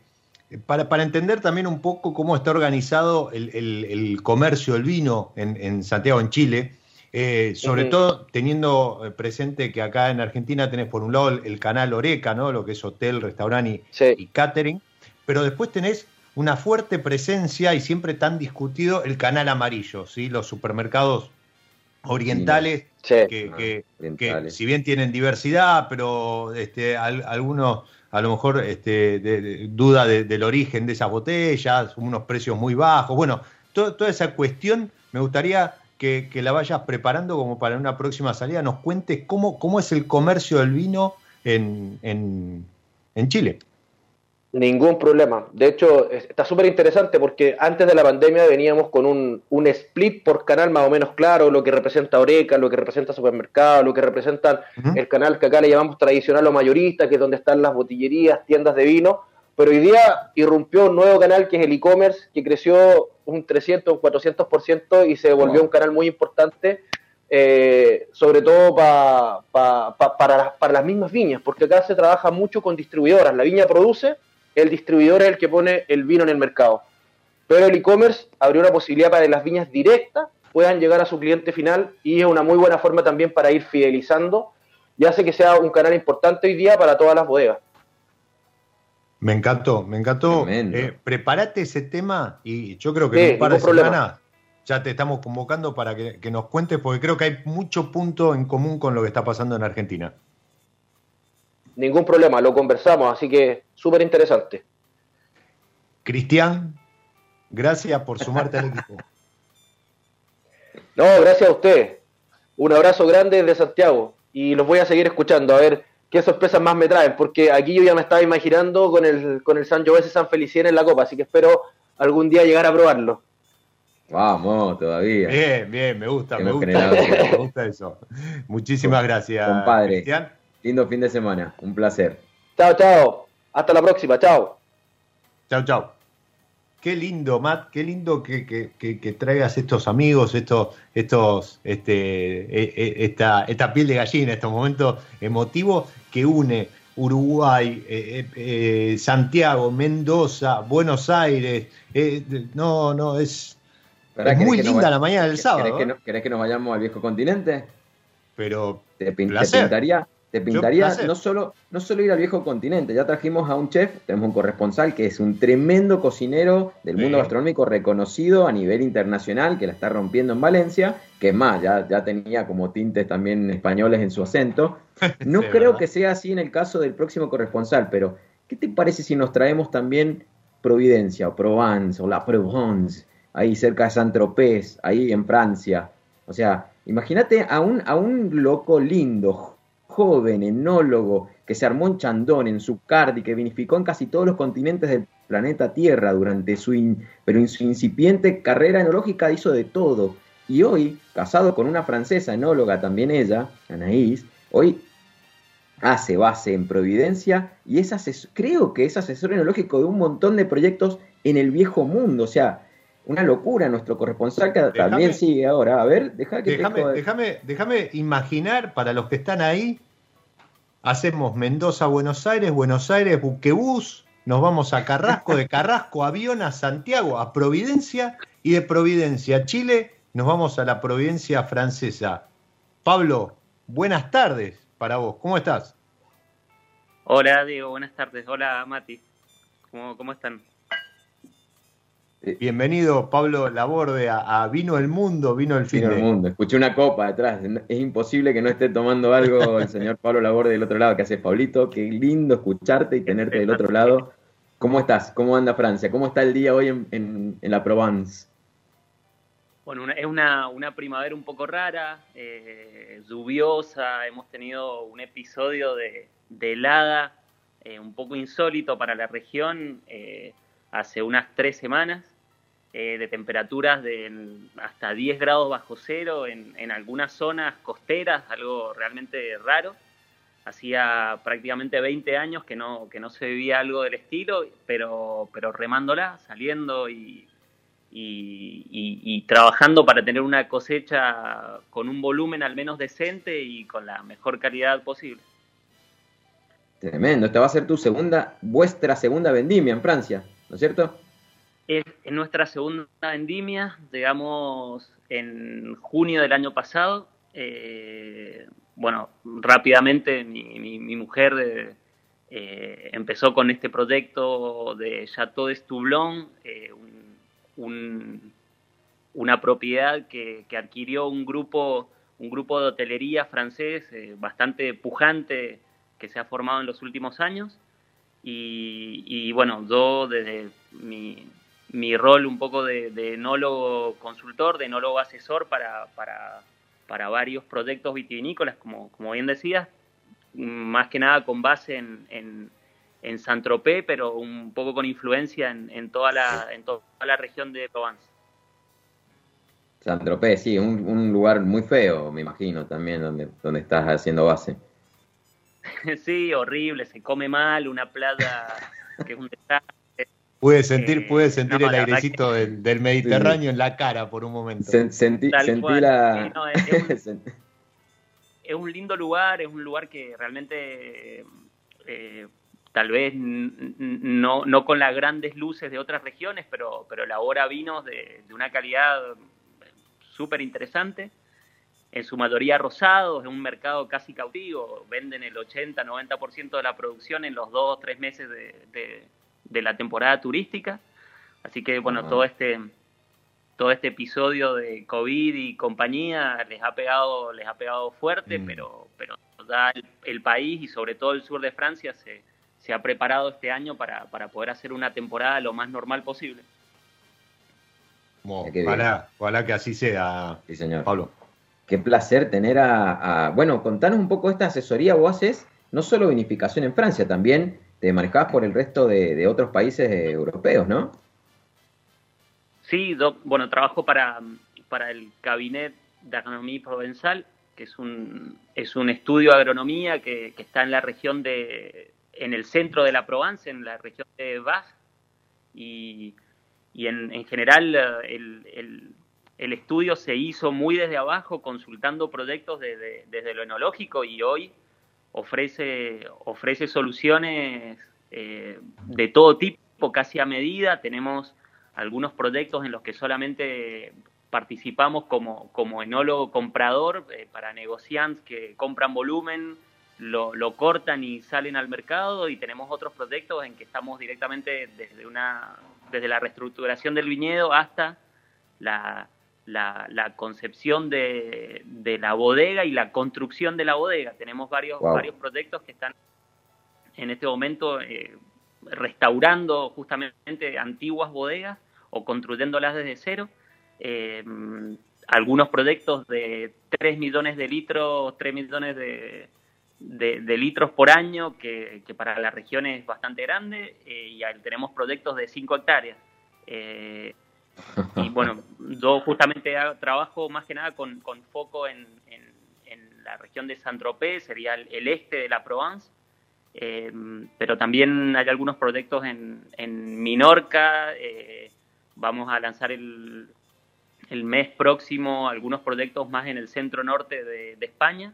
eh, para, para entender también un poco cómo está organizado el, comercio del vino en, Santiago, en Chile, eh, sobre todo teniendo eh, presente que acá en Argentina tenés por un lado el, canal Oreca, ¿no? lo que es hotel, restaurante y, catering, pero después tenés una fuerte presencia y siempre tan discutido el canal amarillo, ¿sí? los supermercados orientales, que, si bien tienen diversidad, pero este, algunos a lo mejor este, duda del origen de esas botellas, unos precios muy bajos. Bueno, toda esa cuestión me gustaría que, la vayas preparando como para una próxima salida, nos cuentes cómo, cómo es el comercio del vino en, en Chile. Ningún problema. De hecho, está súper interesante porque antes de la pandemia veníamos con un, un, split por canal más o menos claro, lo que representa Oreca, lo que representa supermercado, lo que representa el canal que acá le llamamos tradicional o mayorista, que es donde están las botillerías, tiendas de vino. Pero hoy día irrumpió un nuevo canal que es el e-commerce, que creció un 300, un 400% y se volvió un canal muy importante, eh, sobre todo para, para las mismas viñas, porque acá se trabaja mucho con distribuidoras. La viña produce el distribuidor es el que pone el vino en el mercado. Pero el e-commerce abrió una posibilidad para que las viñas directas puedan llegar a su cliente final y es una muy buena forma también para ir fidelizando y hace que sea un canal importante hoy día para todas las bodegas. Me encantó, me encantó. Eh, prepárate ese tema y yo creo que en un par de semanas ya te estamos convocando para que, que nos cuentes porque creo que hay mucho punto en común con lo que está pasando en Argentina ningún problema, lo conversamos, así que súper interesante. Cristian, gracias por sumarte al equipo. No, gracias a usted. Un abrazo grande desde Santiago y los voy a seguir escuchando a ver qué sorpresas más me traen, porque aquí yo ya me estaba imaginando con el, con el San Jovese San Felicien en la Copa, así que espero algún día llegar a probarlo. Vamos, todavía. Bien, bien, me gusta, me gusta, me gusta eso. Muchísimas gracias, compadre. Cristian. Lindo fin de semana, un placer. Chao, chao. Hasta la próxima, chao. Chao, chao. Qué lindo, Matt, qué lindo que, que, traigas estos amigos, estos, estos, este, e, e, esta, esta piel de gallina, estos momentos emotivos que une Uruguay, eh, eh, eh, Santiago, Mendoza, Buenos Aires. no, no, es, muy linda la mañana del sábado. ¿Querés que, nos vayamos al viejo continente? Pero, ¿te, pintaría? Te pintaría no solo, no solo ir al viejo continente, ya trajimos a un chef, tenemos un corresponsal que es un tremendo cocinero del mundo gastronómico reconocido a nivel internacional, que la está rompiendo en Valencia, que más, ya, ya tenía como tintes también españoles en su acento. [LAUGHS] No creo que sea así en el caso del próximo corresponsal, pero ¿qué te parece si nos traemos también Providencia o Provence o la Provence, ahí cerca de Saint-Tropez, ahí en Francia? O sea, imagínate a un, a un loco lindo, joven enólogo que se armó en Chandón, en Zucardi, que vinificó en casi todos los continentes del planeta Tierra durante su, pero en su incipiente carrera enológica hizo de todo. Y hoy, casado con una francesa enóloga, también ella, Anaís, hoy hace base en Providencia y es creo que es asesor enológico de un montón de proyectos en el viejo mundo. O sea, una locura nuestro corresponsal que también sigue ahora. A ver, deja que déjame, déjame, imaginar para los que están ahí. Hacemos Mendoza, Buenos Aires, Buenos Aires, Buquebús, nos vamos a Carrasco, de Carrasco, avión a Santiago, a Providencia, y de Providencia a Chile, nos vamos a la Providencia francesa. Pablo, buenas tardes para vos, ¿cómo estás? Hola Diego, buenas tardes. Hola Mati, ¿cómo, cómo están? Eh, bienvenido, Pablo Laborde, a, Vino el Mundo, Vino el Fin. Vino el Mundo. Escuché una copa detrás. Es imposible que no esté tomando algo el señor [LAUGHS] Pablo Laborde del otro lado. ¿Qué haces, Pablito? Qué lindo escucharte y tenerte del otro lado. ¿Cómo estás? ¿Cómo anda Francia? ¿Cómo está el día hoy en, la Provence? Bueno, una- es una, una primavera un poco rara, eh, lluviosa, hemos tenido un episodio de, de helada eh, un poco insólito para la región eh, hace unas tres semanas, eh, de temperaturas de hasta 10 grados bajo cero en, en algunas zonas costeras, algo realmente raro. Hacía prácticamente 20 años que no, que no se vivía algo del estilo, pero, pero remándola, saliendo y, y, y- y trabajando para tener una cosecha con un volumen al menos decente y con la mejor calidad posible. Tremendo. Esta va a ser tu segunda, vuestra segunda vendimia en Francia, ¿no es cierto? Es, es nuestra segunda vendimia, llegamos en junio del año pasado. eh, bueno, rápidamente mi, mujer eh, eh, empezó con este proyecto de Chateau de un- una propiedad que, que adquirió un grupo, un grupo de hotelería francés bastante pujante que se ha formado en los últimos años. Y, y, bueno, yo desde mi, mi rol un poco de, de enólogo consultor, de enólogo asesor para, para, para varios proyectos vitivinícolas, como, como bien decías, más que nada con base en, en, en Saint-Tropez, pero un poco con influencia en, en, toda la, en toda la región de Provence. Saint-Tropez, sí, un, un lugar muy feo, me imagino, también, donde, donde estás haciendo base. [LAUGHS] sí, horrible, se come mal, una playa que es un desastre. Pude sentir, Eh, pude sentir no, el la airecito del, del Mediterráneo en la cara por un momento. Sen- sentí, sentí cual, la... sí, no, es- es un- [LAUGHS] Sen- es un lindo lugar, es un lugar que realmente eh, tal vez no, no con las grandes luces de otras regiones, pero, pero elabora vinos de, de una calidad súper interesante. En su mayoría rosados, es un mercado casi cautivo, venden el 80-90% de la producción en los dos o tres meses de, de- de la temporada turística. Así que, bueno, todo este todo este episodio de COVID y compañía les ha pegado, les ha pegado fuerte, Mm. pero, pero ya el, el país y sobre todo el sur de Francia se, se ha preparado este año para, para poder hacer una temporada lo más normal posible. Ojalá, ojalá que así sea, Sí, señor. Pablo. Qué placer tener a, Bueno, contanos un poco esta asesoría. Vos haces no solo vinificación en Francia, también te manejabas por el resto de, otros países eh, europeos, ¿no? Sí, yo, bueno, trabajo para, para el Cabinet de Agronomía Provenzal, que es un, es un estudio de agronomía que, que está en la región de, en el centro de la Provence, en la región de Bach, y, y en, en general eh, el- el estudio se hizo muy desde abajo, consultando proyectos desde, desde lo enológico y hoy ofrece, ofrece soluciones eh, de todo tipo, casi a medida. Tenemos algunos proyectos en los que solamente participamos como, como enólogo comprador eh, para negociantes que compran volumen, lo, lo cortan y salen al mercado y tenemos otros proyectos en que estamos directamente desde, una, desde la reestructuración del viñedo hasta la, la, la concepción de, de la bodega y la construcción de la bodega. Tenemos varios, Wow. varios proyectos que están en este momento eh, restaurando justamente antiguas bodegas o construyéndolas desde cero. Eh, algunos proyectos de 3 millones de litros, 3 millones de, de- de litros por año, que, que para la región es bastante grande, eh, y tenemos proyectos de 5 hectáreas. Y [LAUGHS] bueno, yo justamente trabajo más que nada con, con foco en, en- en la región de Saint-Tropez, sería el, el este de la Provence, eh, pero también hay algunos proyectos en, en Minorca, eh, vamos a lanzar el, el mes próximo algunos proyectos más en el centro norte de, de España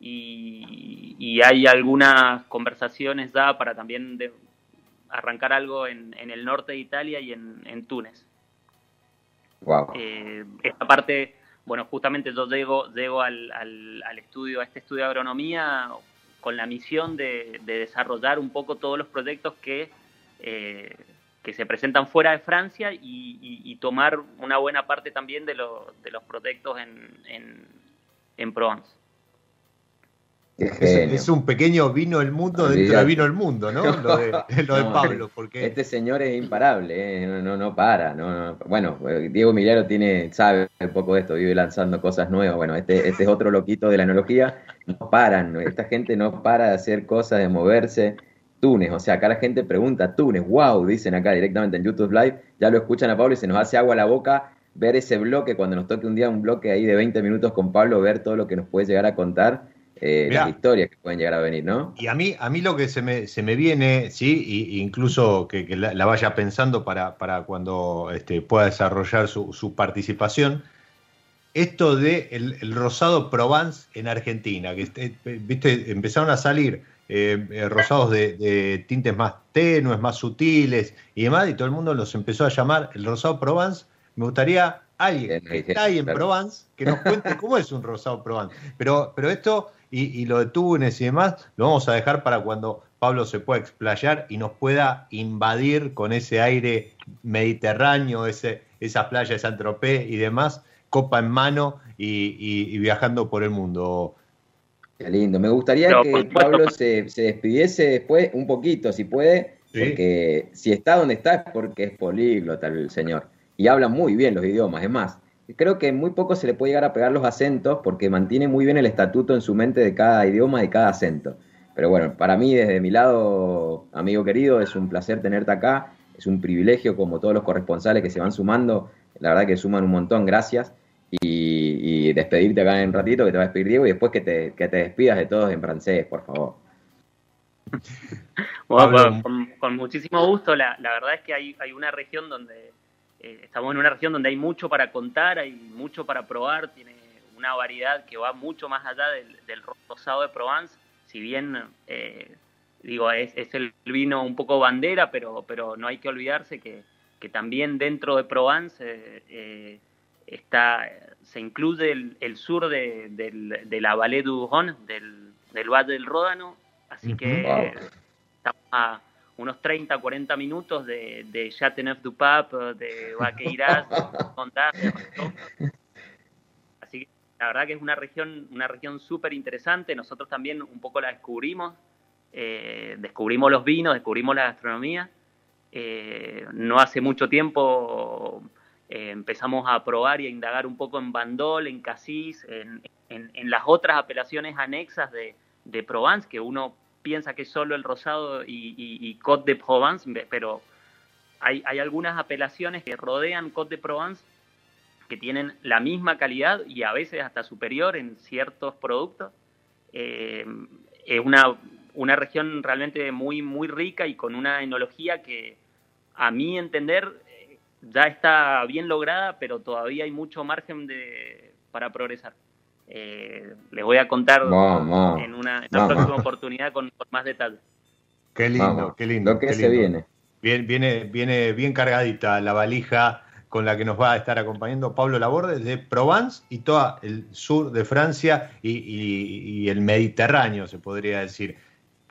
y, y hay algunas conversaciones ya para también de- arrancar algo en, en el norte de Italia y en, en Túnez. Eh, esta parte, bueno, justamente yo llego, llego al, al, al estudio, a este estudio de agronomía con la misión de, de desarrollar un poco todos los proyectos que, eh, que se presentan fuera de Francia y, y- y tomar una buena parte también de, lo- de los proyectos en, en, en Provence. Es, un pequeño vino el mundo dentro de vino el mundo, ¿no? [LAUGHS] Lo de, lo de No, Pablo, porque Este señor es imparable, ¿eh? no, no, no para. No, no. Bueno, eh, Diego Miliaro tiene, sabe un poco de esto, vive lanzando cosas nuevas. Bueno, este, este es otro loquito de la analogía. No paran, esta gente no para de hacer cosas, de moverse. Túnez, o sea, acá la gente pregunta, Túnez, wow, dicen acá directamente en YouTube Live, ya lo escuchan a Pablo y se nos hace agua a la boca ver ese bloque, cuando nos toque un día un bloque ahí de 20 minutos con Pablo, ver todo lo que nos puede llegar a contar, eh, Mirá. las historias que pueden llegar a venir, ¿no? Y a mí, a mí lo que se me, se me viene, sí, y, y incluso que, que la, la vaya pensando para, para cuando este, pueda desarrollar su, su participación, esto de el, el rosado Provence en Argentina, que este, viste, empezaron a salir eh, eh, rosados de, de tintes más tenues, más sutiles y demás, y todo el mundo los empezó a llamar el rosado Provence. Me gustaría alguien que está ahí en. Provence que nos cuente cómo es un rosado Provence. Pero, pero esto y, y lo de Túnez y demás lo vamos a dejar para cuando Pablo se pueda explayar y nos pueda invadir con ese aire mediterráneo, ese, esas playas de Saint-Tropez y demás, copa en mano y, y- y viajando por el mundo. Qué lindo. Me gustaría No, que. Pablo se, se despidiese después un poquito, si puede, Sí. porque si está donde está es porque es políglota el señor. Y habla muy bien los idiomas. Es más, creo que muy poco se le puede llegar a pegar los acentos porque mantiene muy bien el estatuto en su mente de cada idioma, de cada acento. Pero bueno, para mí, desde mi lado, amigo querido, es un placer tenerte acá. Es un privilegio, como todos los corresponsales que se van sumando. La verdad que suman un montón. Gracias y, y despedirte acá en un ratito, que te va a despedir Diego, y después que te, que te despidas de todos en francés, por favor. Bueno, con- con muchísimo gusto. La, la verdad es que hay, hay una región donde eh, estamos en una región donde hay mucho para contar, hay mucho para probar, tiene una variedad que va mucho más allá del, del rosado de Provence. Si bien eh, digo es, es el vino un poco bandera, pero pero no hay que olvidarse que, que también dentro de Provence eh, eh, está se incluye el, el sur de, del- de la Vallée du Rhône, del, del Valle del Ródano, así que Wow. estamos a unos 30, 40 minutos de, de Châteauneuf-du-Pape, de Vaqueiras, de [LAUGHS] Condat, de. Así que la verdad que es una región, una región súper interesante. Nosotros también un poco la descubrimos. eh, descubrimos los vinos, descubrimos la gastronomía. Eh, no hace mucho tiempo eh, empezamos a probar y a indagar un poco en Bandol, en Cassis, en, en- en las otras apelaciones anexas de, de Provence, que uno piensa que es solo el rosado y, y, Côte de Provence, ve- pero hay, hay algunas apelaciones que rodean Côte de Provence que tienen la misma calidad y a veces hasta superior en ciertos productos. Eh, es una, una región realmente muy, muy rica y con una enología que, a mi entender, ya está bien lograda, pero todavía hay mucho margen de, para progresar. Eh, les voy a contar en una, en una Vamos. próxima oportunidad con, con más detalle. Qué lindo, qué lindo. Lo que qué se lindo. viene. Bien, viene, viene bien cargadita la valija con la que nos va a estar acompañando Pablo Laborde de Provence y todo el sur de Francia y, y- y el Mediterráneo, se podría decir.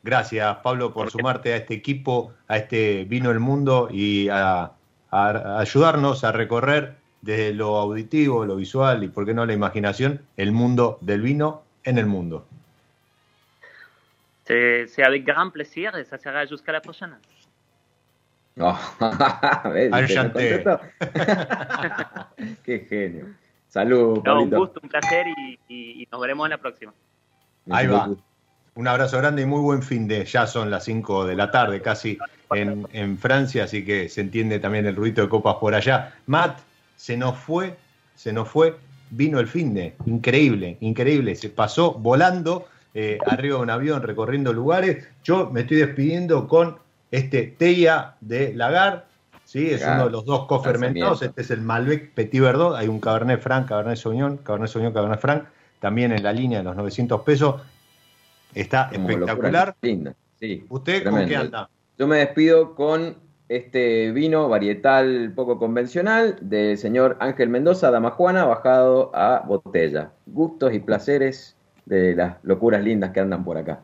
Gracias, Pablo, por sumarte a este equipo, a este Vino el Mundo y a, a ayudarnos a recorrer desde lo auditivo, lo visual y, por qué no, la imaginación, el mundo del vino en el mundo. C'est avec grand plaisir et ça sera jusqu'à la prochaine. Oh, ¿ves? Al ¿Te chanté. contestó? [LAUGHS] Qué genio. Salud, No, un gusto, un placer y, y- y nos veremos en la próxima. Ahí va. Un abrazo grande y muy buen fin de. Ya son las 5 de la tarde casi en, en Francia, así que se entiende también el ruido de copas por allá. Matt, se nos fue, se nos fue, vino el fin de. Increíble, increíble. Se pasó volando eh, arriba de un avión, recorriendo lugares. Yo me estoy despidiendo con este Teia de Lagar. ¿sí? Es Lagar. uno de los dos cofermentados. Este es el Malbec Petit Verdot. Hay un Cabernet Franc, Cabernet Sauvignon, Cabernet Sauvignon, Cabernet Franc. También en la línea de los 900 pesos. Está Como espectacular. locura linda. Sí, ¿Usted con qué anda? Yo me despido con este vino varietal poco convencional del señor Ángel Mendoza, Dama Juana, bajado a botella. Gustos y placeres de las locuras lindas que andan por acá.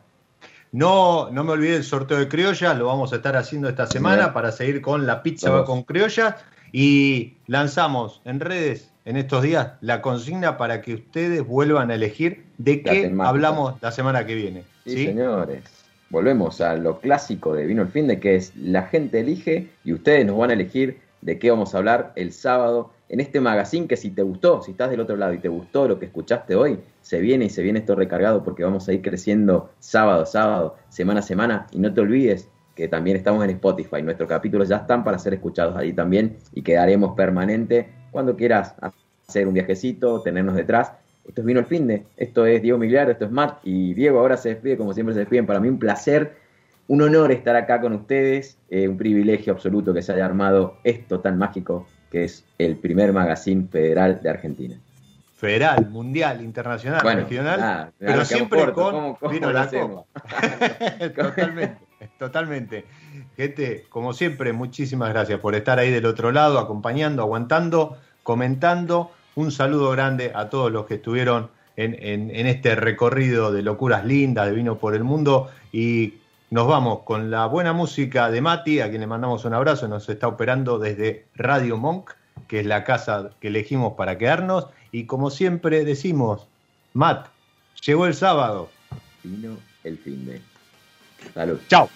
No, no me olvidé el sorteo de criollas, lo vamos a estar haciendo esta semana para seguir con la pizza Vamos. con criollas. Y lanzamos en redes en estos días la consigna para que ustedes vuelvan a elegir de qué hablamos la semana que viene. Sí, ¿sí? señores. Volvemos a lo clásico de Vino el Fin de que es la gente elige y ustedes nos van a elegir de qué vamos a hablar el sábado en este magazine que si te gustó, si estás del otro lado y te gustó lo que escuchaste hoy, se viene y se viene esto recargado porque vamos a ir creciendo sábado sábado, semana a semana y no te olvides que también estamos en Spotify, nuestros capítulos ya están para ser escuchados ahí también y quedaremos permanente cuando quieras hacer un viajecito, tenernos detrás. Esto es Vino el Fin de, esto es Diego Migliaro, esto es Matt y Diego ahora se despide como siempre se despiden. Para mí un placer, un honor estar acá con ustedes, eh, un privilegio absoluto que se haya armado esto tan mágico que es el primer magazine federal de Argentina. Federal, mundial, internacional, Bueno, regional, nada, pero nada, siempre con ¿cómo- cómo vino la copa. [LAUGHS] totalmente, totalmente. Gente, como siempre, muchísimas gracias por estar ahí del otro lado, acompañando, aguantando, comentando. Un saludo grande a todos los que estuvieron en, en- en este recorrido de locuras lindas, de vino por el mundo. Y nos vamos con la buena música de Mati, a quien le mandamos un abrazo, nos está operando desde Radio Monk, que es la casa que elegimos para quedarnos. Y como siempre decimos, Matt, llegó el sábado. Vino el fin de. Salud. Chao.